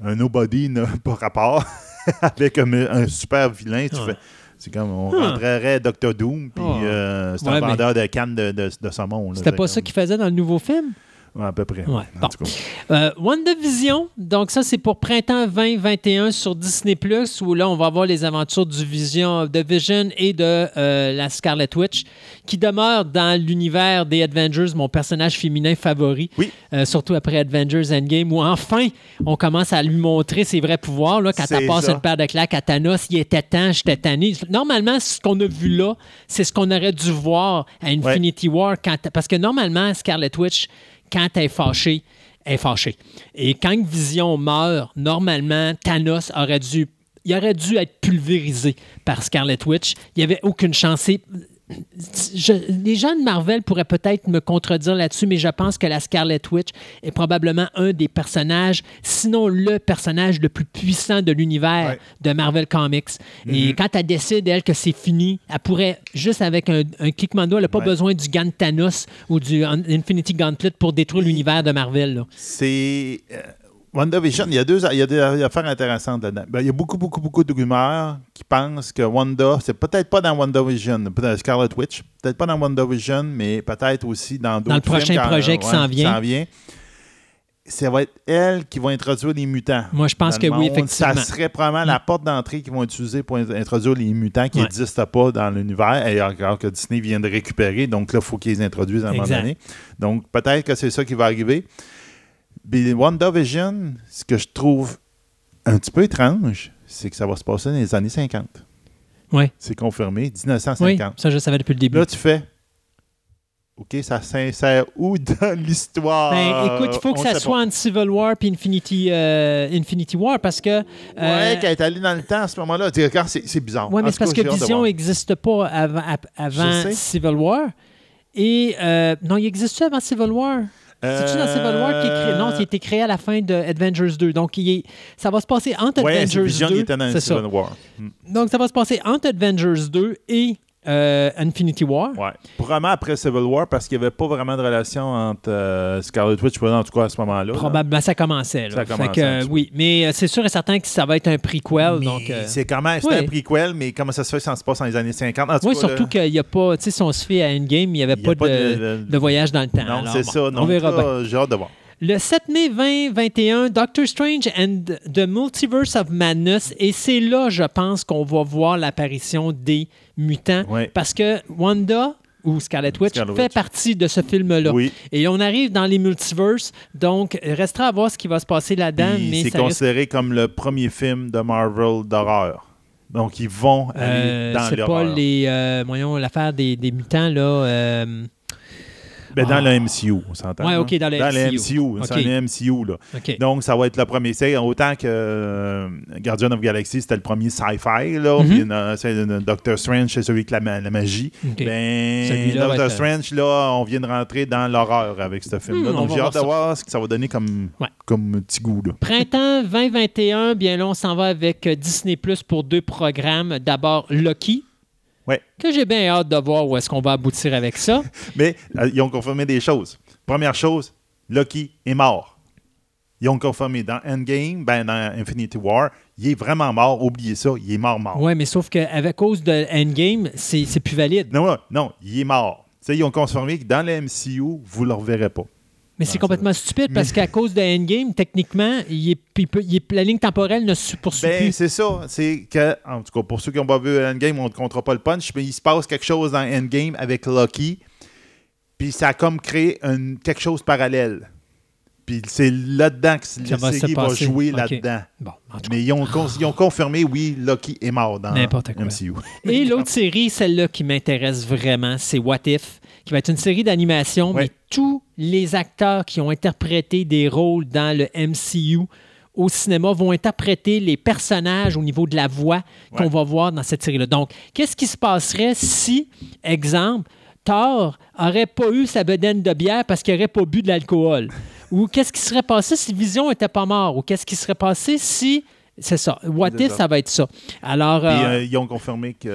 un, un nobody n'a pas rapport avec un, un super vilain, tu fais. C'est comme on Ah. rentrerait Doctor Doom, puis Ouais. euh, c'est un mais- vendeur de cannes de, de, de saumon. C'était pas ça comme- qu'il faisait dans le nouveau film? Ouais, à peu près. Ouais, bon. Euh, WandaVision, donc ça c'est pour printemps 2021 sur Disney+, où là on va avoir les aventures du Vision, de Vision et de euh, la Scarlet Witch, qui demeure dans l'univers des Avengers, mon personnage féminin favori, Oui. Euh, surtout après Avengers Endgame, où enfin on commence à lui montrer ses vrais pouvoirs. Là, quand elle passe ça. une paire de claques à Thanos, il était temps, j'étais tanné. Normalement, ce qu'on a vu là, c'est ce qu'on aurait dû voir à Infinity War, quand, parce que normalement, Scarlet Witch, quand elle est fâchée, elle est fâchée. Et quand Vision meurt, normalement, Thanos aurait dû, il aurait dû être pulvérisé par Scarlet Witch. Il n'y avait aucune chance. Je- les gens de Marvel pourraient peut-être me contredire là-dessus, mais je pense que la Scarlet Witch est probablement un des personnages, sinon le personnage le plus puissant de l'univers Ouais. de Marvel Comics. Et quand elle décide, elle, que c'est fini, elle pourrait, juste avec un, un cliquement de doigt, elle n'a pas Ouais. besoin du gant de Thanos ou du Infinity Gauntlet pour détruire l'univers de Marvel. C'est. euh, WandaVision, il y a deux il y a des affaires intéressantes là-dedans. Ben, il y a beaucoup, beaucoup, beaucoup de rumeurs qui pensent que Wanda, c'est peut-être pas dans WandaVision, peut-être dans Scarlet Witch, peut-être pas dans WandaVision, mais peut-être aussi dans d'autres Dans le prochain films quand- projet qui s'en vient. vient. Ça va être elle qui va introduire les mutants. Moi, je pense que oui, effectivement. Ça serait probablement la porte d'entrée qu'ils vont utiliser pour in- introduire les mutants qui Ouais. n'existent pas dans l'univers, et alors que Disney vient de récupérer. Donc là, il faut qu'ils les introduisent à un moment Exact. donné. Donc peut-être que c'est ça qui va arriver. Mais WandaVision, ce que je trouve un petit peu étrange, c'est que ça va se passer dans les années 50. Ouais. C'est confirmé, Oui, 1950. ça, je savais depuis le début. Là, tu fais. OK, ça s'insère où dans l'histoire? Ben, écoute, il faut que On ça soit entre Civil War et Infinity, euh, Infinity War parce que. pas. euh, Ouais, qu'elle est allée dans le temps à ce moment-là. C'est bizarre. En mais c'est parce que Vision n'existe pas avant. Civil War. Et. euh, non, il existe avant Civil War? C'est-tu dans Civil War qui est créé? Non, il a été créé à la fin de Avengers 2. Donc, il est- ça va se passer entre Ouais, Avengers Vision 2. qui était dans c'est ça. War. Hmm. Donc, ça va se passer entre Avengers 2 et euh, Infinity War. Ouais. Probablement après Civil War, parce qu'il n'y avait pas vraiment de relation entre euh, Scarlet Witch, en tout cas à ce moment-là. là. Probablement, ça commençait. Là. Ça Fait commençait que, un petit peu. oui, mais euh, c'est sûr et certain que ça va être un prequel. Mais donc, euh, C'est quand même oui. un prequel, mais comment ça se fait que ça se passe dans les années 50? En tout oui, cas, surtout là, qu'il n'y a pas, tu sais, si on se fait à Endgame, il n'y avait y pas, de, de- de voyage dans le temps. Non, c'est bon, ça. on Donc, verra bien. j'ai hâte de voir. Le 7 mai 2021, Doctor Strange and the Multiverse of Madness. Et c'est là, je pense, qu'on va voir l'apparition des mutants. Ouais. Parce que Wanda ou Scarlet Witch Scarlet fait Witch. partie de ce film-là. Oui. Et on arrive dans les multiverses. Donc, il restera à voir ce qui va se passer là-dedans. Mais c'est risque- considéré comme le premier film de Marvel d'horreur. Donc, ils vont aller Euh, dans c'est pas l'horreur. les. euh, voyons, l'affaire des, des mutants, là. euh, Ben, dans Ah. le MCU, on s'entend. Là? ok, dans le Dans le MCU. MCU. C'est Ok. un MCU, là. Donc, ça va être le premier. C'est autant que euh, Guardian of Galaxy, c'était le premier sci-fi, là. Puis, c'est, euh, Doctor Strange, c'est celui avec la, la magie. OK. Ben, Doctor être- Strange, là, on vient de rentrer dans l'horreur avec ce film-là. Hmm, on Donc, j'ai hâte de voir ce que ça va donner comme, Ouais. comme petit goût, là. Printemps 2021, bien là, on s'en va avec Disney Plus pour deux programmes. D'abord, Lucky. Ouais. Que j'ai bien hâte de voir où est-ce qu'on va aboutir avec ça. Mais euh, ils ont confirmé des choses. Première chose, Loki est mort. Ils ont confirmé dans Endgame, ben dans Infinity War, il est vraiment mort. Oubliez ça, il est mort, mort. Ouais, mais sauf qu'à cause de Endgame, c'est plus valide. Non, non, non, il est mort. Ils ont confirmé que dans le MCU, vous ne le reverrez pas. Mais c'est Ah, complètement stupide parce qu'à cause de Endgame, techniquement, il est, il peut- il est- la ligne temporelle ne se poursuit Ben, plus. c'est ça. C'est que, en tout cas, pour ceux qui n'ont pas vu Endgame, on ne comptera pas le punch, mais il se passe quelque chose dans Endgame avec Loki. Puis ça a comme créé quelque chose de parallèle. Puis c'est là-dedans que la va série va jouer là-dedans. Bon. Mais ils ont, ils ont confirmé, oui, Loki est mort dans quoi. MCU. Et l'autre série, celle-là qui m'intéresse vraiment, c'est What If, qui va être une série d'animation, mais tous les acteurs qui ont interprété des rôles dans le MCU au cinéma vont interpréter les personnages au niveau de la voix qu'on Ouais. va voir dans cette série-là. Donc, qu'est-ce qui se passerait si, exemple, Thor aurait pas eu sa bedaine de bière parce qu'il n'aurait pas bu de l'alcool? Ou qu'est-ce qui serait passé si Vision n'était pas mort? Ou qu'est-ce qui serait passé si... C'est ça. What If, ça. va être ça? Alors... Puis euh, euh, ils ont confirmé qu'ils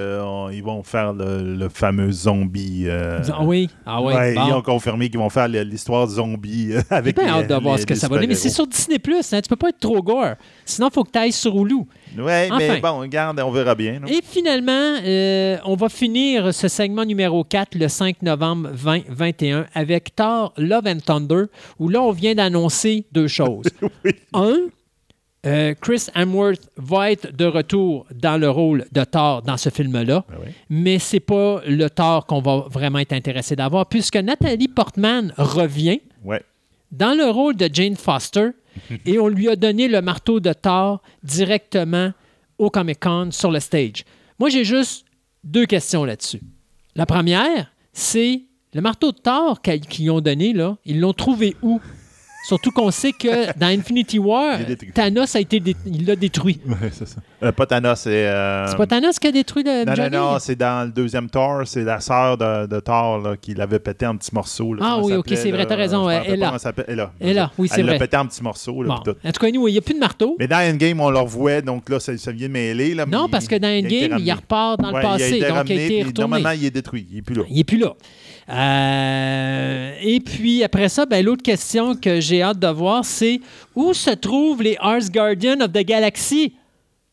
vont faire le, le fameux zombie. euh, oui, ah oui. ouais, bon. Ils ont confirmé qu'ils vont faire l'histoire zombie euh, avec les- hâte de voir les- ce que ça va donner. Mais c'est sur Disney hein, tu peux pas être trop gore. Sinon, il faut que tu ailles sur Hulu. Ouais, Enfin. mais bon, regarde, on verra bien. Et finalement, euh, on va finir ce segment numéro 4 le 5 novembre 2021 avec Thor Love and Thunder, où là, on vient d'annoncer deux choses. Un, euh, Chris Hemsworth va être de retour dans le rôle de Thor dans ce film-là, Ben oui. mais c'est pas le Thor qu'on va vraiment être intéressé d'avoir, puisque Nathalie Portman revient Ouais. dans le rôle de Jane Foster et on lui a donné le marteau de Thor directement au Comic Con sur le stage. Moi, j'ai juste deux questions là-dessus. La première, c'est le marteau de Thor qu'ils ont donné, là, ils l'ont trouvé où? Surtout qu'on sait que dans Infinity War, Il est. Thanos a été dé- il l'a détruit. Ouais, c'est ça. Euh, pas Thanos, c'est. euh, C'est pas Thanos qui a détruit le Non, non, Johnny? non, c'est dans le deuxième Thor, c'est la sœur de, de Thor là, qui l'avait pété en petits morceaux. là. Ah oui, ok, c'est vrai, là? t'as raison, ouais, rappelle pas Ella. oui, c'est Elle vrai. l'a pété en petits morceaux. Là, Bon. En tout cas, il n'y a plus de marteau. Mais dans Endgame, on le revoit, donc là, ça, ça vient de mêler. Là, non, parce que dans a Endgame, il repart dans Ouais, le passé, Il a été donc il a ramené, été puis retourné. Normalement, il est détruit. Il n'est plus là. Il n'est plus là. Euh, et puis après ça, ben, l'autre question que j'ai hâte de voir, c'est où se trouvent les Ars Guardians of the Galaxy?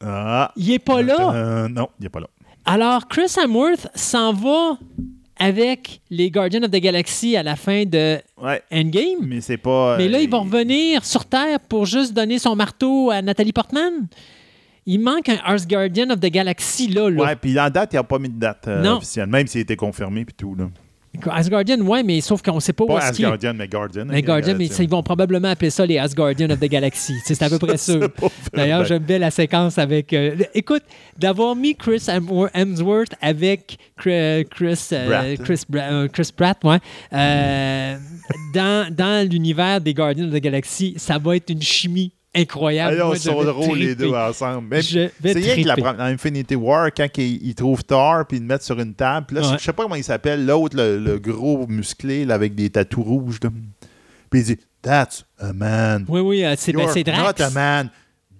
Ah. Il n'est pas là? Euh, non, il n'est pas là. Alors, Chris Hemsworth s'en va avec les Guardians of the Galaxy à la fin de Ouais, Endgame. mais c'est pas. Mais là, euh, il va revenir sur Terre pour juste donner son marteau à Nathalie Portman. Il manque un Ars Guardian of the Galaxy là. là. Ouais, puis en date, il n'a pas mis de date euh, officielle, même s'il a été confirmé puis tout. Là. Asgardian, ouais, mais sauf qu'on ne sait pas où Pas est-ce qu'il est. Asgardian, mais Guardian. Mais Guardian, mais Euh, ils vont probablement appeler ça les Asgardians of the Galaxy. C'est à peu près sûr. D'ailleurs, j'aime bien la séquence avec. euh, écoute, d'avoir mis Chris Hemswor- Hemsworth avec Chris, Chris, euh, Pratt. Chris, Bra- euh, Chris Pratt, ouais, euh, dans, dans l'univers des Guardians of the Galaxy, ça va être une chimie incroyable. Moi, ils sont drôles les deux ensemble. C'est rien que la, dans Infinity War, quand ils, ils trouvent Thor puis ils le mettent sur une table. Puis là, Ouais. je sais pas comment il s'appelle, l'autre, le, le gros musclé là, avec des tatous rouges. là. Puis il dit That's a man. Oui, oui, euh, c'est ben, Drax. Not a man.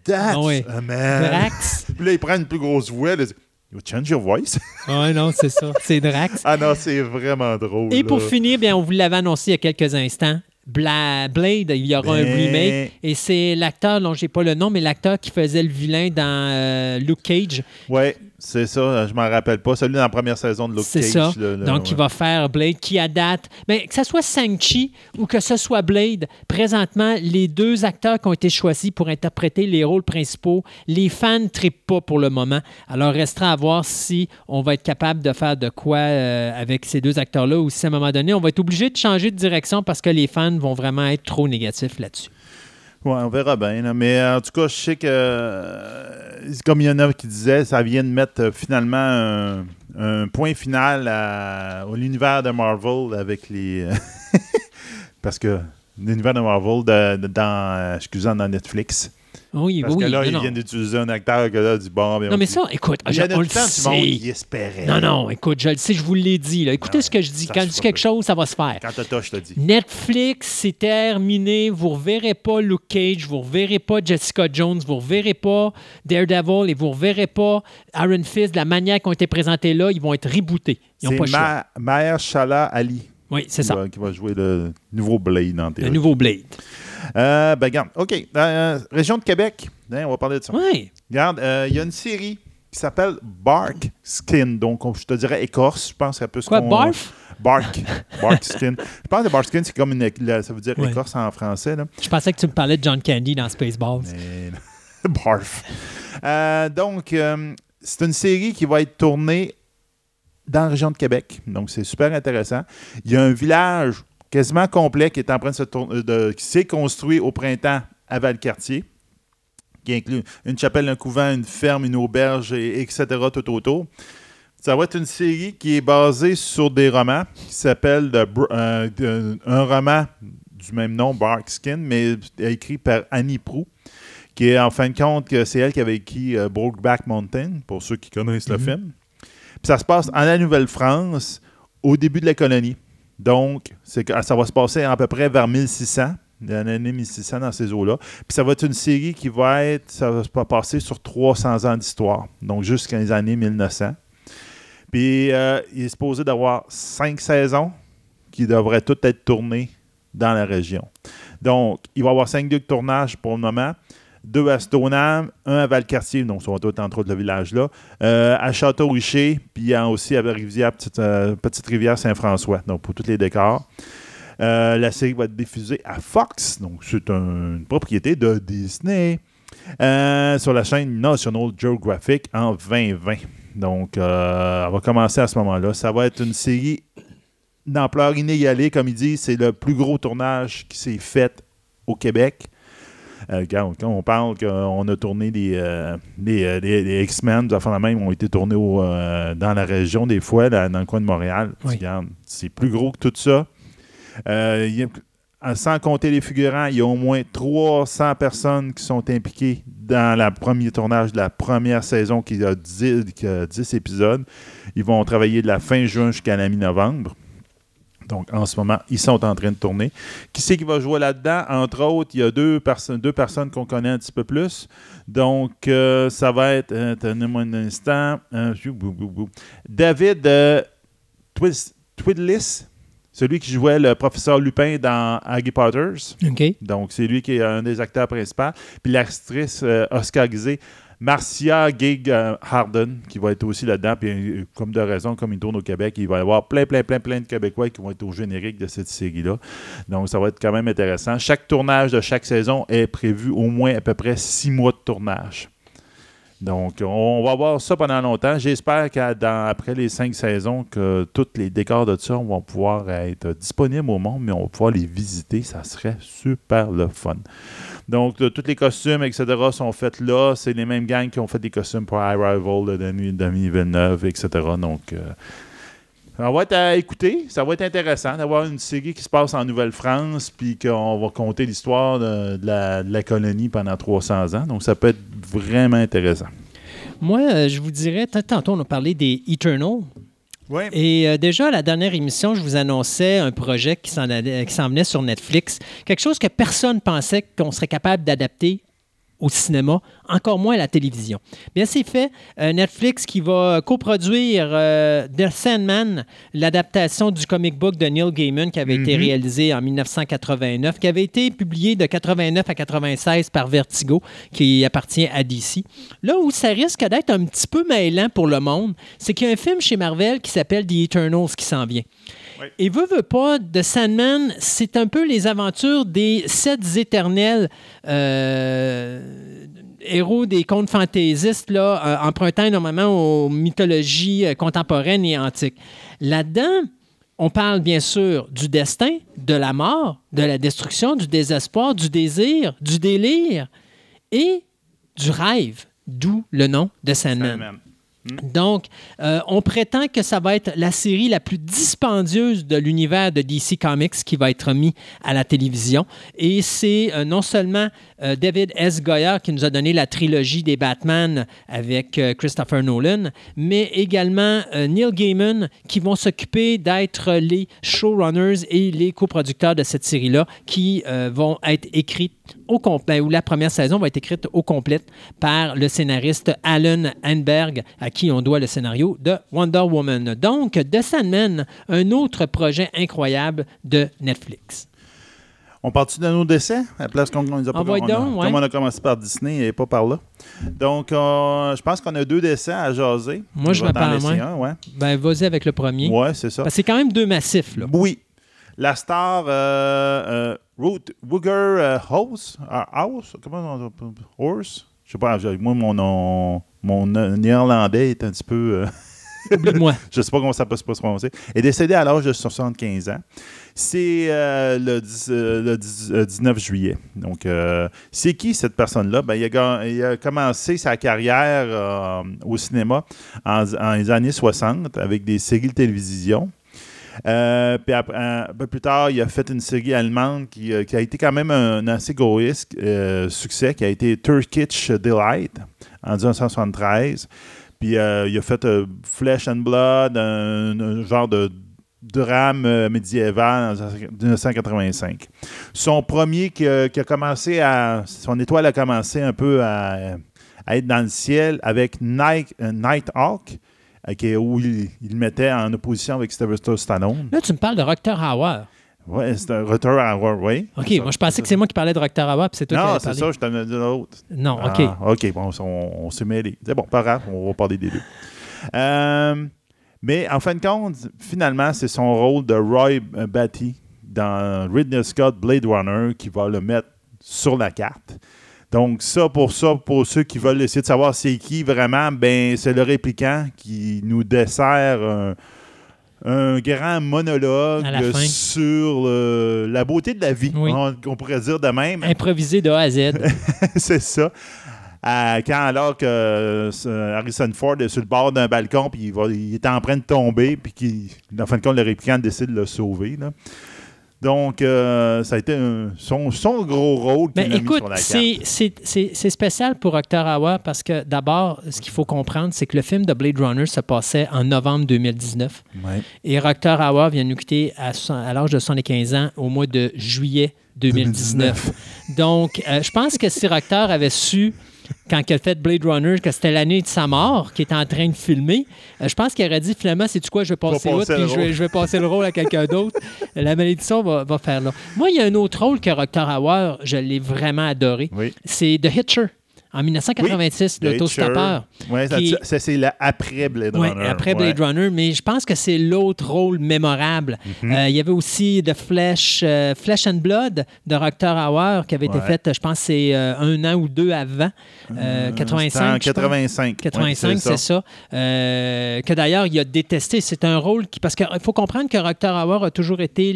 That's oui. a man. Drax. Puis là, il prend une plus grosse voix. Là, il dit, you change your voice? Oui, non, c'est ça. C'est Drax. ah non, c'est vraiment drôle. Et pour finir, bien, on vous l'avait annoncé il y a quelques instants. Bla- Blade, il y aura un Ben. remake. Et c'est l'acteur, dont j'ai pas le nom, mais l'acteur qui faisait le vilain dans euh, Luke Cage. Ouais, c'est ça. Je m'en rappelle pas. Celui dans la première saison de Luke C'est Cage. ça. là, là, Donc, ouais. il va faire Blade qui adapte. Mais que ce soit Shang-Chi ou que ce soit Blade, présentement, les deux acteurs qui ont été choisis pour interpréter les rôles principaux, les fans ne trippent pas pour le moment. Alors, restera à voir si on va être capable de faire de quoi euh, avec ces deux acteurs-là ou si à un moment donné, on va être obligé de changer de direction parce que les fans vont vraiment être trop négatifs là-dessus. Ouais, on verra bien. Mais euh, en tout cas, je sais que, euh, comme il y en a qui disaient, ça vient de mettre euh, finalement un, point final à, l'univers de Marvel avec les. Parce que l'univers de Marvel dans, excusez, dans Netflix. Oui, Parce oui. que là, non, ils non. viennent d'utiliser un acteur que là, du bon. Non, on mais dit- ça, écoute, Il je- on le du monde sait. qui espérait. Non, non, écoute, je le sais, je vous l'ai dit. là. Écoutez Non, ce que je dis. Quand je dis quelque chose, ça va se faire. Quand t'as je te dis. Netflix, c'est terminé. Vous ne reverrez pas Luke Cage, vous ne reverrez pas Jessica Jones, vous ne reverrez pas Daredevil et vous ne reverrez pas Iron Fist de la manière qu'ils ont été présentés là. Ils vont être rebootés. Ils n'ont pas. Ma Mahershala Ali Oui, c'est ça. va, qui va jouer le nouveau Blade en Le nouveau Blade. Euh, ben, regarde. OK. Euh, région de Québec. Hein, on va parler de ça. Oui. Regarde, euh, il y a une série qui s'appelle Bark Skin. Donc, on- je te dirais écorce. Je pense que c'est un peu ce Quoi, qu'on- barf? Bark. Bark Skin. Je pense que Bark Skin, c'est comme une. Ça veut dire Ouais. écorce en français. Là. Je pensais que tu me parlais de John Candy dans Spaceballs. Mais- Barf. Euh, donc, euh, c'est une série qui va être tournée dans la région de Québec. Donc, c'est super intéressant. Il y a un village quasiment complet qui est en train de se tourner, de, qui s'est construit au printemps à Valcartier, qui inclut une chapelle, un couvent, une ferme, une auberge, et, etc. tout autour. Ça va être une série qui est basée sur des romans qui s'appelle euh, un roman du même nom, Barkskin, mais écrit par Annie Proux qui est en fin de compte que c'est elle qui avait écrit euh, Brokeback Mountain, pour ceux qui connaissent le Mhm. film. Puis ça se passe en la Nouvelle-France, au début de la colonie. Donc, que- ça va se passer à peu près vers 1600, l'année 1600 dans ces eaux-là. Puis ça va être une série qui va être, ça va se passer sur 300 ans d'histoire, donc jusqu'à les années 1900. Puis euh, il est supposé d'avoir cinq saisons qui devraient toutes être tournées dans la région. Donc, il va y avoir cinq lieux de tournage pour le moment. Deux à Stoneham, un à Valcartier, donc va être entre autres le village-là, euh, à Château-Richer, puis aussi à Rivière, Petite, euh, Petite Rivière Saint-François, donc pour tous les décors. Euh, la série va être diffusée à Fox, donc c'est un- une propriété de Disney, sur la chaîne National Geographic en 2020. Donc, elle va commencer à ce moment-là. Ça va être une série d'ampleur inégalée, comme il dit. C'est le plus gros tournage qui s'est fait au Québec. Euh, quand, on parle qu'on a tourné des, euh, des, euh, des- des X-Men, des enfants de même ont été tournés au, dans la région des fois, là, dans le coin de Montréal. Oui. c'est plus gros que tout ça. Il y a- sans compter les figurants, il y a au moins 300 personnes qui sont impliquées dans le premier tournage de la première saison qui a 10, qui a 10 épisodes. Ils vont travailler de la fin juin jusqu'à la mi-novembre. Donc, en ce moment, ils sont en train de tourner. Qui c'est qui va jouer là-dedans? Entre autres, il y a deux, personnes deux personnes qu'on connaît un petit peu plus. Donc, euh, ça va être, euh, attendez-moi un instant, Euh. David Twis- Twidlis, celui qui jouait le professeur Lupin dans Harry Potters. OK. Donc, c'est lui qui est un des acteurs principaux. Puis l'actrice euh, oscarisée, Marcia Gig Harden, qui va être aussi là-dedans. Puis, euh, comme de raison, comme il tourne au Québec, il va y avoir plein, plein, plein, plein de Québécois qui vont être au générique de cette série-là. Donc, ça va être quand même intéressant. Chaque tournage de chaque saison est prévu au moins à peu près six mois de tournage. Donc, on va voir ça pendant longtemps. J'espère qu'après les cinq saisons, que tous les décors de ça vont pouvoir être disponibles au monde, mais on va pouvoir les visiter. Ça serait super le fun. Donc, euh, tous les costumes, etc., sont faits là. C'est les mêmes gangs qui ont fait des costumes pour Arrival de Denis, Denis Villeneuve, etc. Donc, euh, ça va être à écouter. Ça va être intéressant d'avoir une série qui se passe en Nouvelle-France, puis qu'on va compter l'histoire de, la, de la colonie pendant 300 ans. Donc, ça peut être vraiment intéressant. Moi, euh, je vous dirais, tantôt, on a parlé des Eternal. Et euh, déjà, à la dernière émission, je vous annonçais un projet qui s'en venait sur Netflix. Quelque chose que personne pensait qu'on serait capable d'adapter au cinéma, encore moins à la télévision. Bien, c'est fait. Euh, Netflix qui va coproduire euh, The Sandman, l'adaptation du comic book de Neil Gaiman qui avait été Mhm. réalisé en 1989, qui avait été publié de 89 à 96 par Vertigo, qui appartient à DC. Là où ça risque d'être un petit peu mêlant pour le monde, c'est qu'il y a un film chez Marvel qui s'appelle The Eternals qui s'en vient. Oui. Et veut, veut pas, The Sandman, c'est un peu les aventures des sept éternels euh, héros des contes fantaisistes, là, euh, empruntant énormément aux mythologies euh, contemporaines et antiques. Là-dedans, on parle bien sûr du destin, de la mort, de la destruction, du désespoir, du désir, du délire et du rêve, d'où le nom de Sandman. Sandman. Donc, euh, on prétend que ça va être la série la plus dispendieuse de l'univers de DC Comics qui va être mis à la télévision. Et c'est euh, non seulement euh, David S. Goyer qui nous a donné la trilogie des Batman avec euh, Christopher Nolan, mais également euh, Neil Gaiman qui vont s'occuper d'être les showrunners et les coproducteurs de cette série-là qui vont être écrites au complet, ou la première saison va être écrite au complet par le scénariste Alan Hanberg, à qui on doit le scénario de Wonder Woman. Donc, The Sandman, un autre projet incroyable de Netflix. On part-tu de nos décès? À la place qu'on on les a pas Envoie on a- donc, ouais. Comme on a commencé par Disney et pas par là. Donc, euh, je pense qu'on a deux décès à jaser. Moi, je On va vais un, ouais. Ben, vas-y avec le premier. Ouais, c'est ça. C'est quand même deux massifs, là. Oui. La star euh, euh, Ruth Wooger House, House, comment on dit? Horse? Je sais pas, moi, mon, mon, mon, néerlandais est un petit peu. euh, Oublie-moi. je ne sais pas comment ça peut se prononcer, est décédé à l'âge de 75 ans. C'est euh, le, 10 euh, le 10 euh, 19 juillet. Donc, c'est qui cette personne-là? Ben, il, a, commencé sa carrière au cinéma en, les années 60 avec des séries de télévision. Puis un peu plus tard, il a fait une série allemande qui, a été quand même un, assez gros succès, qui a été Turkish Delight en 1973. Puis il a fait Flesh and Blood, un genre de drame euh, médiéval en 1985. Son premier qui a, qui a commencé à. Son étoile a commencé un peu à, à être dans le ciel avec Night, euh, Nighthawk, euh, où il, mettait en opposition avec Sylvester Stallone. Là, tu me parles de Roctor Hauer. Ouais, c'est un retour à Warway. OK, moi, je pensais que c'est moi qui parlais de Roctor Hauer, puis c'est toi qui Non, c'est ça, je t'en ai dit l'autre. Non, OK. Ah, OK, bon, on, on s'est mêlés. C'est bon, pas grave, on va parler des deux. Euh, mais en fin de compte, finalement, c'est son rôle de Roy Batty dans Ridley Scott Blade Runner qui va le mettre sur la carte. Donc, ça, pour ça, pour ceux qui veulent essayer de savoir c'est qui vraiment, ben, c'est le répliquant qui nous dessert un, un grand monologue sur la beauté de la vie, Oui. on, on pourrait dire de même. Improvisé de A à Z. c'est ça. Quand alors que euh, Harrison Ford est sur le bord d'un balcon, puis il, va- il est en train de tomber, puis qu'il, en fin de compte, le répliquant décide de le sauver. là. Donc, euh, ça a été un- son, son gros rôle qu'il mis écoute, sur la carte. c'est- spécial pour Octor Hauer parce que d'abord, ce qu'il faut comprendre, c'est que le film de Blade Runner se passait en novembre 2019 Ouais. et Roctor Hauer vient nous quitter à, l'âge de 75 ans au mois de juillet 2019. Donc, euh, je pense que si Roctor avait su, quand il a fait Blade Runner, que c'était l'année de sa mort, qu'il était en train de filmer, euh, je pense qu'il aurait dit finalement, c'est tu quoi, je vais passer puis je vais, rôle. je vais passer le rôle à quelqu'un d'autre. La malédiction va, va faire là. Moi, il y a un autre rôle que Roctor Hauer, je l'ai vraiment adoré. Oui. C'est The Hitcher. En 1986, The l'autostoppeur. Ouais, ça, ça, c'est après Blade Ouais, Runner. après Blade Ouais. Runner, mais je pense que c'est l'autre rôle mémorable. Mhm. Euh, il y avait aussi The Flesh, euh, Flesh and Blood de Roctor Hauer qui avait été Ouais. faite, je pense, c'est euh, un an ou deux avant, euh, C'était 85. en je pense. 85. 85, Ouais, c'est ça. Euh, que d'ailleurs, il a détesté. C'est un rôle qui. Parce qu'il faut comprendre que Roctor Hauer a toujours été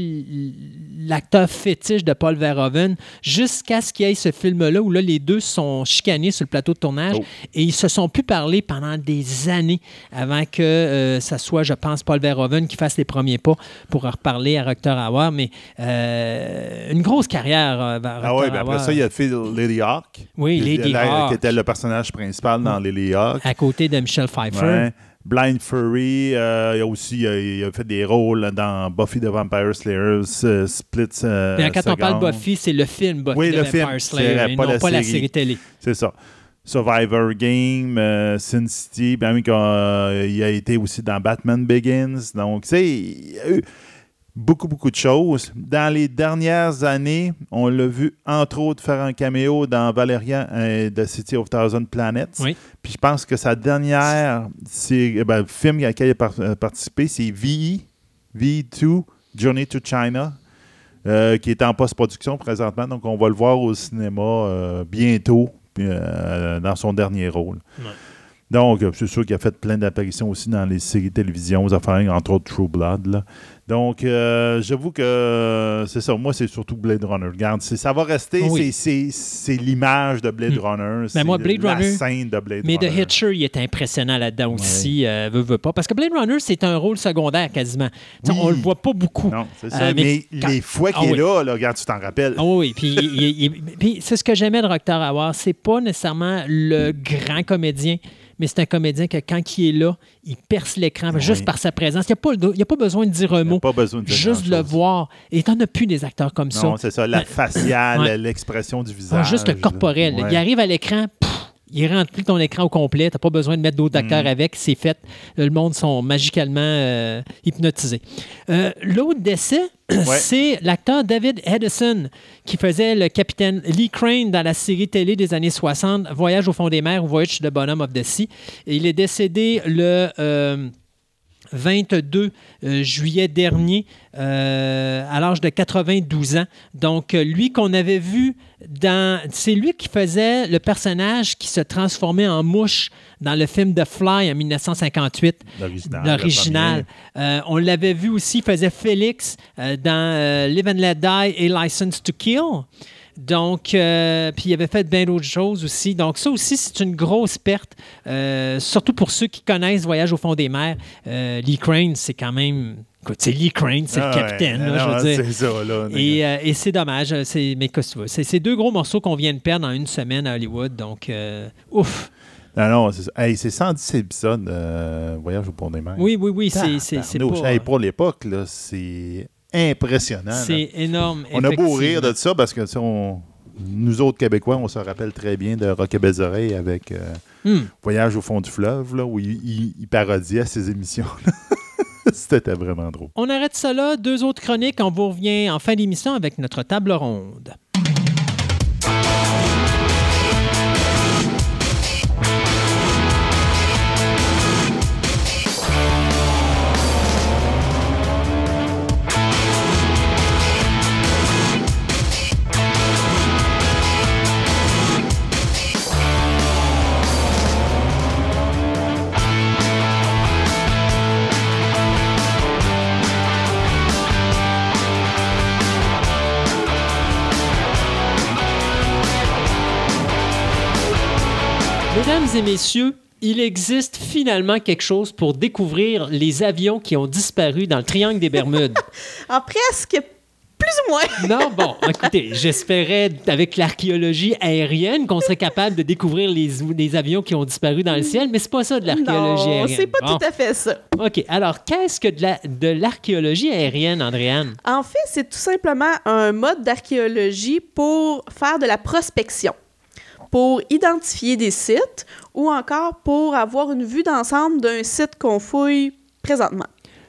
l'acteur fétiche de Paul Verhoeven jusqu'à ce qu'il y ait ce film-là où là, les deux sont chicanés sur le plateau de tournage Oh. et ils se sont plus parlé pendant des années avant que euh, ça soit, je pense, Paul Verhoeven qui fasse les premiers pas pour en reparler à Roctor Hauer. Mais euh, une grosse carrière. euh, Ah ouais, ben après ça, il a fait Lady Hawk. Oui, Lady Hawk. Qui était le personnage principal dans Lady Hawk. à côté de Michel Pfeiffer. Ouais. Blind Fury, euh, il, a aussi euh, il a fait des rôles dans Buffy the Vampire Slayer, euh, Split. euh, Mais quand on parle. Buffy, c'est le film Buffy Oui, the le Vampire film, Slayer, et pas non la pas la série. série télé. C'est ça. Survivor Game, euh, Sin City, euh, il a été aussi dans Batman Begins. Donc, tu sais, il y a eu beaucoup, beaucoup de choses. Dans les dernières années, on l'a vu, entre autres, faire un caméo dans Valerian euh, de City of Thousand Planets. Oui. Puis je pense que sa dernière c'est, ben, film à laquelle il a par- euh, participé, c'est VE, V2, Journey to China, euh, qui est en post-production présentement. Donc, on va le voir au cinéma euh, bientôt, dans son dernier rôle. Ouais. Donc, c'est sûr qu'il a fait plein d'apparitions aussi dans les séries télévision, aux affaires, entre autres True Blood. là. Donc, euh, j'avoue que euh, c'est ça. Moi, c'est surtout Blade Runner. Regarde, ça va rester, Oui. c'est- l'image de Blade Hmm. Runner. c'est moi, Blade la Runner- scène de Blade Mais The Runner. Hitcher, il est impressionnant là-dedans aussi, euh, veut, veut pas. Parce que Blade Runner, c'est un rôle secondaire quasiment. Oui. On le voit pas beaucoup. Non, c'est Euh, ça. mais mais quand- les fois Ah qu'il oui. est là, là, regarde, tu t'en rappelles. Ah oui. Puis, c'est ce que j'aimais de Docteur Award. C'est pas nécessairement le grand comédien, mais c'est un comédien que quand il est là, il perce l'écran Oui. juste par sa présence. Il n'y a, le- a pas besoin de dire un mot. a pas besoin de dire Juste le grand-chose. voir. Et t'en as plus des acteurs comme ça. Non, c'est ça. La faciale, Ouais. l'expression du visage. juste le corporel. Ouais. Il arrive à l'écran, pff, il remplit ton écran au complet. T'as pas besoin de mettre d'autres acteurs Mm. avec. C'est fait. Le monde sont magicalement euh, hypnotisés. Euh, L'autre décès, c'est l'acteur David Edison qui faisait le capitaine Lee Crane dans la série télé des années 60, Voyage au fond des mers ou Voyage the Bottom of the Sea. Et il est décédé le... euh, 22 euh, juillet dernier, euh, à l'âge de 92 ans. Donc, euh, lui qu'on avait vu dans... C'est lui qui faisait le personnage qui se transformait en mouche dans le film The Fly en 1958. L'original. Euh, on l'avait vu aussi, il faisait Félix dans Live and Let Die et License to Kill. Donc, euh, puis il avait fait bien d'autres choses aussi. Donc, ça aussi, c'est une grosse perte, euh, surtout pour ceux qui connaissent Voyage au fond des mers. Euh, Lee Crane, c'est quand même. Écoute, c'est Lee Crane, c'est Ah le ouais, capitaine, là, non, je veux dire. C'est ça, là. Et, euh, et c'est dommage. C'est, mais qu'est-ce que tu veux? C'est, deux gros morceaux qu'on vient de perdre en une semaine à Hollywood. Donc, ouf. Non, non, c'est ça. Hey, c'est 110 épisodes, Voyage au pont des mers. Oui, oui, oui. C'est, pas- Hey, pour l'époque, là, c'est impressionnant. c'est énorme. On a beau rire de ça parce que on- nous autres Québécois, on se rappelle très bien de Rock et Belles Oreilles avec euh, Hmm. Voyage au fond du fleuve, là, où il, il- il parodiait ces émissions. C'était vraiment drôle. On arrête ça là. Deux autres chroniques. On vous revient en fin d'émission avec notre table ronde. Mesdames et messieurs, il existe finalement quelque chose pour découvrir les avions qui ont disparu dans le triangle des Bermudes. En presque plus ou moins. Non, bon, écoutez, j'espérais avec l'archéologie aérienne qu'on serait capable de découvrir les, les avions qui ont disparu dans le ciel, mais c'est pas ça de l'archéologie Non, aérienne. c'est pas Bon. tout à fait ça. OK, alors qu'est-ce que de la- de l'archéologie aérienne, Andréane? En fait, c'est tout simplement un mode d'archéologie pour faire de la prospection, pour identifier des sites ou encore pour avoir une vue d'ensemble d'un site qu'on fouille présentement.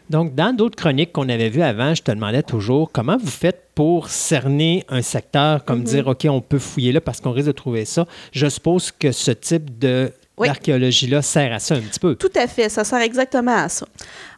Donc, dans d'autres chroniques qu'on avait vues avant, je te demandais toujours comment vous faites pour cerner un secteur, comme dire, OK, on peut fouiller là parce qu'on risque de trouver ça. Je suppose que ce type de Oui. d'archéologie-là sert à ça un petit peu. Tout à fait, ça sert exactement à ça.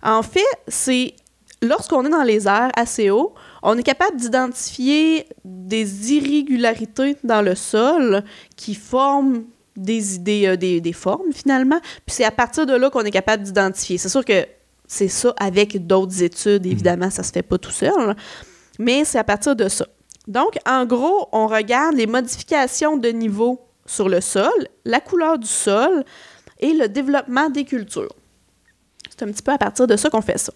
En fait, c'est lorsqu'on est dans les airs assez haut, on est capable d'identifier des irrégularités dans le sol qui forment des idées, euh, des, des formes finalement. Puis c'est à partir de là qu'on est capable d'identifier. C'est sûr que c'est ça avec d'autres études, évidemment, ça se fait pas tout seul, mais c'est à partir de ça. Donc, en gros, on regarde les modifications de niveau sur le sol, la couleur du sol et le développement des cultures. C'est un petit peu à partir de ça qu'on fait ça.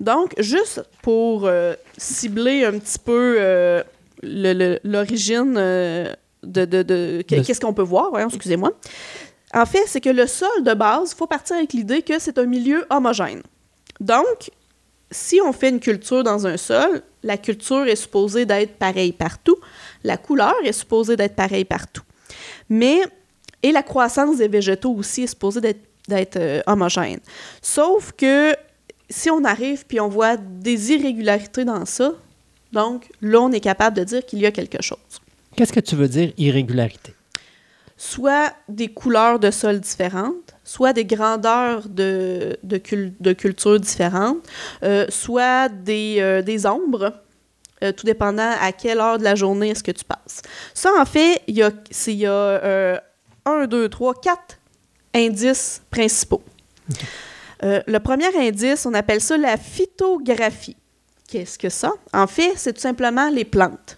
Donc, juste pour euh, cibler un petit peu euh, l'origine euh, de, de- de- qu'est-ce qu'on peut voir, voyons, excusez-moi. En fait, c'est que le sol de base, il faut partir avec l'idée que c'est un milieu homogène. Donc, si on fait une culture dans un sol, la culture est supposée d'être pareille partout, la couleur est supposée d'être pareille partout. Mais, et la croissance des végétaux aussi est supposée d'être homogène. Sauf que si on arrive puis on voit des irrégularités dans ça, donc là, on est capable de dire qu'il y a quelque chose. Qu'est-ce que tu veux dire irrégularité? Soit des couleurs de sol différentes, soit des grandeurs de, de, cul- de culture différentes, euh, soit des, euh, des ombres, euh, tout dépendant à quelle heure de la journée est-ce que tu passes. Ça, en fait, il y a, il y a un, deux, trois, quatre indices principaux. Euh, le premier indice, on appelle ça la phytographie. Qu'est-ce que ça? En fait, c'est tout simplement les plantes.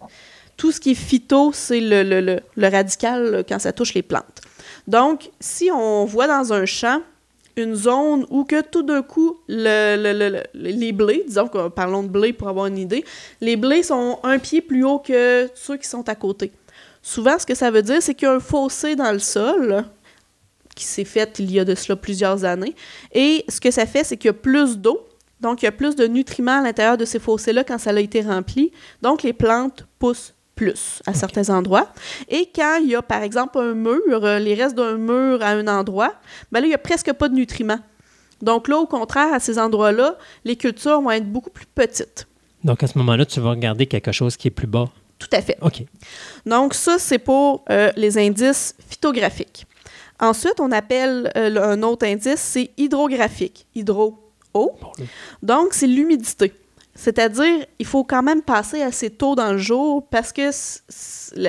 Tout ce qui est phyto, c'est le, radical quand ça touche les plantes. Donc, si on voit dans un champ une zone où que tout d'un coup, le- le- le- le- les blés, disons que parlons de blés pour avoir une idée, les blés sont un pied plus haut que ceux qui sont à côté. Souvent, ce que ça veut dire, c'est qu'il y a un fossé dans le sol qui s'est fait il y a de cela plusieurs années. Et ce que ça fait, c'est qu'il y a plus d'eau, donc il y a plus de nutriments à l'intérieur de ces fossés-là quand ça a été rempli. Donc les plantes poussent plus à certains endroits. Et quand il y a, par exemple, un mur, euh, les restes d'un mur à un endroit, ben là, il n'y a presque pas de nutriments. Donc là, au contraire, à ces endroits-là, les cultures vont être beaucoup plus petites. Donc, à ce moment-là, tu vas regarder quelque chose qui est plus bas. Tout à fait. OK. Donc, ça, c'est pour euh, les indices phytographiques. Ensuite, on appelle euh, un autre indice, c'est hydrographique. Hydro, eau. Donc, c'est l'humidité. C'est-à-dire, il faut quand même passer assez tôt dans le jour parce que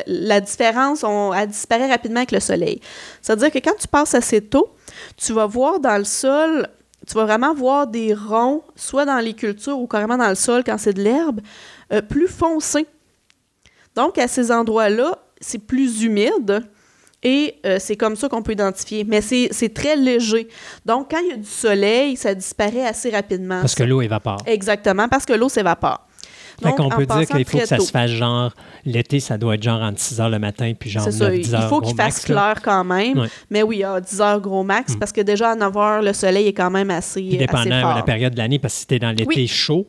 la différence, on, elle disparaît rapidement avec le soleil. C'est-à-dire que quand tu passes assez tôt, tu vas voir dans le sol, tu vas vraiment voir des ronds, soit dans les cultures ou carrément dans le sol quand c'est de l'herbe, euh, plus foncés. Donc, à ces endroits-là, c'est plus humide et euh, c'est comme ça qu'on peut identifier. Mais c'est très léger. Donc, quand il y a du soleil, ça disparaît assez rapidement. Parce que ça. l'eau évapore. Exactement, parce que l'eau s'évapore. Fait Donc, qu'on en peut dire qu'il faut que ça tôt. se fasse genre, l'été, ça doit être genre entre 6 heures le matin puis genre C'est ça, 9, il 10 heures. faut gros qu'il fasse clair quand même. Mais oui, à 10 heures gros max, Mm. parce que déjà à 9 heures, le soleil est quand même assez, Puis assez dépendant fort. de la période de l'année, parce que si t'es dans l'été Oui. chaud,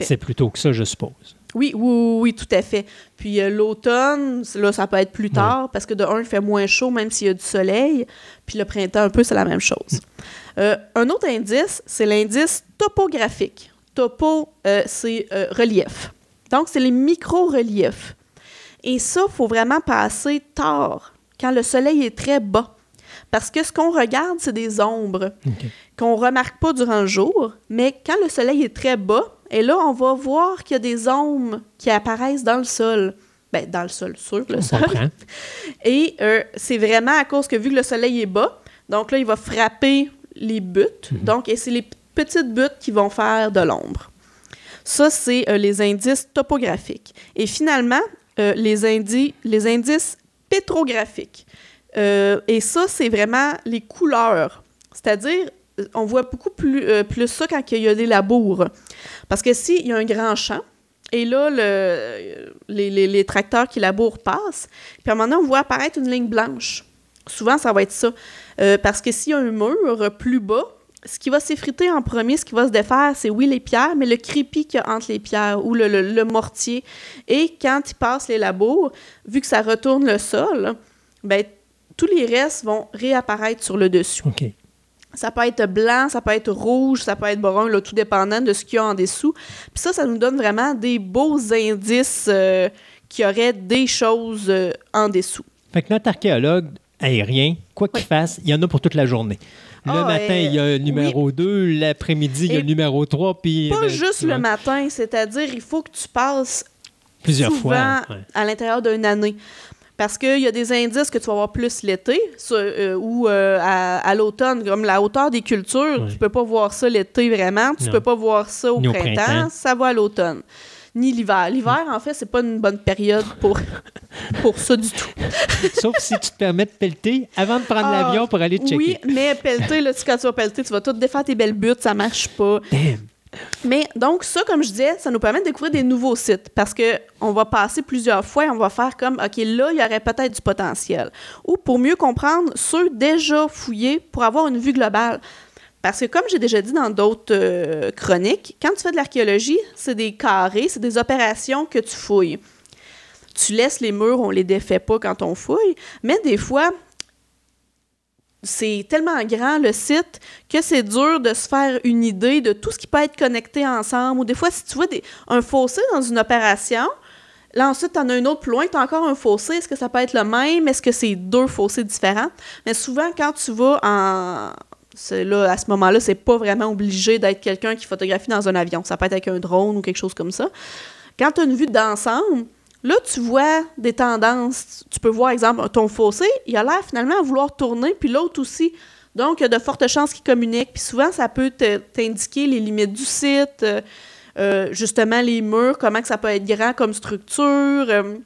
c'est plutôt que ça, je suppose. Oui, oui, oui, tout à fait. Puis euh, l'automne, là, ça peut être plus tard parce que de un, il fait moins chaud même s'il y a du soleil. Puis le printemps, un peu, c'est la même chose. Euh, un autre indice, c'est l'indice topographique. Topo, euh, c'est relief. Donc, c'est les micro-reliefs. Et ça, il faut vraiment passer tard, quand le soleil est très bas. Parce que ce qu'on regarde, c'est des ombres qu'on remarque pas durant le jour, mais quand le soleil est très bas, et là, on va voir qu'il y a des ombres qui apparaissent dans le sol. Ben, dans le sol, sur le On sol. comprend. Et euh, c'est vraiment à cause que vu que le soleil est bas, donc là, il va frapper les buttes. Donc, et c'est les petites buttes qui vont faire de l'ombre. Ça, c'est euh, les indices topographiques. Et finalement, euh, les, indi- les indices pétrographiques. Et ça, c'est vraiment les couleurs. C'est-à-dire, on voit beaucoup plus, euh, plus ça quand il y a des labours. Parce que s'il y a un grand champ, et là, le, les, tracteurs qui labourent passent, puis à un moment donné, on voit apparaître une ligne blanche. Souvent, ça va être ça. Euh, parce que s'il y a un mur plus bas, ce qui va s'effriter en premier, ce qui va se défaire, c'est oui les pierres, mais le crépi qu'il y a entre les pierres ou le, mortier. Et quand ils passent les labours, vu que ça retourne le sol, ben, tous les restes vont réapparaître sur le dessus. Ça peut être blanc, ça peut être rouge, ça peut être brun, là, tout dépendant de ce qu'il y a en dessous. Puis ça, ça nous donne vraiment des beaux indices euh, qu'il y aurait des choses euh, en dessous. Fait que notre archéologue aérien, quoi qu'il Oui. fasse, il y en a pour toute la journée. Le Ah, matin, euh, il y a le numéro 2, l'après-midi, il y a Et le numéro 3, puis... Pas ben, juste le matin, c'est-à-dire il faut que tu passes Plusieurs souvent fois. ouais. à l'intérieur d'une année. Parce qu'il y a des indices que tu vas voir plus l'été euh, ou euh, à, à l'automne, comme la hauteur des cultures, Ouais. tu peux pas voir ça l'été vraiment, tu Non. peux pas voir ça au printemps, ça va à l'automne. Ni l'hiver. L'hiver, en fait, c'est pas une bonne période pour, pour ça du tout. Sauf si tu te permets de pelleter avant de prendre Ah, l'avion pour aller checker. Oui, mais pelleter, là, tu- quand tu vas pelleter, tu vas tout défaire tes belles buttes, ça marche pas. Damn. Mais donc, ça, comme je disais, ça nous permet de découvrir des nouveaux sites parce que on va passer plusieurs fois et on va faire comme, OK, là, il y aurait peut-être du potentiel. Ou pour mieux comprendre ceux déjà fouillés pour avoir une vue globale. Parce que comme j'ai déjà dit dans d'autres euh, chroniques, quand tu fais de l'archéologie, c'est des carrés, c'est des opérations que tu fouilles. Tu laisses les murs, on les défait pas quand on fouille, mais des fois, c'est tellement grand le site que c'est dur de se faire une idée de tout ce qui peut être connecté ensemble. Ou des fois, si tu vois un fossé dans une opération, là ensuite, tu en as un autre plus loin, tu as encore un fossé. Est-ce que ça peut être le même? Est-ce que c'est deux fossés différents? Mais souvent, quand tu vas en. À ce moment-là, c'est pas vraiment obligé d'être quelqu'un qui photographie dans un avion. Ça peut être avec un drone ou quelque chose comme ça. Quand tu as une vue d'ensemble, Là, tu vois des tendances. Tu peux voir, exemple, ton fossé, il a l'air finalement à vouloir tourner, puis l'autre aussi. Donc, il y a de fortes chances qu'ils communiquent. Puis souvent, ça peut t'indiquer les limites du site, euh, euh, justement les murs, comment que ça peut être grand comme structure. Euh,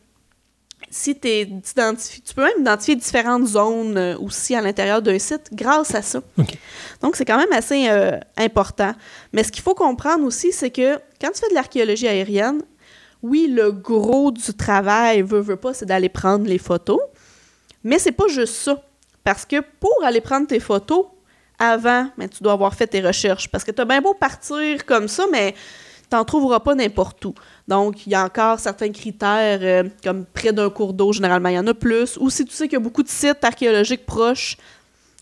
si tu peux même identifier différentes zones aussi à l'intérieur d'un site grâce à ça. Donc, c'est quand même assez important. Mais ce qu'il faut comprendre aussi, c'est que quand tu fais de l'archéologie aérienne, oui, le gros du travail, veut, veut pas, c'est d'aller prendre les photos. Mais c'est pas juste ça. Parce que pour aller prendre tes photos, avant, tu dois avoir fait tes recherches. Parce que tu as bien beau partir comme ça, mais tu n'en trouveras pas n'importe où. Donc, il y a encore certains critères, euh, comme près d'un cours d'eau, généralement, il y en a plus. Ou si tu sais qu'il y a beaucoup de sites archéologiques proches,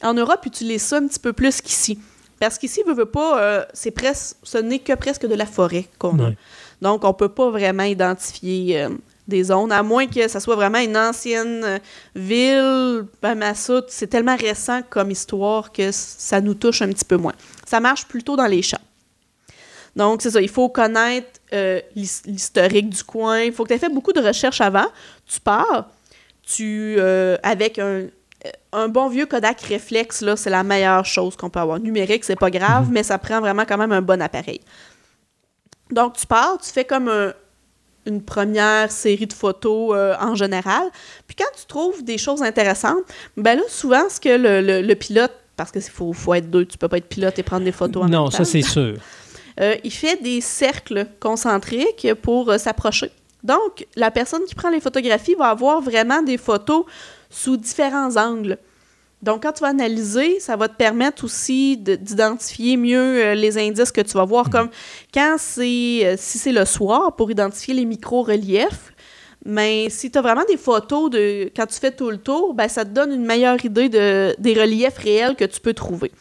en Europe, utilise ça un petit peu plus qu'ici. Parce qu'ici, veut, veut pas, euh, c'est presque, ce n'est que presque de la forêt qu'on a. Donc, on ne peut pas vraiment identifier euh, des zones, à moins que ça soit vraiment une ancienne euh, ville. Ben, c'est tellement récent comme histoire que ça nous touche un petit peu moins. Ça marche plutôt dans les champs. Donc, c'est ça, il faut connaître euh, l'historique du coin. Il faut que tu aies fait beaucoup de recherches avant. Tu pars, tu, avec un, bon vieux Kodak réflexe, là, c'est la meilleure chose qu'on peut avoir. Numérique, c'est pas grave, mhm. mais ça prend vraiment quand même un bon appareil. Donc, tu pars, tu fais comme une première série de photos euh, en général. Puis quand tu trouves des choses intéressantes, ben là, souvent, ce que le, pilote, parce qu'il faut, faut être deux, tu peux pas être pilote et prendre des photos en non, même temps. ça c'est sûr. Euh, il fait des cercles concentriques pour euh, s'approcher. Donc, la personne qui prend les photographies va avoir vraiment des photos sous différents angles. Donc, quand tu vas analyser, ça va te permettre aussi d'identifier mieux euh, les indices que tu vas voir, mhm. comme quand c'est, euh, si c'est le soir, pour identifier les micro-reliefs. Mais si tu as vraiment des photos de quand tu fais tout le tour, ben, ça te donne une meilleure idée de, des reliefs réels que tu peux trouver.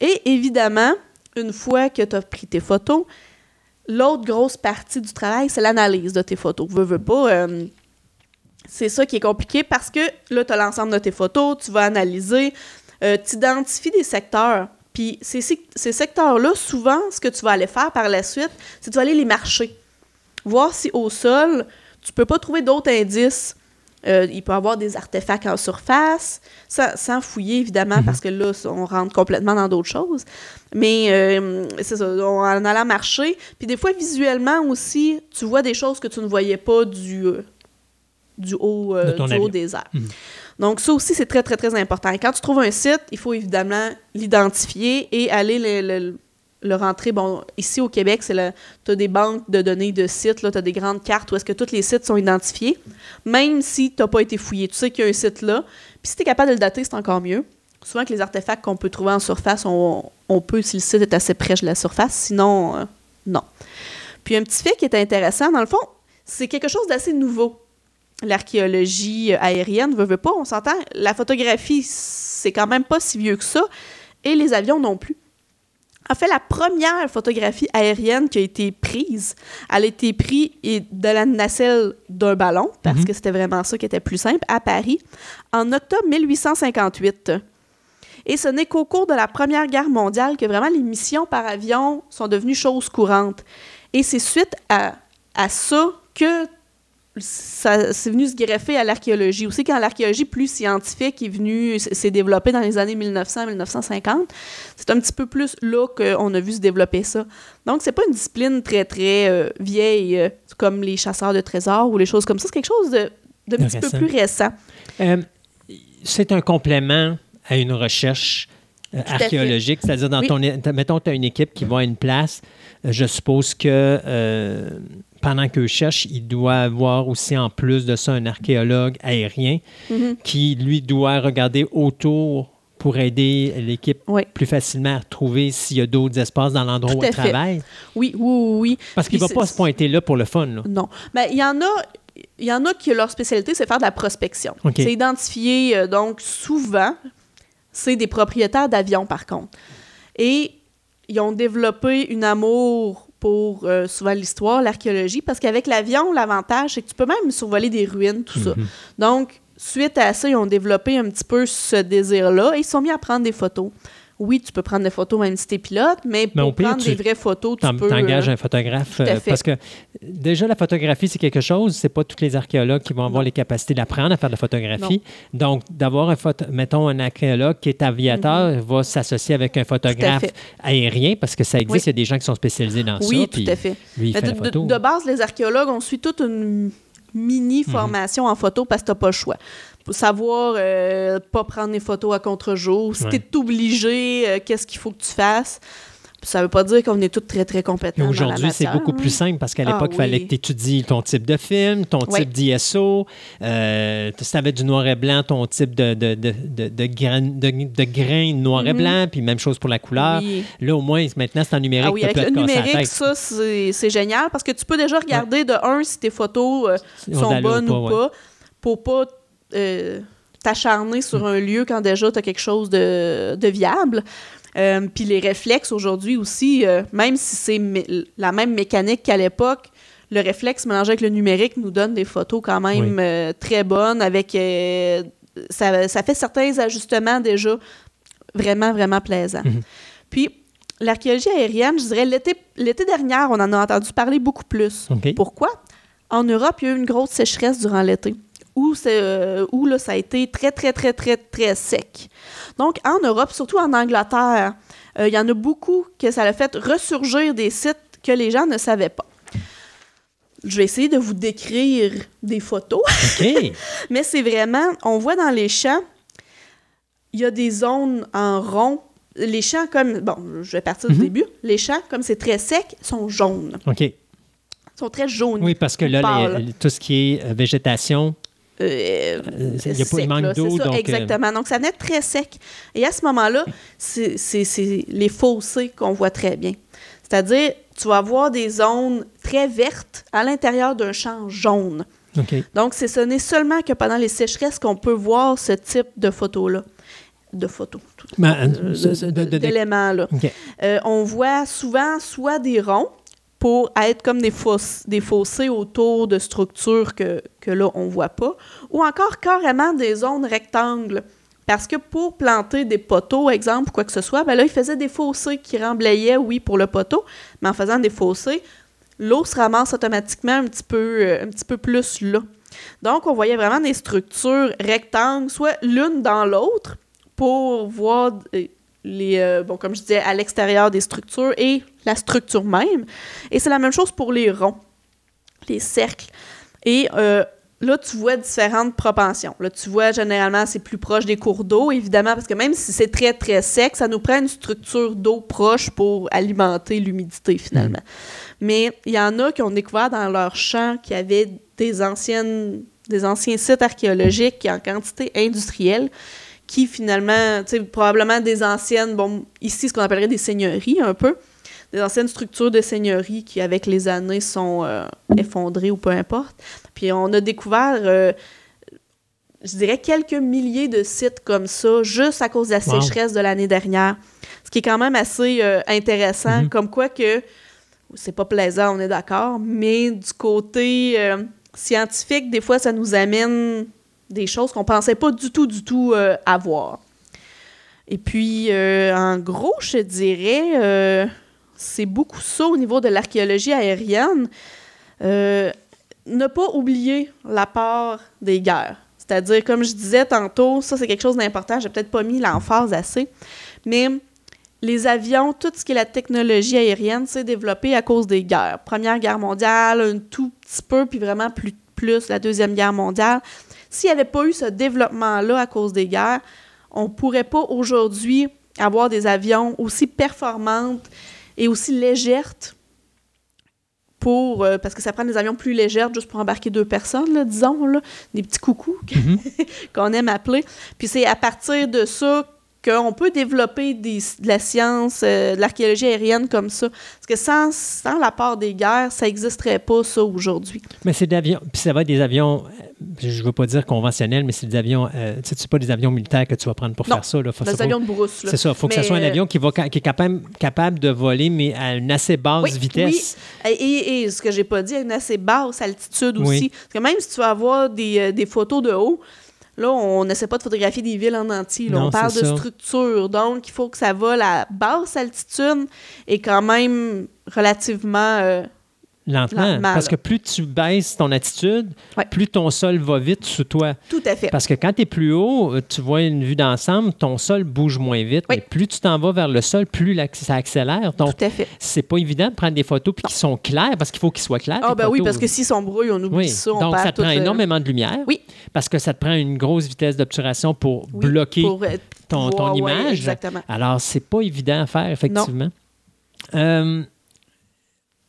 Et évidemment, une fois que tu as pris tes photos, l'autre grosse partie du travail, c'est l'analyse de tes photos. Veux, veux pas. Euh, c'est ça qui est compliqué parce que là, tu as l'ensemble de tes photos, tu vas analyser, euh, tu identifies des secteurs. Puis ces, ces secteurs-là, souvent, ce que tu vas aller faire par la suite, c'est que tu vas aller les marcher. Voir si au sol, tu peux pas trouver d'autres indices. Euh, il peut y avoir des artefacts en surface, sans, fouiller évidemment, parce que là, on rentre complètement dans d'autres choses. Mais euh, c'est ça, en allant marcher. Puis des fois, visuellement aussi, tu vois des choses que tu ne voyais pas du, du haut, euh, des airs. Mhm. Donc, ça aussi, c'est très, très, très important. Et quand tu trouves un site, il faut évidemment l'identifier et aller le, rentrer. Bon, ici au Québec, tu as des banques de données de sites, tu as des grandes cartes où est-ce que tous les sites sont identifiés, même si tu n'as pas été fouillé. Tu sais qu'il y a un site là. Puis si tu es capable de le dater, c'est encore mieux. Souvent, que les artefacts qu'on peut trouver en surface, on, peut si le site est assez près de la surface. Sinon, euh, non. Puis un petit fait qui est intéressant, dans le fond, c'est quelque chose d'assez nouveau l'archéologie aérienne, veut, veut pas, on s'entend, la photographie, c'est quand même pas si vieux que ça, et les avions non plus. En fait, la première photographie aérienne qui a été prise, elle a été prise de la nacelle d'un ballon, parce mhm. que c'était vraiment ça qui était plus simple, à Paris, en octobre 1858. Et ce n'est qu'au cours de la Première Guerre mondiale que vraiment les missions par avion sont devenues choses courantes. Et c'est suite à, à ça que ça c'est venu se greffer à l'archéologie. Aussi, quand l'archéologie plus scientifique est venue, s'est développée dans les années 1900-1950, c'est un petit peu plus là qu'on a vu se développer ça. Donc, c'est pas une discipline très, très euh, vieille, euh, comme les chasseurs de trésors ou les choses comme ça. C'est quelque chose de, de petit peu plus récent. Euh, c'est un complément à une recherche archéologique, c'est-à-dire dans Oui. ton, mettons, tu as une équipe qui va à une place, je suppose que pendant qu'eux cherchent, il doit avoir aussi en plus de ça un archéologue aérien Mhm. qui, lui, doit regarder autour pour aider l'équipe Oui. plus facilement à retrouver s'il y a d'autres espaces dans l'endroit où elle travaille. Oui, oui, oui, oui. Parce qu'il ne va pas se pointer là pour le fun. là. Non. Mais il y en a. Il y en a qui, leur spécialité, c'est faire de la prospection. C'est identifier, euh, donc, souvent, c'est des propriétaires d'avions, par contre. Et ils ont développé une amour pour, euh, souvent, l'histoire, l'archéologie, parce qu'avec l'avion, l'avantage, c'est que tu peux même survoler des ruines, tout ça. Mhm. Donc, suite à ça, ils ont développé un petit peu ce désir-là et ils sont mis à prendre des photos. Oui, tu peux prendre des photos même si t'es pilote, mais Mais pour pire, prendre tu- des vraies photos, tu peux... T'engages euh, un photographe. euh, parce que déjà, la photographie, c'est quelque chose. C'est pas tous les archéologues qui vont avoir Non. les capacités d'apprendre à faire de la photographie. Donc, d'avoir un photo, mettons, un archéologue qui est aviateur va s'associer avec un photographe Mhm. aérien parce que ça existe. Oui. Il y a des gens qui sont spécialisés dans ça. Oui, tout à fait. Lui, il Mais fait de, la photo. de- de base, les archéologues, on suit toute une mini Mhm. formation en photo parce que t'as pas le choix. Savoir euh, pas prendre des photos à contre-jour, si Ouais. t'es obligé, euh, qu'est-ce qu'il faut que tu fasses. Ça veut pas dire qu'on est tous très, très compétents. Aujourd'hui, c'est beaucoup plus simple parce qu'à Ah l'époque, il fallait que tu étudies ton type de film, ton Oui. type d'ISO, euh, si tu avais du noir et blanc, ton type de, de, de, de, grain, de, grain noir et Mhm. blanc, puis même chose pour la couleur. Oui. Là, au moins, maintenant, c'est en numérique. Ah oui, avec le numérique, ça, c'est génial parce que tu peux déjà regarder de un si tes photos euh, sont bonnes ou pas pour pas euh, t'acharner sur un lieu quand déjà tu as quelque chose de, de viable. Euh, Puis les réflexes aujourd'hui aussi, euh, même si c'est la même mécanique qu'à l'époque, le réflexe mélangé avec le numérique nous donne des photos quand même Oui. euh, très bonnes avec ça, ça fait certains ajustements déjà vraiment vraiment plaisants. Mhm. Puis l'archéologie aérienne, je dirais l'été dernier, on en a entendu parler beaucoup plus. Pourquoi? En Europe, il y a eu une grosse sécheresse durant l'été, où, euh, où là, ça a été très, très, très, très, très sec. Donc, en Europe, surtout en Angleterre, euh, il y en a beaucoup que ça a fait ressurgir des sites que les gens ne savaient pas. Je vais essayer de vous décrire des photos, OK. mais c'est vraiment, on voit dans les champs, il y a des zones en rond. Les champs, comme, bon, je vais partir Mhm. du début, les champs, comme c'est très sec, sont jaunes. OK. Ils sont très jaunes. Oui, parce que là, les- tout ce qui est euh, végétation, Euh, il y a pas- sec, manque d'eau, euh, exactement. Donc, ça venait très sec. Et à ce moment-là, c'est les fossés qu'on voit très bien. C'est-à-dire, tu vas avoir des zones très vertes à l'intérieur d'un champ jaune. Donc, ce n'est seulement que pendant les sécheresses qu'on peut voir ce type de photos-là. De photos. de- de- de- d'éléments-là. Euh, on voit souvent soit des ronds pour être comme des, foss- des fossés autour de structures que, là, on voit pas, ou encore carrément des zones rectangles. Parce que pour planter des poteaux, exemple, quoi que ce soit, ben là, ils faisaient des fossés qui remblayaient, oui, pour le poteau, mais en faisant des fossés, l'eau se ramasse automatiquement un petit peu, euh, un petit peu plus là. Donc, on voyait vraiment des structures rectangles, soit l'une dans l'autre, pour voir euh, les, euh, bon, comme je disais, à l'extérieur des structures et la structure même. Et c'est la même chose pour les ronds, les cercles. Et euh, là, tu vois différentes propensions. Là, tu vois, généralement, c'est plus proche des cours d'eau, évidemment, parce que même si c'est très, très sec, ça nous prend une structure d'eau proche pour alimenter l'humidité, finalement. Mais il y en a qui ont découvert dans leur champ qu'il y avait des anciennes des anciens sites archéologiques en quantité industrielle qui finalement, tu sais, probablement des anciennes, bon, ici ce qu'on appellerait des seigneuries un peu, des anciennes structures de seigneuries qui avec les années sont euh, effondrées ou peu importe. Puis on a découvert, euh, je dirais, quelques milliers de sites comme ça juste à cause de la Wow. sécheresse de l'année dernière. Ce qui est quand même assez euh, intéressant, Mhm. comme quoi que c'est pas plaisant, on est d'accord, mais du côté scientifique, des fois, ça nous amène des choses qu'on pensait pas du tout, du tout euh, avoir. Et puis, euh, en gros, je dirais, euh, c'est beaucoup ça au niveau de l'archéologie aérienne. Ne pas oublier la part des guerres. C'est-à-dire, comme je disais tantôt, ça c'est quelque chose d'important, j'ai peut-être pas mis l'emphase assez, mais les avions, tout ce qui est la technologie aérienne, s'est développé à cause des guerres. Première guerre mondiale, un tout petit peu, puis vraiment plus, plus la Deuxième Guerre mondiale. S'il n'y avait pas eu ce développement-là à cause des guerres, on ne pourrait pas aujourd'hui avoir des avions aussi performantes et aussi légères pour euh, parce que ça prend des avions plus légers juste pour embarquer deux personnes, là, disons, là, des petits coucous Mhm. qu'on aime appeler. Puis c'est à partir de ça qu'on peut développer des- de la science, euh, de l'archéologie aérienne comme ça. Parce que sans, sans la part des guerres, ça n'existerait pas ça aujourd'hui. Mais c'est des avions, puis ça va être des avions, euh, je ne veux pas dire conventionnels, mais c'est des avions, euh, tu sais, c'est pas des avions militaires que tu vas prendre pour Non, faire ça. Là. Faut- Des avions de brousse. C'est ça, il faut que ce soit un euh, avion qui, va, qui est capable, capable de voler, mais à une assez basse Oui, vitesse. Et, et- et ce que j'ai pas dit, à une assez basse altitude aussi. Oui. Parce que même si tu vas avoir des, des photos de haut, là, on n'essaie pas de photographier des villes en entier. là. Non, on parle de ça. structure. Donc, il faut que ça vole à basse altitude et quand même relativement... euh, Lentement. Lentement, parce là. que plus tu baisses ton attitude, Ouais. plus ton sol va vite sous toi. tout à fait. Parce que quand tu es plus haut, euh, tu vois une vue d'ensemble, ton sol bouge moins vite. Oui. Mais plus tu t'en vas vers le sol, plus ça accélère. Donc, Tout à fait. c'est pas évident de prendre des photos puis qui sont claires parce qu'il faut qu'ils soient clairs. Ah, ben oui, parce que s'ils sont brouillés, on oublie Oui, ça. On donc perd ça te prend euh, énormément de lumière. Oui. Parce que ça te prend une grosse vitesse d'obturation pour oui, bloquer pour, ton, ouais, image. exactement. Alors, c'est pas évident à faire, effectivement. Euh,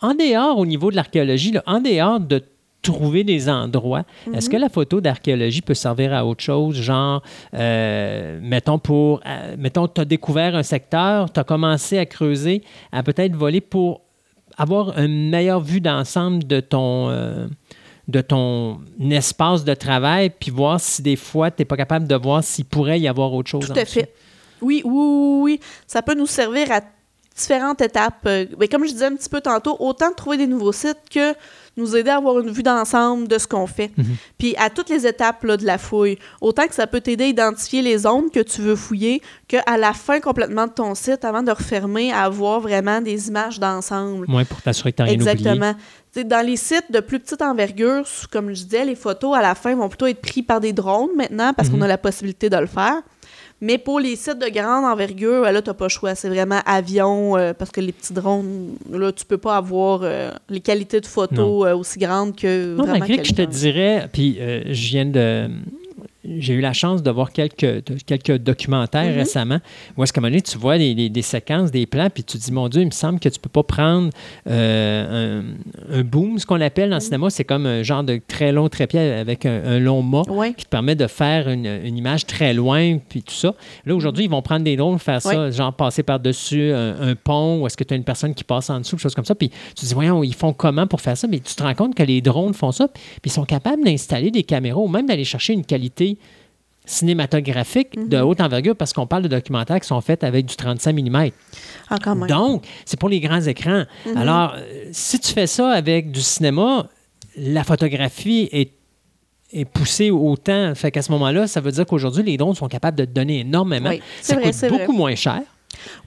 en dehors, au niveau de l'archéologie, en dehors de trouver des endroits, est-ce Mhm. que la photo d'archéologie peut servir à autre chose? Genre, euh, mettons, pour, euh, mettons, tu as découvert un secteur, tu as commencé à creuser, à peut-être voler pour avoir une meilleure vue d'ensemble de ton... euh, de ton espace de travail, puis voir si des fois, tu n'es pas capable de voir s'il pourrait y avoir autre chose. Tout à fait. Oui, oui, oui, oui. Ça peut nous servir à différentes étapes. Euh, mais comme je disais un petit peu tantôt, autant de trouver des nouveaux sites que nous aider à avoir une vue d'ensemble de ce qu'on fait. Mhm. Puis à toutes les étapes là, de la fouille, autant que ça peut t'aider à identifier les zones que tu veux fouiller, qu'à la fin complètement de ton site, avant de refermer, à avoir vraiment des images d'ensemble. Ouais, pour t'assurer que tu. Exactement. Tu sais, dans les sites de plus petite envergure, comme je disais, les photos à la fin vont plutôt être prises par des drones maintenant parce Mhm. qu'on a la possibilité de le faire. Mais pour les sites de grande envergure, euh, là, tu n'as pas le choix. C'est vraiment avion, euh, parce que les petits drones, là, tu peux pas avoir euh, les qualités de photos euh, aussi grandes que. Non, vraiment que je te dirais, puis euh, je viens de. J'ai eu la chance de voir quelques, quelques documentaires Mhm. récemment où est-ce qu'à un moment donné, tu vois des, des- des séquences, des plans, puis tu te dis, mon Dieu, il me semble que tu peux pas prendre euh, un, un boom, ce qu'on appelle dans le Mhm. cinéma, c'est comme un genre de très long trépied avec un, un long mât Ouais. qui te permet de faire une, une image très loin, puis tout ça. Là, aujourd'hui, ils vont prendre des drones, faire ça, genre passer par-dessus un, un pont, ou est-ce que tu as une personne qui passe en dessous, quelque chose comme ça. Puis tu te dis, voyons, ils font comment pour faire ça? Mais tu te rends compte que les drones font ça, puis ils sont capables d'installer des caméras ou même d'aller chercher une qualité cinématographique de Mhm. haute envergure parce qu'on parle de documentaires qui sont faits avec du 35 mm. Ah, quand même. Donc, c'est pour les grands écrans. Mhm. Alors, euh, si tu fais ça avec du cinéma, la photographie est, est poussée autant. Fait qu'à ce moment-là, ça veut dire qu'aujourd'hui, les drones sont capables de te donner énormément. Oui, ça vrai, coûte beaucoup vrai. moins cher.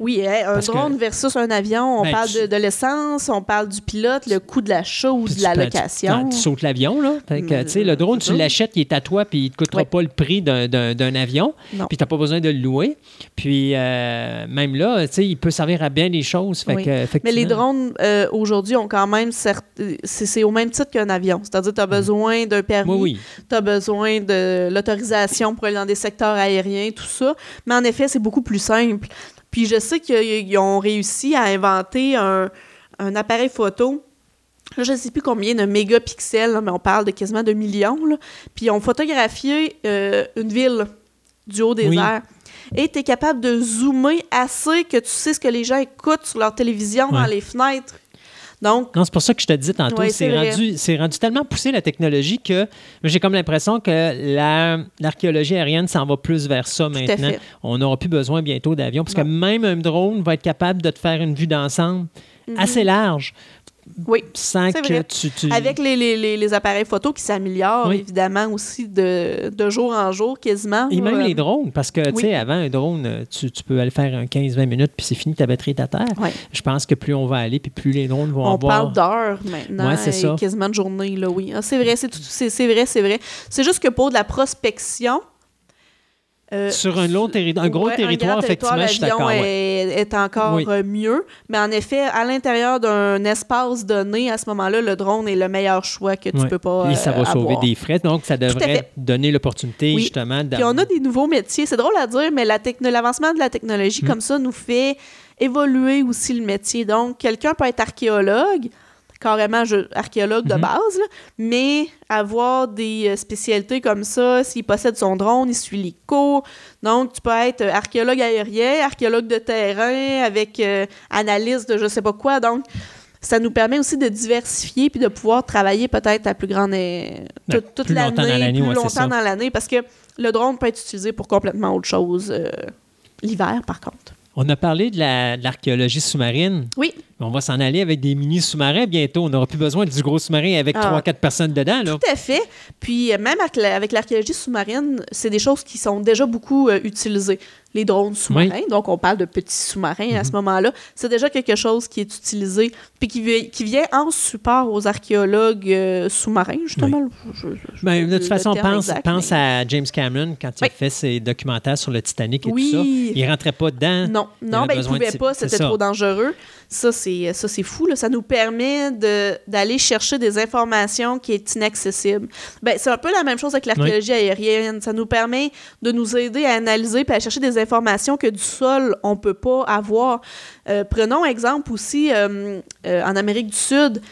Oui, hein, un Parce que- drone versus un avion, on Ben, parle tu- de, de l'essence, on parle du pilote, le coût de l'achat ou de la peux- tu- location. Tu, sautes l'avion, là. Fait que, Mm, tu sais, le drone, tu l'achètes, il est à toi, puis il ne te coûtera pas le prix d'un- avion. Non. Puis tu n'as pas besoin de le louer. Puis euh, même là, tu sais, il peut servir à bien des choses. Fait Oui. que, Mais les drones, euh, aujourd'hui, ont quand même... certes- C'est au même titre qu'un avion. C'est-à-dire que tu as besoin d'un permis. Oui, oui. tu as besoin de l'autorisation pour aller dans des secteurs aériens, tout ça. Mais en effet, c'est beaucoup plus simple. Puis je sais qu'ils ont réussi à inventer un, un appareil photo. Là, je ne sais plus combien de mégapixels, là, mais on parle de quasiment de millions. là. Puis ils ont photographié euh, une ville du haut des Oui. airs. Et tu es capable de zoomer assez que tu sais ce que les gens écoutent sur leur télévision dans les fenêtres. Donc, Non, c'est pour ça que je te disais tantôt, Ouais, c'est rendu, rendu tellement poussé la technologie que j'ai comme l'impression que la- l'archéologie aérienne s'en va plus vers ça maintenant. On n'aura plus besoin bientôt d'avions parce que même un drone va être capable de te faire une vue d'ensemble Mhm. assez large oui. sans C'est que vrai. tu, tu- Avec les, les- les- appareils photo qui s'améliorent, Oui. évidemment, aussi de, de jour en jour, quasiment. Et même là. les drones, parce que, tu Oui. sais, avant, un drone, euh, tu, tu peux aller faire un 15-20 minutes, puis c'est fini, ta batterie est à terre. Ouais. Je pense que plus on va aller, puis plus les drones vont On avoir... parle d'heures maintenant, Ouais, c'est ça. quasiment de journée, là, oui. Ah, c'est vrai, c'est vrai, c'est vrai. C'est juste que pour de la prospection, Euh, Sur un, long terri- un gros Ouais, territoire, effectivement, je suis d'accord. ouais. est, est encore Oui. mieux. Mais en effet, à l'intérieur d'un espace donné, à ce moment-là, le drone est le meilleur choix que tu Ouais. peux pas Et ça va euh, sauver avoir. des frais, donc ça devrait donner l'opportunité Oui. justement Puis on a des nouveaux métiers. C'est drôle à dire, mais la l'avancement de la technologie Mm. comme ça nous fait évoluer aussi le métier. Donc, quelqu'un peut être archéologue, carrément je- archéologue de Mhm. base, là, mais avoir des euh, spécialités comme ça, s'il possède son drone, il suit les cours. Donc, tu peux être euh, archéologue aérien, archéologue de terrain, avec euh, analyse de je sais pas quoi. Donc, ça nous permet aussi de diversifier puis de pouvoir travailler peut-être à plus grande euh, Ouais, toute, toute plus longtemps dans l'année, plus ouais, longtemps dans l'année, parce que le drone peut être utilisé pour complètement autre chose euh, l'hiver, par contre. On a parlé de la- de l'archéologie sous-marine. Oui, On va s'en aller avec des mini sous-marins bientôt. On n'aura plus besoin du gros sous-marin avec Ah. 3-4 personnes dedans. Là. tout à fait. Puis euh, même avec l'archéologie sous-marine, c'est des choses qui sont déjà beaucoup euh, utilisées. Les drones sous-marins, donc on parle de petits sous-marins Mhm. à ce moment-là, c'est déjà quelque chose qui est utilisé, puis qui, vi- qui vient en support aux archéologues euh, sous-marins, justement. Je- je- je- Ben, de toute façon, pense, exact, pense mais- à James Cameron quand il a Oui. fait ses documentaires sur le Titanic et Oui. tout ça. Il rentrait pas dedans. Non, Il non, ben, il de pouvait pas, c'était trop dangereux. Ça, c'est fou. Là. Ça nous permet de- d'aller chercher des informations qui est inaccessible. Ben, c'est un peu la même chose avec l'archéologie aérienne. Ça nous permet de nous aider à analyser et à chercher des informations que du sol, on peut pas avoir. Euh, prenons exemple aussi euh, euh, en Amérique du Sud,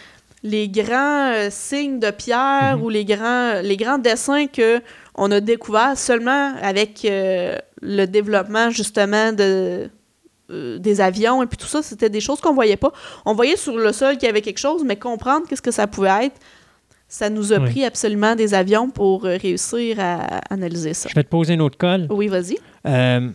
les grands euh, signes de pierre Mhm. ou les grands, les grands dessins que on a découverts seulement avec le développement justement de des avions et puis tout ça, c'était des choses qu'on voyait pas. On voyait sur le sol qu'il y avait quelque chose, mais comprendre qu'est-ce que ça pouvait être, ça nous a Oui. pris absolument des avions pour réussir à analyser ça. Je vais te poser une autre colle. Oui, vas-y. Euh,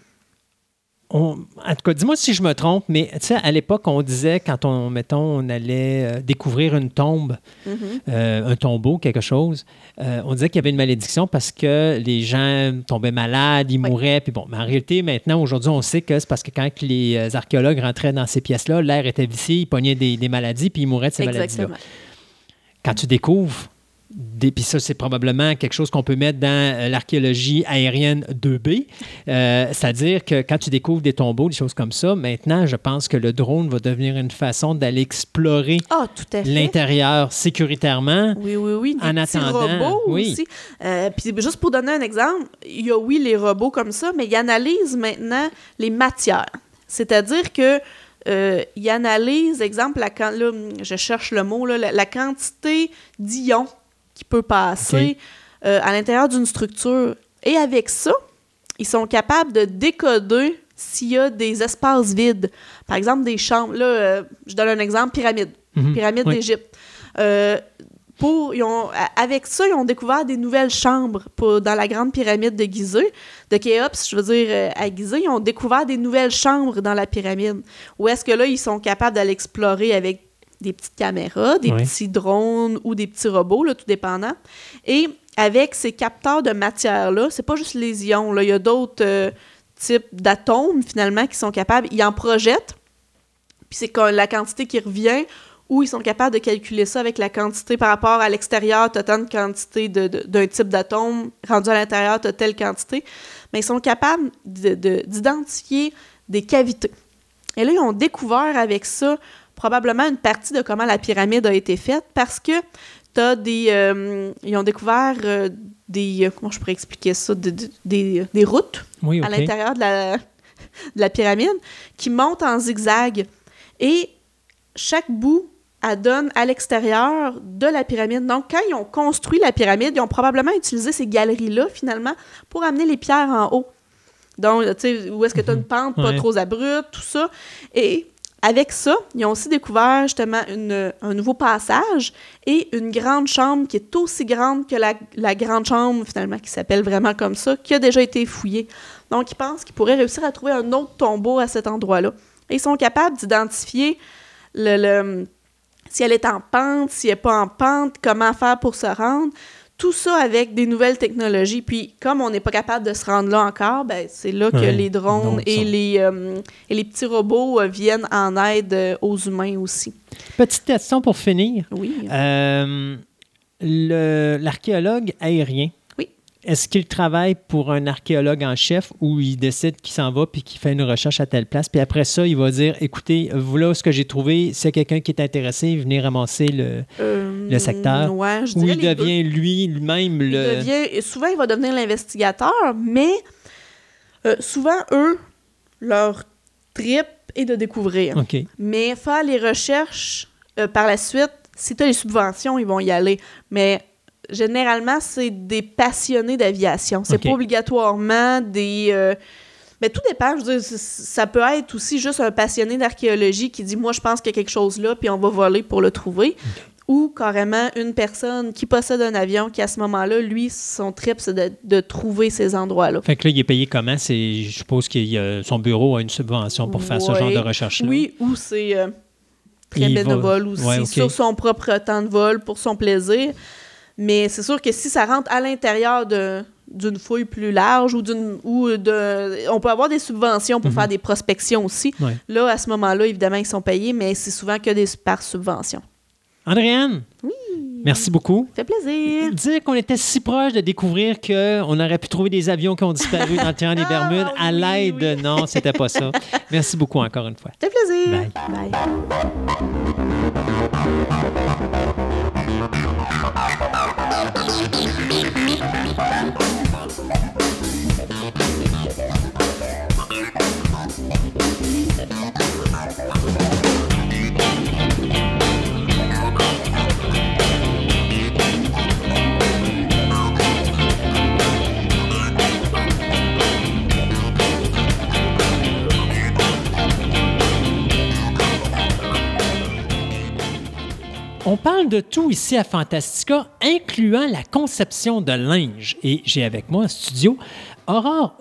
on- en tout cas, dis-moi si je me trompe, mais tu sais, à l'époque, on disait, quand on, mettons, on allait euh, découvrir une tombe, Mhm. euh, un tombeau, quelque chose, euh, on disait qu'il y avait une malédiction parce que les gens tombaient malades, ils Oui. mouraient. Puis bon, mais en réalité, maintenant, aujourd'hui, on sait que c'est parce que quand les archéologues rentraient dans ces pièces-là, l'air était vicié, ils pognaient des, des maladies, puis ils mouraient de ces maladies-là. Quand tu découvres, des, puis ça, c'est probablement quelque chose qu'on peut mettre dans euh, l'archéologie aérienne 2B, euh, c'est-à-dire que quand tu découvres des tombeaux, des choses comme ça, maintenant, je pense que le drone va devenir une façon d'aller explorer Ah, l'intérieur sécuritairement. Oui, oui, oui. Des En attendant, robots oui. aussi. Euh, Puis juste pour donner un exemple, il y a oui les robots comme ça, mais ils analysent maintenant les matières. C'est-à-dire que euh, ils analysent, exemple, la, là, je cherche le mot, là, la, la quantité d'ions qui peut passer euh, à l'intérieur d'une structure. Et avec ça, ils sont capables de décoder s'il y a des espaces vides. Par exemple, des chambres. Là, euh, je donne un exemple, pyramide. Mhm. Pyramide Oui. d'Égypte. Euh, pour, ils ont, a- avec ça, ils ont découvert des nouvelles chambres pour, dans la grande pyramide de Gizeh, de Khéops, je veux dire, à Gizeh, ils ont découvert des nouvelles chambres dans la pyramide. Où est-ce que là, ils sont capables d'aller explorer avec des petites caméras, des Oui. petits drones ou des petits robots, là, tout dépendant. Et avec ces capteurs de matière-là, c'est pas juste les ions, là, il y a d'autres euh, types d'atomes, finalement, qui sont capables, ils en projettent, puis c'est quand la quantité qui revient, ou ils sont capables de calculer ça avec la quantité par rapport à l'extérieur, tu as tant de quantité d'un type d'atome, rendu à l'intérieur, tu as telle quantité. Mais ils sont capables de- de- d'identifier des cavités. Et là, ils ont découvert avec ça probablement une partie de comment la pyramide a été faite parce que tu as des. euh, ils ont découvert euh, des. euh, Comment je pourrais expliquer ça? De- de- des, des routes Oui, à l'intérieur de la, de la pyramide qui monte en zigzag. Et chaque bout, elle donne à l'extérieur de la pyramide. Donc, quand ils ont construit la pyramide, ils ont probablement utilisé ces galeries-là, finalement, pour amener les pierres en haut. Donc, tu sais, où est-ce que tu as une pente pas Ouais. trop abrupte, tout ça. Et avec ça, ils ont aussi découvert justement un nouveau passage et une grande chambre qui est aussi grande que la, grande chambre, finalement, qui s'appelle vraiment comme ça, qui a déjà été fouillée. Donc, ils pensent qu'ils pourraient réussir à trouver un autre tombeau à cet endroit-là. Ils sont capables d'identifier si elle est en pente, si elle n'est pas en pente, comment faire pour se rendre. Tout ça avec des nouvelles technologies. Puis, comme on n'est pas capable de se rendre là encore, ben, c'est là que Ouais. les drones et, les, euh, et les petits robots euh, viennent en aide euh, aux humains aussi. Petite question pour finir. Oui. Euh, L'archéologue aérien. Est-ce qu'il travaille pour un archéologue en chef ou il décide qu'il s'en va puis qu'il fait une recherche à telle place? Puis après ça, il va dire écoutez, voilà ce que j'ai trouvé, c'est quelqu'un qui est intéressé, venez ramasser le, Euh, le secteur. ouais, je ou il deux. devient lui, lui-même Il le. devient- souvent, il va devenir l'investigateur, mais euh, souvent, eux, leur trip est de découvrir. Mais faire les recherches euh, par la suite, si tu as les subventions, ils vont y aller. Mais généralement, c'est des passionnés d'aviation. C'est Ok. pas obligatoirement des. euh, mais tout dépend. Je veux dire, ça peut être aussi juste un passionné d'archéologie qui dit Moi, je pense qu'il y a quelque chose là, puis on va voler pour le trouver. Ou carrément une personne qui possède un avion qui, à ce moment-là, lui, son trip, c'est de, de trouver ces endroits-là. Fait que là, il est payé comment? C'est, je suppose que son bureau a une subvention pour faire ce genre de recherche-là. Oui, ou c'est euh, très Il va- bénévole aussi, Ouais, sur son propre temps de vol, pour son plaisir. Mais c'est sûr que si ça rentre à l'intérieur d'une fouille plus large ou d'une ou de on peut avoir des subventions pour Mhm. faire des prospections aussi. Ouais. Là à ce moment-là évidemment ils sont payés mais c'est souvent que des par subvention. Andréane, Oui. merci beaucoup. Ça fait plaisir. Dire qu'on était si proche de découvrir qu'on aurait pu trouver des avions qui ont disparu dans le terrain des Ah, Bermudes à oui, l'aide de... oui. Non, c'était pas ça. Merci beaucoup encore une fois. Ça fait plaisir. Bye. Bye. Thank you. On parle de tout ici à Fantastica, incluant la conception de linge. Et j'ai avec moi en studio Aurore.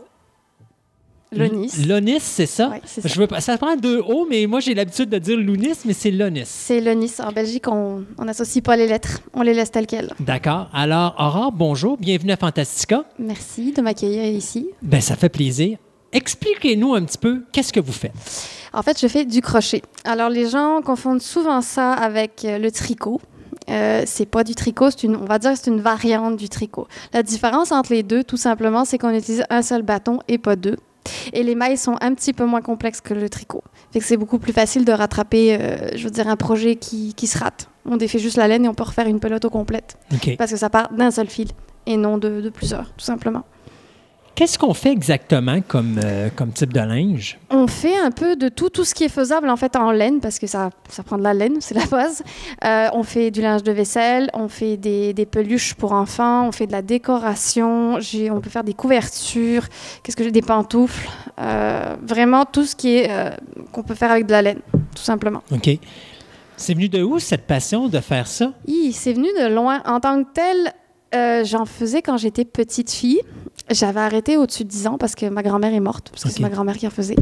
Lonis. Lonis, c'est ça? C'est ça. Je veux pas, ça prend deux O, mais moi j'ai l'habitude de dire Lounis, mais c'est Lonis. C'est Lonis. En Belgique, on n'associe pas les lettres. On les laisse telles quelles. D'accord. Alors, Aurore, bonjour, bienvenue à Fantastica. Merci de m'accueillir ici. Ben, ça fait plaisir. Expliquez-nous un petit peu qu'est-ce que vous faites. En fait, je fais du crochet. Alors, les gens confondent souvent ça avec euh, le tricot. Euh, c'est pas du tricot, une, on va dire que c'est une variante du tricot. La différence entre les deux, tout simplement, c'est qu'on utilise un seul bâton et pas deux. Et les mailles sont un petit peu moins complexes que le tricot. Fait que c'est beaucoup plus facile de rattraper, euh, je veux dire, un projet qui, qui se rate. On défait juste la laine et on peut refaire une pelote au complète. Parce que ça part d'un seul fil et non de, de plusieurs, tout simplement. Qu'est-ce qu'on fait exactement comme, euh, comme type de linge? On fait un peu de tout, tout ce qui est faisable en fait en laine, parce que ça, ça prend de la laine, c'est la base. Euh, on fait du linge de vaisselle, on fait des, des peluches pour enfants, on fait de la décoration, on peut faire des couvertures, qu'est-ce que j'ai, des pantoufles, euh, vraiment tout ce qui est qu'on peut faire avec de la laine, tout simplement. OK. C'est venu de où cette passion de faire ça? Hi, c'est venu de loin. En tant que tel, euh, j'en faisais quand j'étais petite fille. J'avais arrêté au-dessus de 10 ans parce que ma grand-mère est morte, parce que c'est ma grand-mère qui en faisait.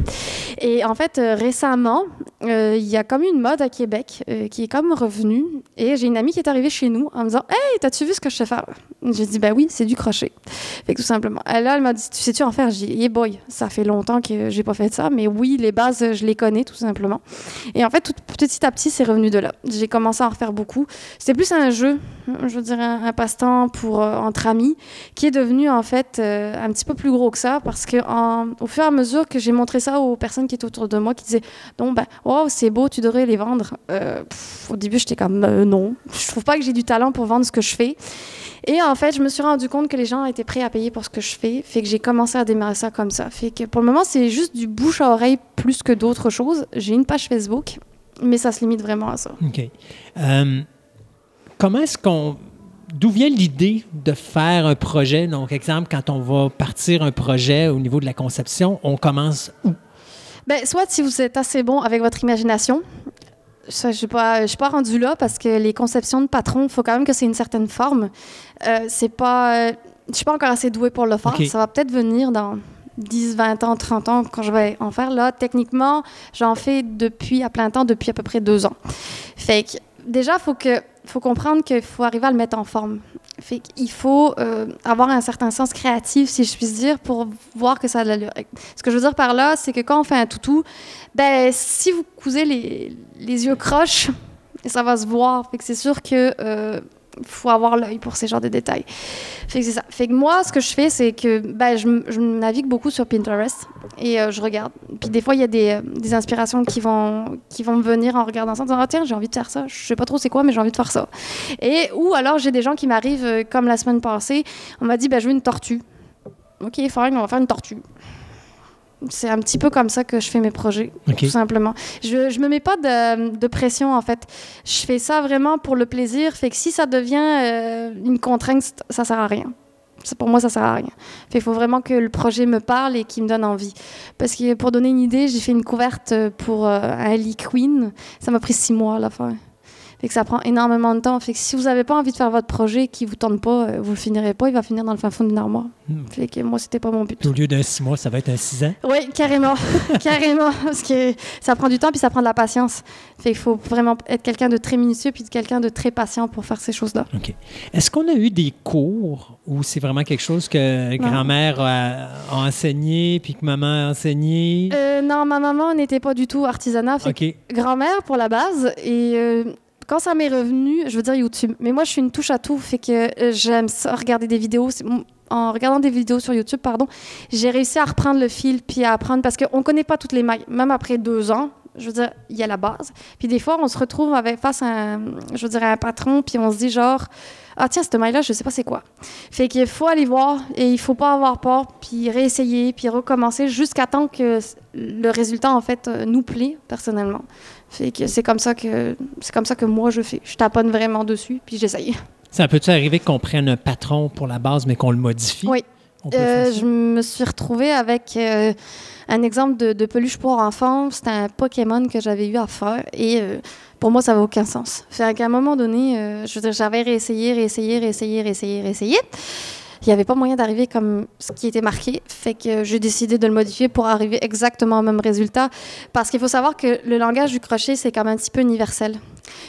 Et en fait, euh, récemment, euh, il y a comme une mode à Québec qui est comme revenue. Et j'ai une amie qui est arrivée chez nous en me disant Hey, t'as-tu vu ce que je sais faire J'ai dit Ben oui, c'est du crochet. Fait que tout simplement. Elle, là, elle m'a dit Tu sais-tu en faire J'ai dit Hey boy, ça fait longtemps que j'ai pas fait ça, mais oui, les bases, je les connais tout simplement. Et en fait, tout petit à petit, c'est revenu de là. J'ai commencé à en refaire beaucoup. C'était plus un jeu, je veux dire, un, un passe-temps pour euh, entre amis, qui est devenu en fait euh, un petit peu plus gros que ça, parce que en- au fur et à mesure que j'ai montré ça aux personnes qui étaient autour de moi, qui disaient non ben, wow, c'est beau, tu devrais les vendre. Euh, au début, j'étais comme non, je trouve pas que j'ai du talent pour vendre ce que je fais. Et en fait, je me suis rendu compte que les gens étaient prêts à payer pour ce que je fais, fait que j'ai commencé à démarrer ça comme ça. Fait que pour le moment, c'est juste du bouche à oreille plus que d'autres choses. J'ai une page Facebook, mais ça se limite vraiment à ça. OK. Comment est-ce qu'on. D'où vient l'idée de faire un projet? Donc, exemple, quand on va partir un projet au niveau de la conception, on commence où? Ben, soit si vous êtes assez bon avec votre imagination, je ne suis, pas- je suis pas rendue là parce que les conceptions de patron, il faut quand même que c'est une certaine forme. Euh, c'est pas, euh, je suis pas encore assez douée pour le faire. Ça va peut-être venir dans 10, 20 ans, 30 ans quand je vais en faire. Là, techniquement, j'en fais depuis à plein temps depuis à peu près deux ans. Fait que déjà, faut que faut comprendre qu'il faut arriver à le mettre en forme. Fait qu'il faut euh, avoir un certain sens créatif, si je puis dire, pour voir que ça a de l'allure. Ce que je veux dire par là, c'est que quand on fait un toutou, ben, si vous cousez les, les yeux croches, ça va se voir. C'est sûr que euh, faut avoir l'œil pour ces genres de détails. Fait que c'est ça. Fait que moi, ce que je fais, c'est que ben, je, je navigue beaucoup sur Pinterest et euh, je regarde. Puis des fois, il y a des, euh, des inspirations qui vont, qui vont me venir en regardant ça, en disant Ah, tiens, j'ai envie de faire ça. Je sais pas trop c'est quoi, mais j'ai envie de faire ça. Et ou alors, j'ai des gens qui m'arrivent, euh, comme la semaine passée, on m'a dit ben, Je veux une tortue. Ok, fine, on va faire une tortue. C'est un petit peu comme ça que je fais mes projets, tout simplement. Je, je me mets pas de, de pression, en fait. Je fais ça vraiment pour le plaisir. Fait que si ça devient euh, une contrainte, ça sert à rien. Pour moi, ça sert à rien. Fait qu'il faut vraiment que le projet me parle et qu'il me donne envie. Parce que pour donner une idée, j'ai fait une couverte pour euh, un Lee Queen. Ça m'a pris six mois à la faire. Fait que ça prend énormément de temps. Fait que si vous n'avez pas envie de faire votre projet qui vous tente pas, euh, vous le finirez pas. Il va finir dans le fin fond d'une armoire. Hmm. Fait que moi, c'était pas mon but. Au lieu d'un six mois, ça va être un six ans? Oui, carrément. carrément. Parce que ça prend du temps puis ça prend de la patience. Fait qu'il faut vraiment être quelqu'un de très minutieux puis de quelqu'un de très patient pour faire ces choses-là. OK. Est-ce qu'on a eu des cours ou c'est vraiment quelque chose que grand-mère a, a enseigné puis que maman a enseigné? Euh, non, ma maman n'était pas du tout artisanat. Fait grand-mère pour la base. Et euh, quand ça m'est revenu, je veux dire YouTube. Mais moi, je suis une touche à tout. Fait que euh, j'aime regarder des vidéos. En regardant des vidéos sur YouTube, pardon, j'ai réussi à reprendre le fil puis à apprendre parce qu'on ne connaît pas toutes les mailles. Même après deux ans, je veux dire, il y a la base. Puis des fois, on se retrouve face à un, je veux un patron, puis on se dit genre, ah tiens, cette maille-là, je sais pas c'est quoi. Fait qu'il faut aller voir et il faut pas avoir peur, puis réessayer, puis recommencer jusqu'à temps que le résultat, en fait, euh, nous plaît personnellement. Fait que c'est comme ça que c'est comme ça que moi je fais. Je taponne vraiment dessus, puis j'essaye. Ça peut-tu arriver qu'on prenne un patron pour la base, mais qu'on le modifie? Oui. Euh, je me suis retrouvée avec euh, un exemple de, de peluche pour enfants. C'était un Pokémon que j'avais eu à faire et euh, pour moi, ça n'avait aucun sens. Fait qu'à un moment donné, je j'avais réessayé, réessayé, réessayé, réessayé, réessayé. Il n'y avait pas moyen d'arriver comme ce qui était marqué. Fait que j'ai décidé de le modifier pour arriver exactement au même résultat. Parce qu'il faut savoir que le langage du crochet, c'est quand même un petit peu universel.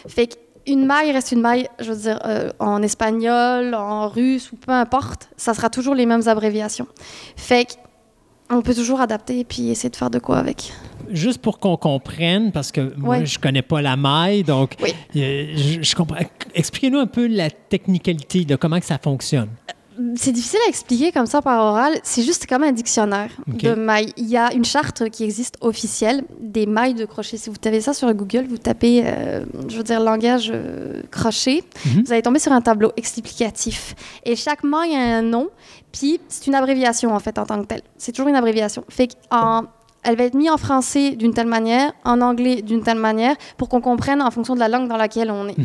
Fait qu'une maille reste une maille, je veux dire, euh, en espagnol, en russe ou peu importe, ça sera toujours les mêmes abréviations. Fait qu'on peut toujours adapter et puis essayer de faire de quoi avec. Juste pour qu'on comprenne, parce que moi, Ouais. je connais pas la maille, donc Oui. euh, je, je comprends. Expliquez-nous un peu la technicalité de comment que ça fonctionne. C'est difficile à expliquer comme ça par oral. C'est juste comme un dictionnaire de mailles. Il y a une charte qui existe officielle des mailles de crochet. Si vous tapez ça sur Google, vous tapez, euh, je veux dire, langage euh, crochet, Mhm. vous allez tomber sur un tableau explicatif. Et chaque maille a un nom, puis c'est une abréviation en fait en tant que telle. C'est toujours une abréviation. Fait qu'en elle va être mise en français d'une telle manière, en anglais d'une telle manière, pour qu'on comprenne en fonction de la langue dans laquelle on est.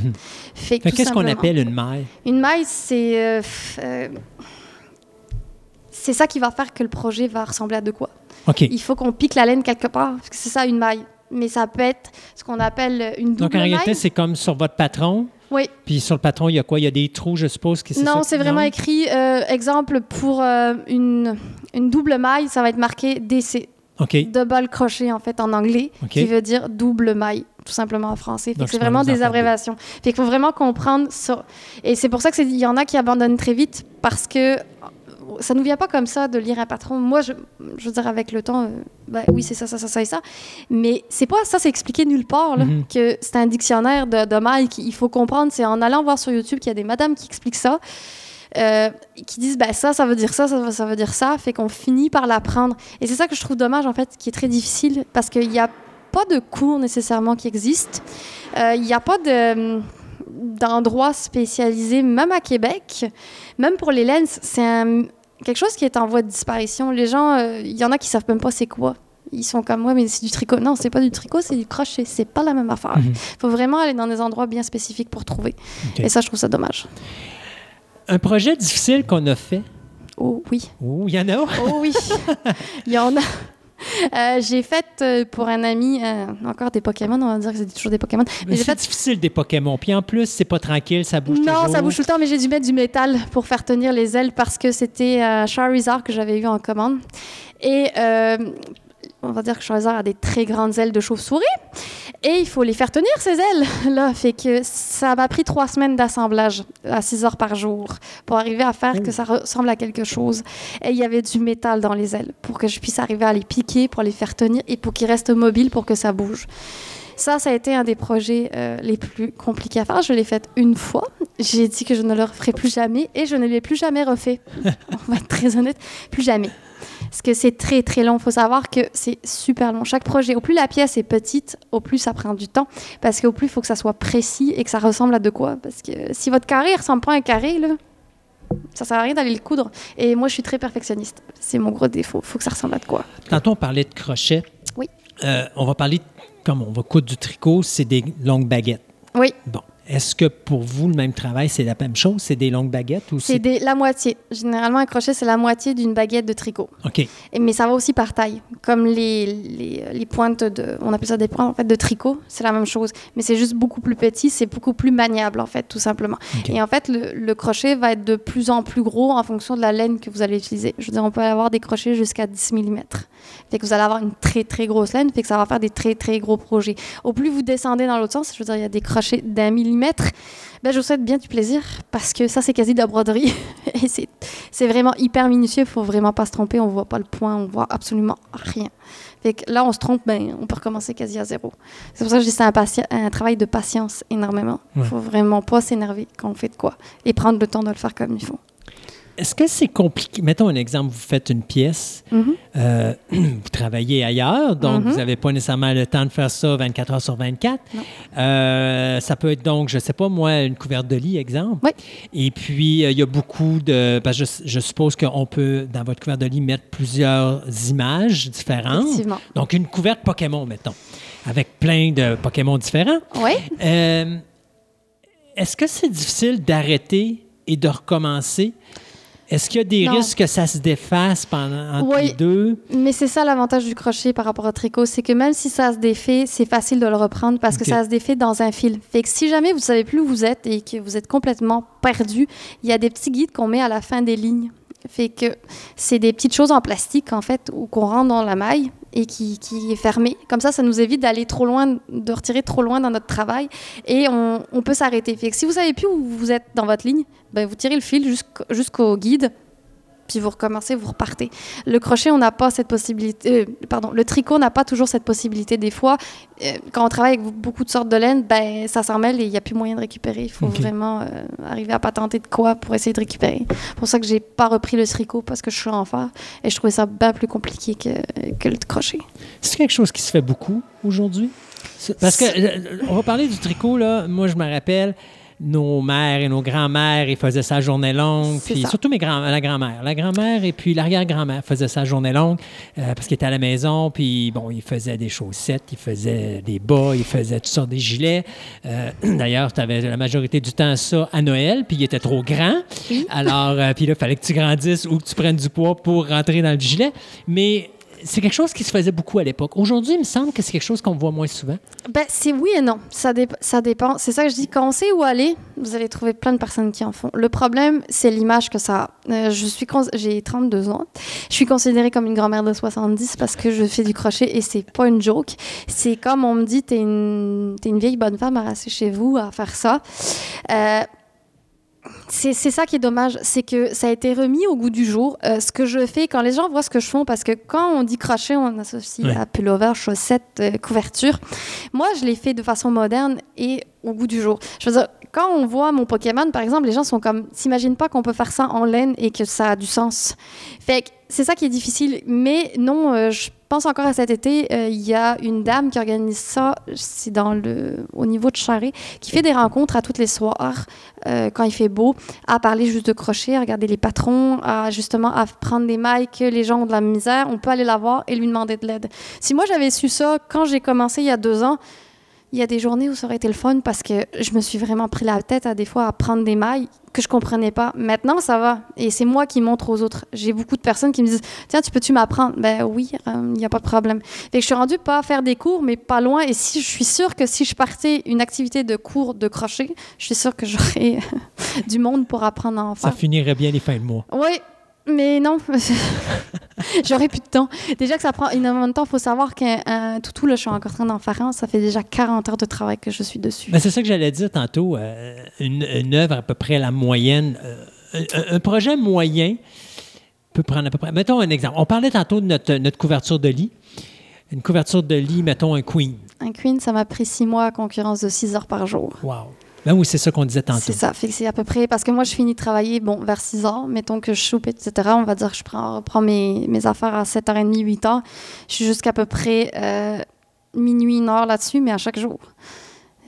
Fait tout Qu'est-ce qu'on appelle une maille? Une maille, c'est. euh, euh, c'est ça qui va faire que le projet va ressembler à de quoi. Il faut qu'on pique la laine quelque part. parce que C'est ça, une maille. Mais ça peut être ce qu'on appelle une double Donc, en réalité, maille. c'est comme sur votre patron. Oui. Puis sur le patron, il y a quoi? Il y a des trous, je suppose. Que c'est Non, c'est vraiment écrit, euh, exemple, pour euh, une, une double maille, ça va être marqué DC. OK. Double crochet, en fait, en anglais, qui veut dire double maille, tout simplement en français. C'est vraiment des abréviations. Fait qu'il faut vraiment comprendre ça. Et c'est pour ça qu'il y en a qui abandonnent très vite, parce que ça ne nous vient pas comme ça de lire un patron. Moi, je, je veux dire, avec le temps, euh, ben oui, c'est ça, ça, ça, ça et ça. Mais c'est pas ça, c'est expliqué nulle part, là, Mhm. que c'est un dictionnaire de, de mailles qu'il faut comprendre. C'est en allant voir sur YouTube qu'il y a des madames qui expliquent ça. Euh, qui disent ben ça ça veut dire ça ça, veut- ça veut dire ça fait qu'on finit par l'apprendre et c'est ça que je trouve dommage en fait qui est très difficile parce qu'il n'y a pas de cours nécessairement qui existent Euh, il n'y a pas de d'endroits spécialisés même à Québec même pour les laines c'est quelque chose qui est en voie de disparition les gens euh, il y en a qui savent même pas c'est quoi ils sont comme moi, mais c'est du tricot. Non, c'est pas du tricot, c'est du crochet. C'est pas la même affaire. Il Mhm. faut vraiment aller dans des endroits bien spécifiques pour trouver. Et ça, je trouve ça dommage. Un projet difficile qu'on a fait? Oh oui. Oh, il y en a. Oh oui, il y en a. Euh, j'ai fait euh, pour un ami euh, encore des Pokémon, on va dire que c'est toujours des Pokémon. Mais c'est fait difficile des Pokémon. Puis en plus, c'est pas tranquille, ça bouge non, toujours. ça bouge tout le temps, mais j'ai dû mettre du métal pour faire tenir les ailes parce que c'était Charizard que j'avais eu en commande. Et on va dire que Charizard a des très grandes ailes de chauve-souris. Et il faut les faire tenir, ces ailes. Là, fait que ça m'a pris trois semaines d'assemblage à 6 heures par jour pour arriver à faire que ça ressemble à quelque chose. Et il y avait du métal dans les ailes pour que je puisse arriver à les piquer, pour les faire tenir et pour qu'ils restent mobiles pour que ça bouge. Ça, ça a été un des projets euh, les plus compliqués à faire. Je l'ai fait une fois J'ai dit que je ne le referai plus jamais et je ne l'ai plus jamais refait. On va être très honnête, plus jamais. Parce que c'est très très long. Il faut savoir que c'est super long. Chaque projet, au plus la pièce est petite, au plus ça prend du temps. Parce qu'au plus il faut que ça soit précis et que ça ressemble à de quoi. Parce que si votre carré ressemble pas à un carré, là, ça sert à rien d'aller le coudre. Et moi, je suis très perfectionniste. C'est mon gros défaut. Il faut que ça ressemble à de quoi. Tantôt, on parlait de crochet. Oui. Euh, on va parler, comme on va coudre du tricot, c'est des longues baguettes. Oui. Bon. Est-ce que pour vous, le même travail, c'est la même chose? C'est des longues baguettes ou C'est des- la moitié. Généralement, un crochet, c'est la moitié d'une baguette de tricot. OK. Et- Mais ça va aussi par taille. Comme les, les, les pointes de. On appelle ça des pointes en fait, de tricot. C'est la même chose. Mais c'est juste beaucoup plus petit. C'est beaucoup plus maniable, en fait, tout simplement. Et en fait, le, le crochet va être de plus en plus gros en fonction de la laine que vous allez utiliser. Je veux dire, on peut avoir des crochets jusqu'à 10 mm. Fait que vous allez avoir une très, très grosse laine. Fait que ça va faire des très, très gros projets. Au plus vous descendez dans l'autre sens, je veux dire, il y a des crochets d'un millimètre. Ben, je vous souhaite bien du plaisir parce que ça, c'est quasi de la broderie. Et c'est, c'est vraiment hyper minutieux. Il faut vraiment pas se tromper. On voit pas le point. On voit absolument rien. Fait que là, on se trompe, ben, on peut recommencer quasi à zéro. C'est pour ça que je dis que c'est un travail de patience énormément. Il Ouais. faut vraiment pas s'énerver quand on fait de quoi et prendre le temps de le faire comme il faut. Est-ce que c'est compliqué? Mettons un exemple, vous faites une pièce, Mhm. euh, vous travaillez ailleurs, donc Mhm. vous n'avez pas nécessairement le temps de faire ça 24 heures sur 24. Non. Euh, ça peut être donc, je ne sais pas moi, une couverte de lit, exemple. Oui. Et puis, euh, il y a beaucoup de... Parce que je, je suppose qu'on peut, dans votre couverte de lit, mettre plusieurs images différentes. Donc, une couverte Pokémon, mettons, avec plein de Pokémon différents. Oui. Euh, Est-ce que c'est difficile d'arrêter et de recommencer? Est-ce qu'il y a des Non. risques que ça se défasse pendant entre Oui. les deux? Mais c'est ça l'avantage du crochet par rapport au tricot, c'est que même si ça se défait, c'est facile de le reprendre parce que ça se défait dans un fil. Fait que si jamais vous savez plus où vous êtes et que vous êtes complètement perdu, il y a des petits guides qu'on met à la fin des lignes. Fait que c'est des petites choses en plastique en fait ou qu'on rentre dans la maille et qui, qui est fermée. Comme ça, ça nous évite d'aller trop loin, de retirer trop loin dans notre travail et on, on peut s'arrêter. Fait que si vous savez plus où vous êtes dans votre ligne, ben vous tirez le fil jusqu'au jusqu'au guide puis vous recommencez, vous repartez. Le crochet, on n'a pas cette possibilité. euh, pardon, le tricot n'a pas toujours cette possibilité. Des fois, euh, quand on travaille avec beaucoup de sortes de laine, ben ça s'en mêle et il n'y a plus moyen de récupérer. Il faut vraiment euh, arriver à patenter de quoi pour essayer de récupérer. C'est pour ça que j'ai pas repris le tricot parce que je suis en faire et je trouvais ça bien plus compliqué que, que le crochet. C'est quelque chose qui se fait beaucoup aujourd'hui? Parce que, on va parler du tricot, là. Moi, je me rappelle, nos mères et nos grands-mères, ils faisaient ça à journée longue. Puis ça. surtout mes grands, la grand-mère. La grand-mère et puis l'arrière-grand-mère faisaient ça à journée longue euh, parce qu'ils étaient à la maison. Puis, bon, ils faisaient des chaussettes, ils faisaient des bas, ils faisaient toutes sortes de gilets. Euh, D'ailleurs, tu avais la majorité du temps ça à Noël, puis il était trop grand. Alors, euh, puis là, il fallait que tu grandisses ou que tu prennes du poids pour rentrer dans le gilet. Mais c'est quelque chose qui se faisait beaucoup à l'époque. Aujourd'hui, il me semble que c'est quelque chose qu'on voit moins souvent. Ben, c'est oui et non. Ça, dép- ça dépend. C'est ça que je dis. Quand on sait où aller, vous allez trouver plein de personnes qui en font. Le problème, c'est l'image que ça a. Euh, je suis j'ai 32 ans. Je suis considérée comme une grand-mère de 70 parce que je fais du crochet et c'est pas une joke. C'est comme on me dit, t'es une, une vieille bonne femme à rester chez vous à faire ça. Euh, c'est c'est ça qui est dommage, c'est que ça a été remis au goût du jour. Euh, ce que je fais, quand les gens voient ce que je fais, parce que quand on dit crochet, on associe Ouais. à pullover, chaussettes, euh, couverture. Moi, je l'ai fait de façon moderne et au goût du jour. Je veux dire, quand on voit mon Pokémon, par exemple, les gens sont comme, s'imaginent pas qu'on peut faire ça en laine et que ça a du sens. Fait que c'est ça qui est difficile. Mais non, euh, je pense encore à cet été, euh, il y a une dame qui organise ça, c'est dans le, au niveau de Charret, qui fait des rencontres à toutes les soirs, euh, quand il fait beau, à parler juste de crochet, à regarder les patrons, à justement à prendre des mailles que les gens ont de la misère. On peut aller la voir et lui demander de l'aide. Si moi j'avais su ça quand j'ai commencé il y a deux ans, il y a des journées où ça aurait été le fun parce que je me suis vraiment pris la tête à des fois à prendre des mailles que je comprenais pas. Maintenant, ça va. Et c'est moi qui montre aux autres. J'ai beaucoup de personnes qui me disent Tiens, tu peux-tu m'apprendre Ben oui, il n'y a pas de problème. Fait que je suis rendue pas à faire des cours, mais pas loin. Et si je suis sûre que si je partais une activité de cours de crochet, je suis sûre que j'aurais du monde pour apprendre à en Ça faire. finirait bien les fins de mois. Oui, mais non. J'aurais plus de temps. Déjà que ça prend énormément de temps, il faut savoir qu'un un toutou, là, je suis encore en train d'en faire un, ça fait déjà 40 heures de travail que je suis dessus. Ben, c'est ça que j'allais dire tantôt. euh, une, une œuvre à peu près la moyenne. euh, un, un projet moyen peut prendre à peu près. Mettons un exemple. On parlait tantôt de notre, notre couverture de lit. Une couverture de lit, mettons un queen. Un queen, ça m'a pris 6 mois à concurrence de 6 heures par jour. Wow. Ben oui, c'est ça qu'on disait tantôt. C'est ça. C'est à peu près. Parce que moi, je finis de travailler bon, vers 6 heures. Mettons que je soupe, etc. On va dire que je prends, reprends mes, mes affaires à 7h30, 8 h. Je suis jusqu'à peu près euh, minuit, une heure là-dessus, mais à chaque jour.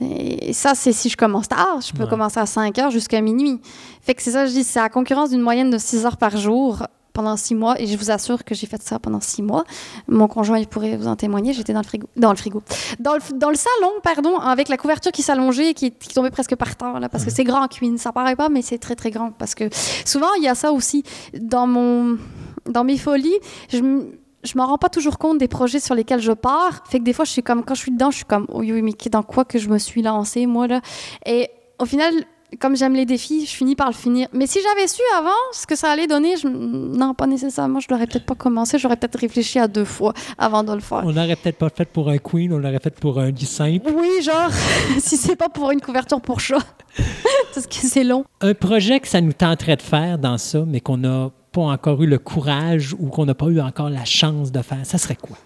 Et ça, c'est si je commence tard. Je peux Ouais. commencer à 5 heures jusqu'à minuit. Fait que c'est ça, je dis, c'est à concurrence d'une moyenne de 6 heures par jour pendant 6 mois. Et je vous assure que j'ai fait ça pendant 6 mois. Mon conjoint, il pourrait vous en témoigner. J'étais dans le frigo. Dans le frigo. Dans le, dans le salon, pardon, avec la couverture qui s'allongeait et qui, qui tombait presque par terre. Là, parce que c'est grand en cuisine. Ça paraît pas, mais c'est très, très grand. Parce que souvent, il y a ça aussi. Dans, mon, dans mes folies, je je m'en rends pas toujours compte des projets sur lesquels je pars. Fait que des fois, je suis comme, quand je suis dedans, je suis comme, oui, oui, mais dans quoi que je me suis lancée, moi, là? Et au final, comme j'aime les défis, je finis par le finir. Mais si j'avais su avant ce que ça allait donner, je... non, pas nécessairement. Je l'aurais peut-être pas commencé. J'aurais peut-être réfléchi à deux fois avant de le faire. On l'aurait peut-être pas fait pour un queen, on l'aurait fait pour un simple. Oui, genre, si c'est pas pour une couverture pour chat. Parce que c'est long. Un projet que ça nous tenterait de faire dans ça, mais qu'on n'a pas encore eu le courage ou qu'on n'a pas eu encore la chance de faire, ça serait quoi?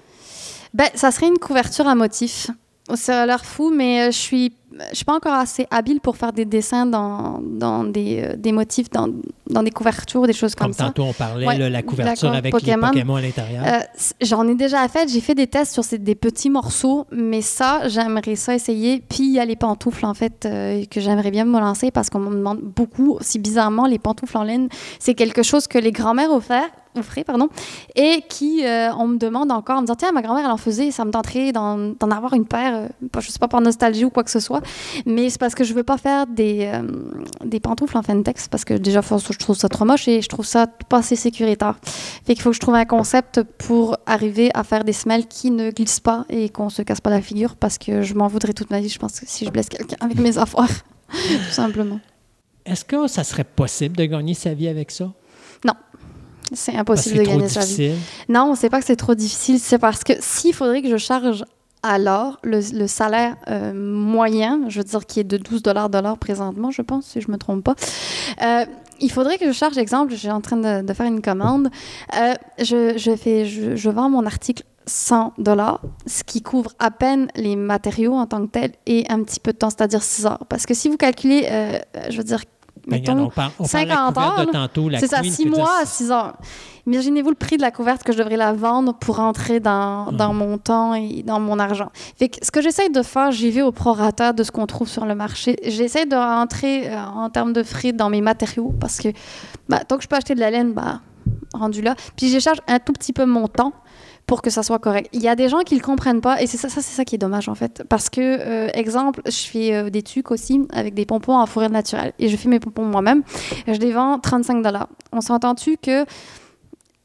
Ben, ça serait une couverture à motif. Ça a l'air fou, mais euh, je suis, je suis pas encore assez habile pour faire des dessins dans, dans des, euh, des motifs, dans, dans des couvertures, des choses comme, Comme ça. tantôt on parlait, Ouais, là, la couverture avec Pokémon. les Pokémon à l'intérieur. Euh, J'en ai déjà fait. J'ai fait des tests sur ces- des petits morceaux, mais ça, j'aimerais ça essayer. Puis il y a les pantoufles, en fait, euh, que j'aimerais bien me lancer parce qu'on me demande beaucoup. Si bizarrement, les pantoufles en laine, c'est quelque chose que les grands-mères offraient, pardon, et qui, euh, on me demande encore, en me disant, tiens, ma grand-mère, elle en faisait, ça me tenterait d'en avoir une paire, euh, je sais pas par nostalgie ou quoi que ce soit, mais c'est parce que je veux pas faire des, euh, des pantoufles en Fentex parce que déjà, je trouve ça trop moche et je trouve ça pas assez sécuritaire. Fait qu'il faut que je trouve un concept pour arriver à faire des semelles qui ne glissent pas et qu'on se casse pas la figure parce que je m'en voudrais toute ma vie, je pense, si je blesse quelqu'un avec mes affaires. Tout simplement. Est-ce que ça serait possible de gagner sa vie avec ça? C'est impossible de trop gagner sa vie. difficile. Non, c'est pas que c'est trop difficile, c'est parce que s'il faudrait que je charge alors le, le salaire euh, moyen, je veux dire qui est de 12 dollars de l'heure présentement, je pense, si je me trompe pas, euh, il faudrait que je charge, exemple, je suis en train de, de faire une commande, euh, je, je, fais, je, je vends mon article 100 dollars, ce qui couvre à peine les matériaux en tant que tels et un petit peu de temps, c'est-à-dire 6 heures. Parce que si vous calculez, euh, je veux dire, mettons, on parle, on parle de la 50 couverte heures, c'est ça, queen, 6 je veux dire, mois à 6 heures. Imaginez-vous le prix de la couverte que je devrais la vendre pour rentrer dans, Mhm. dans mon temps et dans mon argent. Fait que ce que j'essaye de faire, j'y vais au prorata de ce qu'on trouve sur le marché. J'essaie de rentrer euh, en termes de frais dans mes matériaux parce que bah, tant que je peux acheter de la laine, bah, rendu là. Puis je charge un tout petit peu mon temps pour que ça soit correct. Il y a des gens qui le comprennent pas et c'est ça, c'est ça qui est dommage en fait. Parce que, euh, exemple, je fais euh, des tuques aussi avec des pompons en fourrure naturelle et je fais mes pompons moi-même. Je les vends 35 dollars. On s'entend-tu que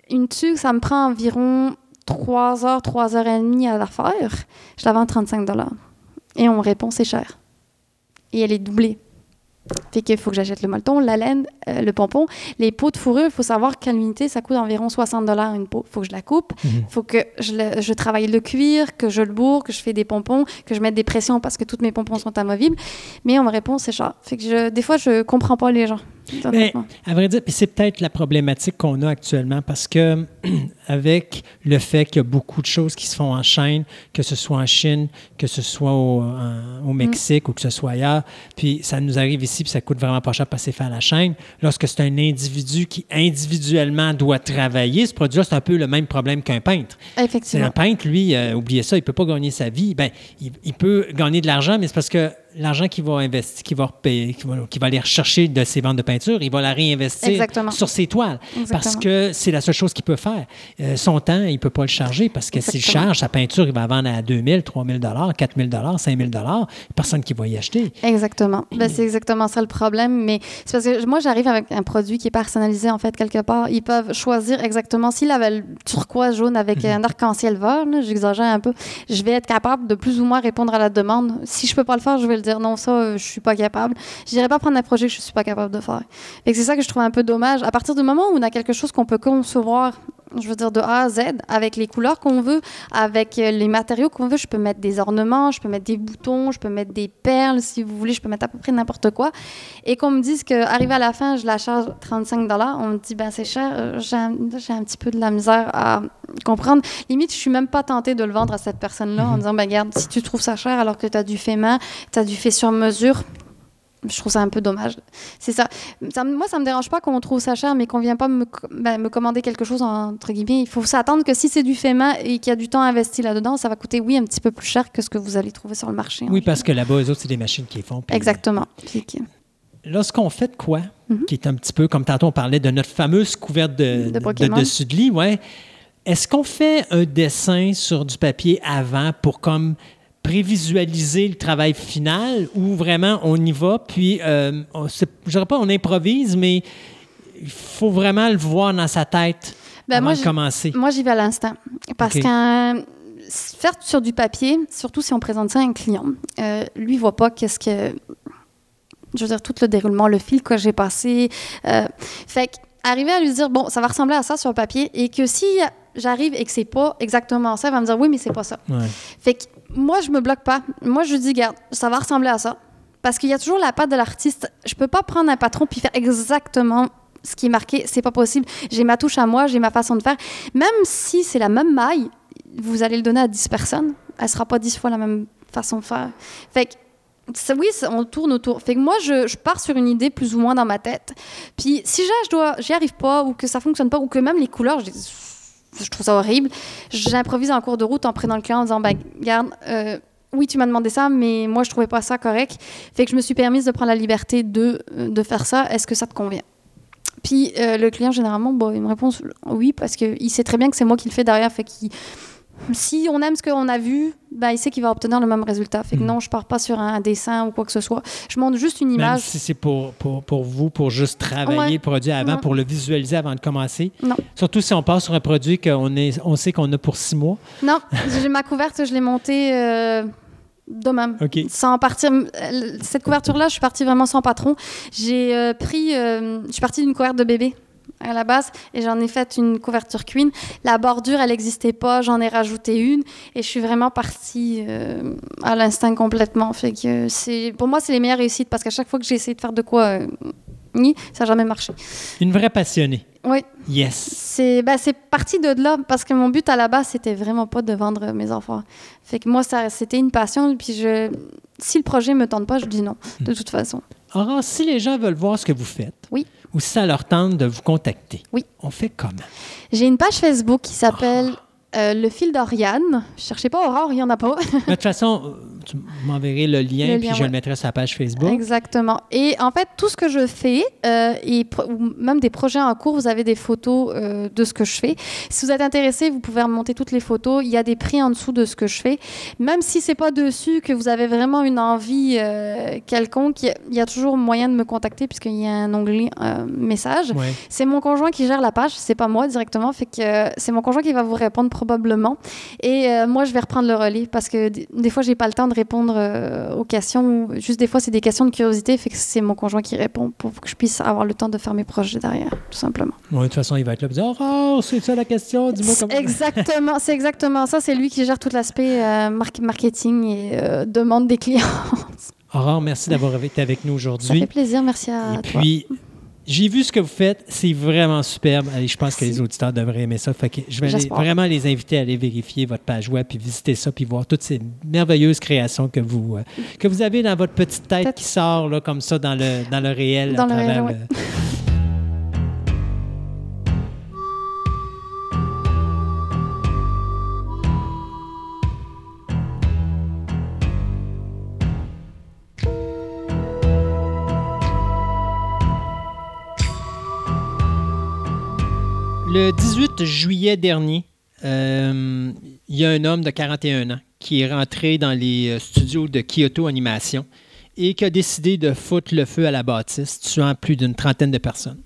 une tuque, ça me prend environ 3 heures, 3 heures et demie à la faire? Je la vends 35 dollars. Et on me répond, c'est cher. Et elle est doublée. Fait qu'il faut que j'achète le molleton, la laine, euh, le pompon. Les pots de fourrure, il faut savoir qu'à l'unité, ça coûte environ 60 dollars une peau. Il faut que je la coupe. Il Mhm. faut que je, le- je travaille le cuir, que je le bourre, que je fais des pompons, que je mette des pressions parce que toutes mes pompons sont amovibles. Mais on me répond, c'est cher. Fait que je, des fois, je comprends pas les gens. Honnêtement. À vrai dire, c'est peut-être la problématique qu'on a actuellement parce que avec le fait qu'il y a beaucoup de choses qui se font en chaîne, que ce soit en Chine, que ce soit au, en- au Mexique ou que ce soit ailleurs, puis ça nous arrive ici puis ça coûte vraiment pas cher de passer faire la chaîne. Lorsque c'est un individu qui individuellement doit travailler, ce produit-là, c'est un peu le même problème qu'un peintre. C'est Effectivement. un peintre, lui, euh, oubliez ça, il peut pas gagner sa vie. Ben, il, il peut gagner de l'argent, mais c'est parce que l'argent qu'il va investir, qu'il va repayer, qu'il va, aller rechercher de ses ventes de peinture, il va la réinvestir Exactement. sur ses toiles. Parce que c'est la seule chose qu'il peut faire. Euh, son temps, il peut pas le charger parce que s'il charge sa peinture, il va vendre à 2000, 3000 dollars, 4000 dollars, 5000 dollars. Personne qui va y acheter. Exactement. Ben, c'est exactement ça le problème. Mais c'est parce que moi, j'arrive avec un produit qui est personnalisé, en fait, quelque part. Ils peuvent choisir exactement. S'il avait le turquoise jaune avec un arc-en-ciel vert, j'exagère un peu, je vais être capable de plus ou moins répondre à la demande. Si je peux pas le faire, je vais le dire non, ça, euh, je suis pas capable. Je n'irai pas prendre un projet que je suis pas capable de faire. Que c'est ça que je trouve un peu dommage. À partir du moment où on a quelque chose qu'on peut concevoir je veux dire de A à Z, avec les couleurs qu'on veut, avec euh, les matériaux qu'on veut. Je peux mettre des ornements, je peux mettre des boutons, je peux mettre des perles, si vous voulez, je peux mettre à peu près n'importe quoi. Et qu'on me dise qu'arrivé à la fin, je la charge 35 on me dit, ben c'est cher, Euh, j'ai un, petit peu de la misère à comprendre. Limite, je suis même pas tentée de le vendre à cette personne-là en disant, ben regarde, si tu trouves ça cher alors que tu as du fait main, tu as du fait sur mesure, je trouve ça un peu dommage. C'est ça. ça. Moi, ça me dérange pas qu'on trouve ça cher, mais qu'on vient pas me, ben, me commander quelque chose, entre guillemets. Il faut s'attendre que si c'est du fait main et qu'il y a du temps investi là-dedans, ça va coûter, oui, un petit peu plus cher que ce que vous allez trouver sur le marché. Oui, parce que là-bas, eux autres, c'est des machines qui font. puis- Exactement. Puis Lorsqu'on fait de quoi, Mhm. qui est un petit peu comme tantôt on parlait de notre fameuse couverte de, De de, Pokémon. dessus de lit, ouais. Est-ce qu'on fait un dessin sur du papier avant pour comme prévisualiser le travail final ou vraiment on y va puis euh, on, je dirais pas on improvise mais il faut vraiment le voir dans sa tête Ben, avant moi, de je- commencer. Moi, j'y vais à l'instant. Parce Ok. qu'un faire sur du papier, surtout si on présente ça à un client, euh, lui, il voit pas qu'est-ce que. Je veux dire, tout le déroulement, le fil que j'ai passé. euh, fait que, arriver à lui dire, bon, ça va ressembler à ça sur le papier, et que si j'arrive et que c'est pas exactement ça, il va me dire, oui, mais c'est pas ça. Ouais. Fait que moi, je me bloque pas. Moi, je dis, garde, ça va ressembler à ça. Parce qu'il y a toujours la patte de l'artiste. Je peux pas prendre un patron puis faire exactement ce qui est marqué. C'est pas possible. J'ai ma touche à moi, j'ai ma façon de faire. Même si c'est la même maille, vous allez le donner à 10 personnes, elle sera pas 10 fois la même façon de faire. Fait que ça- oui, on tourne autour. Fait que moi, je, pars sur une idée plus ou moins dans ma tête. Puis si je j'y arrive pas, ou que ça fonctionne pas, ou que même les couleurs, je, je trouve ça horrible, j'improvise en cours de route en prenant le client en disant, ben, garde, euh, oui, tu m'as demandé ça, mais moi, je trouvais pas ça correct. Fait que je me suis permise de prendre la liberté de, de faire ça. Est-ce que ça te convient? Puis euh, le client, généralement, il me répond oui, parce qu'il sait très bien que c'est moi qui le fais derrière. Fait qu'il si on aime ce qu'on a vu, ben, il sait qu'il va obtenir le même résultat. Fait que Mhm. non, je pars pas sur un dessin ou quoi que ce soit. Je montre juste une Même image. si c'est pour, pour, pour vous, pour juste travailler Ouais. le produit avant, pour le visualiser avant de commencer. Non. Surtout si on part sur un produit qu'on est, on sait qu'on a pour six mois. Non, j'ai ma couverte, je l'ai montée euh, de même. OK. Sans partir. euh, Cette couverture-là, je suis partie vraiment sans patron. J'ai euh, pris. euh, je suis partie d'une couverte de bébé à la base et j'en ai fait une couverture queen. La bordure, elle n'existait pas, j'en ai rajouté une et je suis vraiment partie euh, à l'instinct complètement. Fait que c'est pour moi, c'est les meilleures réussites parce qu'à chaque fois que j'ai essayé de faire de quoi, euh, ni, ça n'a jamais marché. Une vraie passionnée. Oui, Yes. c'est ben, c'est parti de là parce que mon but à la base c'était vraiment pas de vendre mes enfants. Fait que moi c'était une passion puis je si le projet me tente pas, je dis non de toute façon. Aurore, si les gens veulent voir ce que vous faites, Oui. ou si ça leur tente de vous contacter, Oui. on fait comment? J'ai une page Facebook qui s'appelle euh, Le fil d'Oriane. Cherchez pas Aurore, il y en a pas. de toute façon, tu m'enverrais le lien, Le puis lien, je ouais. le mettrai sur la page Facebook. Exactement. Et en fait, tout ce que je fais, euh, et ou même des projets en cours, vous avez des photos euh, de ce que je fais. Si vous êtes intéressé, vous pouvez remonter toutes les photos. Il y a des prix en dessous de ce que je fais. Même si c'est pas dessus que vous avez vraiment une envie euh, quelconque, il y a- toujours moyen de me contacter puisqu'il y a un onglet message. Ouais. C'est mon conjoint qui gère la page, c'est pas moi directement, fait que c'est mon conjoint qui va vous répondre probablement. Et moi, je vais reprendre le relais parce que des fois, j'ai pas le temps de répondre euh, aux questions. Juste des fois, c'est des questions de curiosité, fait que c'est mon conjoint qui répond pour que je puisse avoir le temps de faire mes projets derrière, tout simplement. Ouais, de toute façon, il va être là et dire Aurore, c'est ça la question, dis-moi comment. exactement, c'est exactement ça. C'est lui qui gère tout l'aspect euh, mar- marketing et euh, demande des clients. Aurore, merci d'avoir été avec nous Ça aujourd'hui. fait plaisir, merci à Et toi. puis, j'ai vu ce que vous faites, c'est vraiment superbe. Et je pense que les auditeurs devraient aimer ça. Fait que je vais vraiment les inviter à aller vérifier votre page web, puis visiter ça, puis voir toutes ces merveilleuses créations que vous, euh, que vous avez dans votre petite tête qui sort là, comme ça dans le, dans le réel. Dans à le réel, ouais. le- Le 18 juillet dernier, euh, il y a un homme de 41 ans qui est rentré dans les euh, studios de Kyoto Animation et qui a décidé de foutre le feu à la bâtisse, tuant plus d'une trentaine de personnes.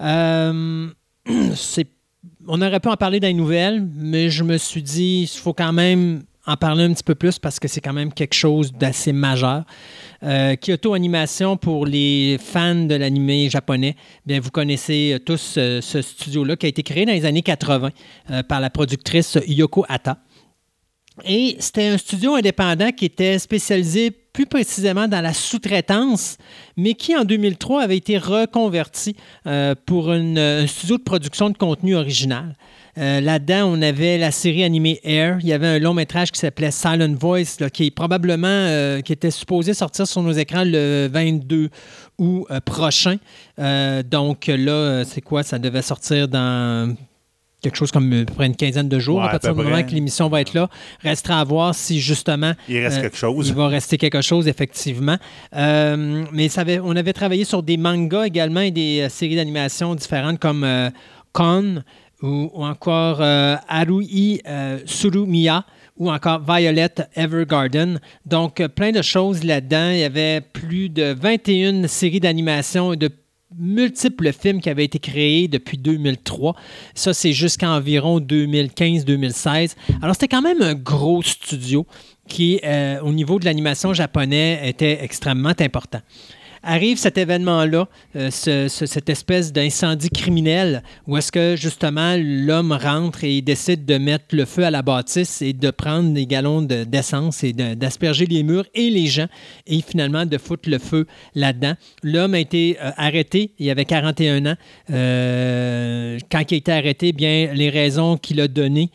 Euh, on aurait pu en parler dans les nouvelles, mais je me suis dit, il faut quand même en parler un petit peu plus parce que c'est quand même quelque chose d'assez majeur. Euh, Kyoto Animation, pour les fans de l'animé japonais, bien, vous connaissez euh, tous euh, ce studio-là qui a été créé dans les années 80 euh, par la productrice Yoko Hata. Et c'était un studio indépendant qui était spécialisé plus précisément dans la sous-traitance, mais qui en 2003 avait été reconverti pour un studio de production de contenu original. Euh, Là-dedans, on avait la série animée Air. Il y avait un long métrage qui s'appelait Silent Voice, là, qui est probablement euh, qui était supposé sortir sur nos écrans le 22 août euh, prochain. Donc là, c'est quoi? Ça devait sortir dans quelque chose comme à peu près une quinzaine de jours Ouais, à partir à du moment près. que l'émission va être là. Restera à voir si justement Il reste Euh, quelque chose. il va rester quelque chose, effectivement. Euh, mais ça avait- on avait travaillé sur des mangas également et des euh, séries d'animation différentes comme Kon ou, encore euh, Harui euh, Surumiya ou encore Violet Evergarden. Donc, euh, plein de choses là-dedans. Il y avait plus de 21 séries d'animation et de multiples films qui avaient été créés depuis 2003. Ça, c'est jusqu'à environ 2015-2016. Alors, c'était quand même un gros studio qui, euh, au niveau de l'animation japonais, était extrêmement important. Arrive cet événement-là, euh, ce- ce- cette espèce d'incendie criminel, où est-ce que justement l'homme rentre et décide de mettre le feu à la bâtisse et de prendre des gallons de- d'essence et d'asperger les murs et les gens et finalement de foutre le feu là-dedans. L'homme a été euh, arrêté, il avait 41 ans. Euh, quand il a été arrêté, bien, les raisons qu'il a données,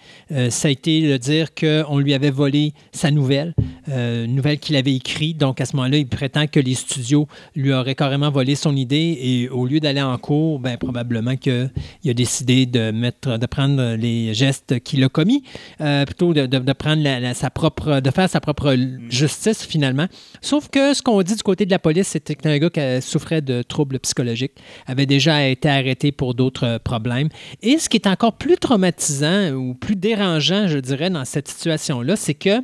ça a été de dire qu'on lui avait volé sa nouvelle, nouvelle qu'il avait écrite. Donc, à ce moment-là, il prétend que les studios lui auraient carrément volé son idée et au lieu d'aller en cours, ben, probablement qu'il a décidé de, mettre, de prendre les gestes qu'il a commis, euh, plutôt de, prendre sa propre, de faire sa propre justice finalement. Sauf que ce qu'on dit du côté de la police, c'était que un gars qui souffrait de troubles psychologiques, avait déjà été arrêté pour d'autres problèmes. Et ce qui est encore plus traumatisant ou plus dérangeant, je dirais, dans cette situation-là, c'est que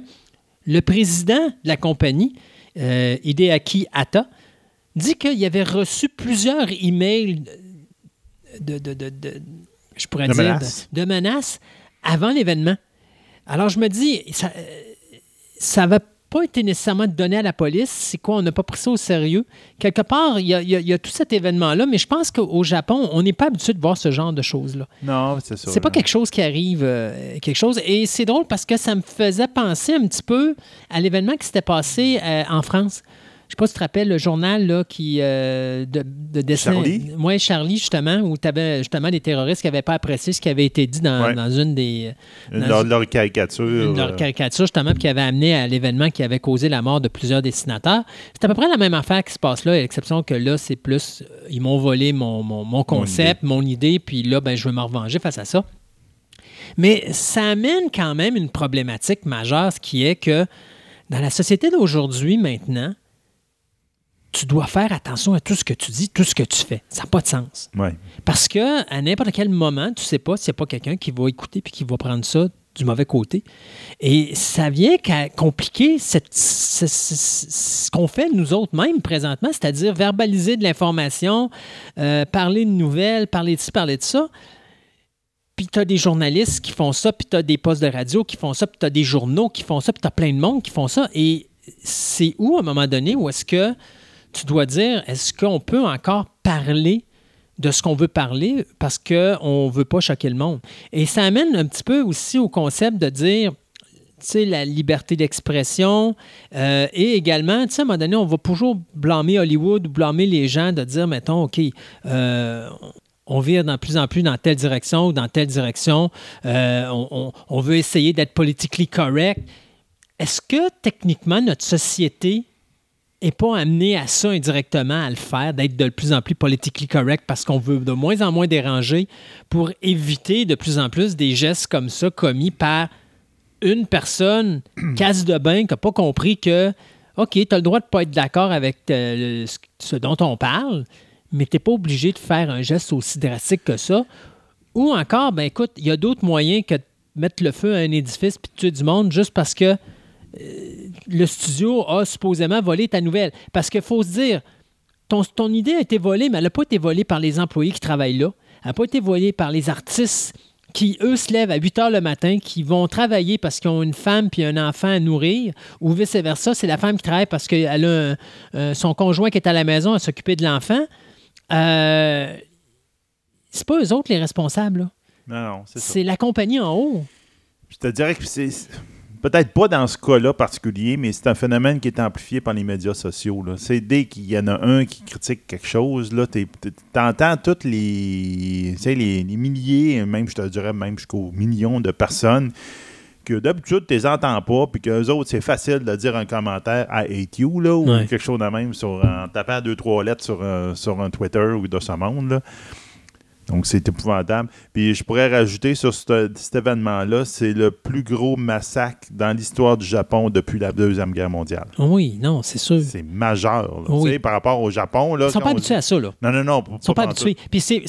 le président de la compagnie, euh, Hideaki Hatta, dit qu'il avait reçu plusieurs emails de, de, de- de- je pourrais dire, menaces. de, menaces avant l'événement. Alors je me dis, ça va pas été nécessairement donné à la police. C'est quoi? On n'a pas pris ça au sérieux. Quelque part, il y a, il y a- il y a tout cet événement-là, mais je pense qu'au Japon, on n'est pas habitué de voir ce genre de choses-là. Non, c'est ça. C'est pas là. quelque chose qui arrive, euh, quelque chose. Et c'est drôle parce que ça me faisait penser un petit peu à l'événement qui s'était passé euh, en France. Je sais pas si tu te rappelles le journal là, qui, euh, de, de dessin. Charlie? Oui, Charlie, justement, où tu avais justement des terroristes qui n'avaient pas apprécié ce qui avait été dit dans, Ouais. dans une des. Une- Leur, leur caricature. Une- leur euh, caricature, justement, puis qui avait amené à l'événement qui avait causé la mort de plusieurs dessinateurs. C'est à peu près la même affaire qui se passe là, à l'exception que là, c'est plus. euh, Ils m'ont volé mon, mon- mon concept, mon idée, puis là, ben, je vais me revenger face à ça. Mais ça amène quand même une problématique majeure, ce qui est que dans la société d'aujourd'hui, maintenant, tu dois faire attention à tout ce que tu dis, tout ce que tu fais. Ça n'a pas de sens. ouais. Parce que à n'importe quel moment, tu sais pas s'il n'y a pas quelqu'un qui va écouter puis qui va prendre ça du mauvais côté. Et ça vient qu'à compliquer cette- ce, ce- ce- ce qu'on fait nous autres mêmes présentement, c'est-à-dire verbaliser de l'information, euh, parler de nouvelles, parler de ci, parler de ça. Puis tu as des journalistes qui font ça, puis tu as des postes de radio qui font ça, puis tu as des journaux qui font ça, puis tu as plein de monde qui font ça. Et c'est où, à un moment donné, où est-ce que tu dois dire, est-ce qu'on peut encore parler de ce qu'on veut parler parce qu'on ne veut pas choquer le monde? Et ça amène un petit peu aussi au concept de dire, tu sais, la liberté d'expression euh, et également, tu sais, à un moment donné, on va toujours blâmer Hollywood ou blâmer les gens de dire, mettons, OK, euh, on vire de plus en plus dans telle direction ou dans telle direction, euh, on, on- on veut essayer d'être politically correct. Est-ce que techniquement notre société n'est pas amenée à ça indirectement, à le faire, d'être de plus en plus politically correct parce qu'on veut de moins en moins déranger pour éviter de plus en plus des gestes comme ça commis par une personne casse de bain qui n'a pas compris que, OK, tu as le droit de ne pas être d'accord avec euh, ce dont on parle, mais tu n'es pas obligé de faire un geste aussi drastique que ça. Ou encore, ben écoute, il y a d'autres moyens que de mettre le feu à un édifice puis de tuer du monde juste parce que le studio a supposément volé ta nouvelle. Parce qu'il faut se dire, ton, ton idée a été volée, mais elle n'a pas été volée par les employés qui travaillent là. Elle n'a pas été volée par les artistes qui, eux, se lèvent à 8 heures le matin, qui vont travailler parce qu'ils ont une femme puis un enfant à nourrir, ou vice-versa, c'est la femme qui travaille parce qu'elle a un- euh, son conjoint qui est à la maison à s'occuper de l'enfant. Euh, c'est pas eux autres les responsables, là. Non, non, c'est ça. c'est la compagnie en haut. Je te dirais que c'est. Peut-être pas dans ce cas-là particulier, mais c'est un phénomène qui est amplifié par les médias sociaux. là. C'est dès qu'il y en a un qui critique quelque chose, là, t'entends toutes les, les, les milliers, même je te dirais même jusqu'aux millions de personnes que d'habitude, tu les entends pas, puis qu'eux autres, c'est facile de dire un commentaire I hate you, là, ou Ouais. quelque chose de même sur, en tapant deux, trois lettres sur, un- sur un Twitter ou de ce monde. Là. Donc, c'est épouvantable. Puis, je pourrais rajouter sur ce- cet événement-là, c'est le plus gros massacre dans l'histoire du Japon depuis la Deuxième Guerre mondiale. Oui, non, c'est sûr. C'est majeur. là. Oui. Tu sais, par rapport au Japon. Là, Ils sont quand pas habitués dit- à ça, là. Non, non, non. Ils sont pas habitués. Puis c'est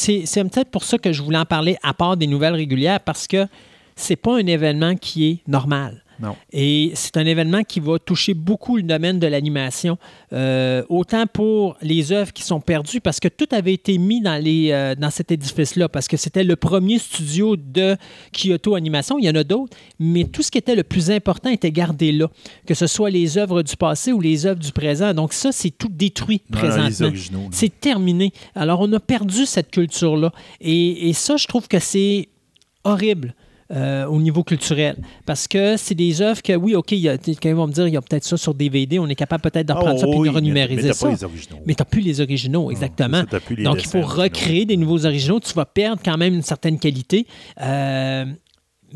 peut-être pour ça que je voulais en parler à part des nouvelles régulières, parce que c'est pas un événement qui est normal. Non. Et c'est un événement qui va toucher beaucoup le domaine de l'animation, euh, autant pour les œuvres qui sont perdues, parce que tout avait été mis dans, les, euh, dans cet édifice-là, parce que c'était le premier studio de Kyoto Animation. Il y en a d'autres, mais tout ce qui était le plus important était gardé là, que ce soit les œuvres du passé ou les œuvres du présent. Donc ça, c'est tout détruit Non, présentement. C'est terminé. Alors, on a perdu cette culture-là. Et, et ça, je trouve que c'est horrible. Euh, au niveau culturel. Parce que c'est des œuvres que, oui, OK, il y a- quelqu'un va me dire, il y a peut-être ça sur DVD, on est capable peut-être de Ah, reprendre ça et oui, de renumériser mais t'as ça. pas les originaux. Mais tu n'as plus les originaux, exactement. c'est ça, t'as plus les Donc, il faut originaux. recréer des nouveaux originaux. Tu vas perdre quand même une certaine qualité. Euh,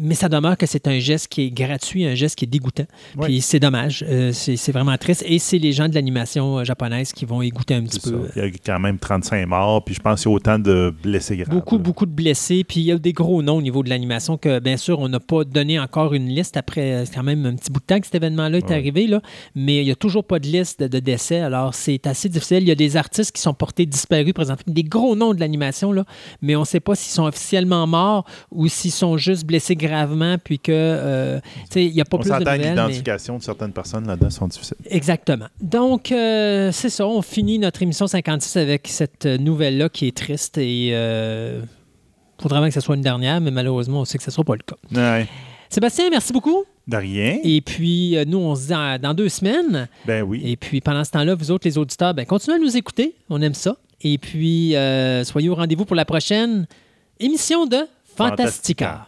mais ça demeure que c'est un geste qui est gratuit, un geste qui est dégoûtant. Puis c'est dommage. Euh, c'est vraiment triste. Et c'est les gens de l'animation euh, japonaise qui vont y goûter un petit peu. Il y a quand même 35 morts, puis je pense qu'il y a autant de blessés graves. Beaucoup, là. beaucoup de blessés. Puis il y a des gros noms au niveau de l'animation que, bien sûr, on n'a pas donné encore une liste après euh, c'est quand même un petit bout de temps que cet événement-là est Ouais. arrivé. Là. Mais il n'y a toujours pas de liste de, décès. Alors, c'est assez difficile. Il y a des artistes qui sont portés disparus présentement, des gros noms de l'animation, là. mais on ne sait pas s'ils sont officiellement morts ou s'ils sont juste blessés gravement, puis que, euh, il n'y a pas On plus de nouvelles. mais- l'identification de certaines personnes là-dedans sont difficiles. Exactement. Donc, euh, c'est ça. On finit notre émission 56 avec cette euh, nouvelle-là qui est triste et il faudrait vraiment que ce soit une dernière, mais malheureusement, on sait que ce ne sera pas le cas. Ouais. Sébastien, merci beaucoup. De rien. Et puis, euh, nous, on se dit dans, dans deux semaines. Ben oui. Et puis, pendant ce temps-là, vous autres, les auditeurs, ben, continuez à nous écouter. On aime ça. Et puis, euh, soyez au rendez-vous pour la prochaine émission de Fantastica. Fantastica.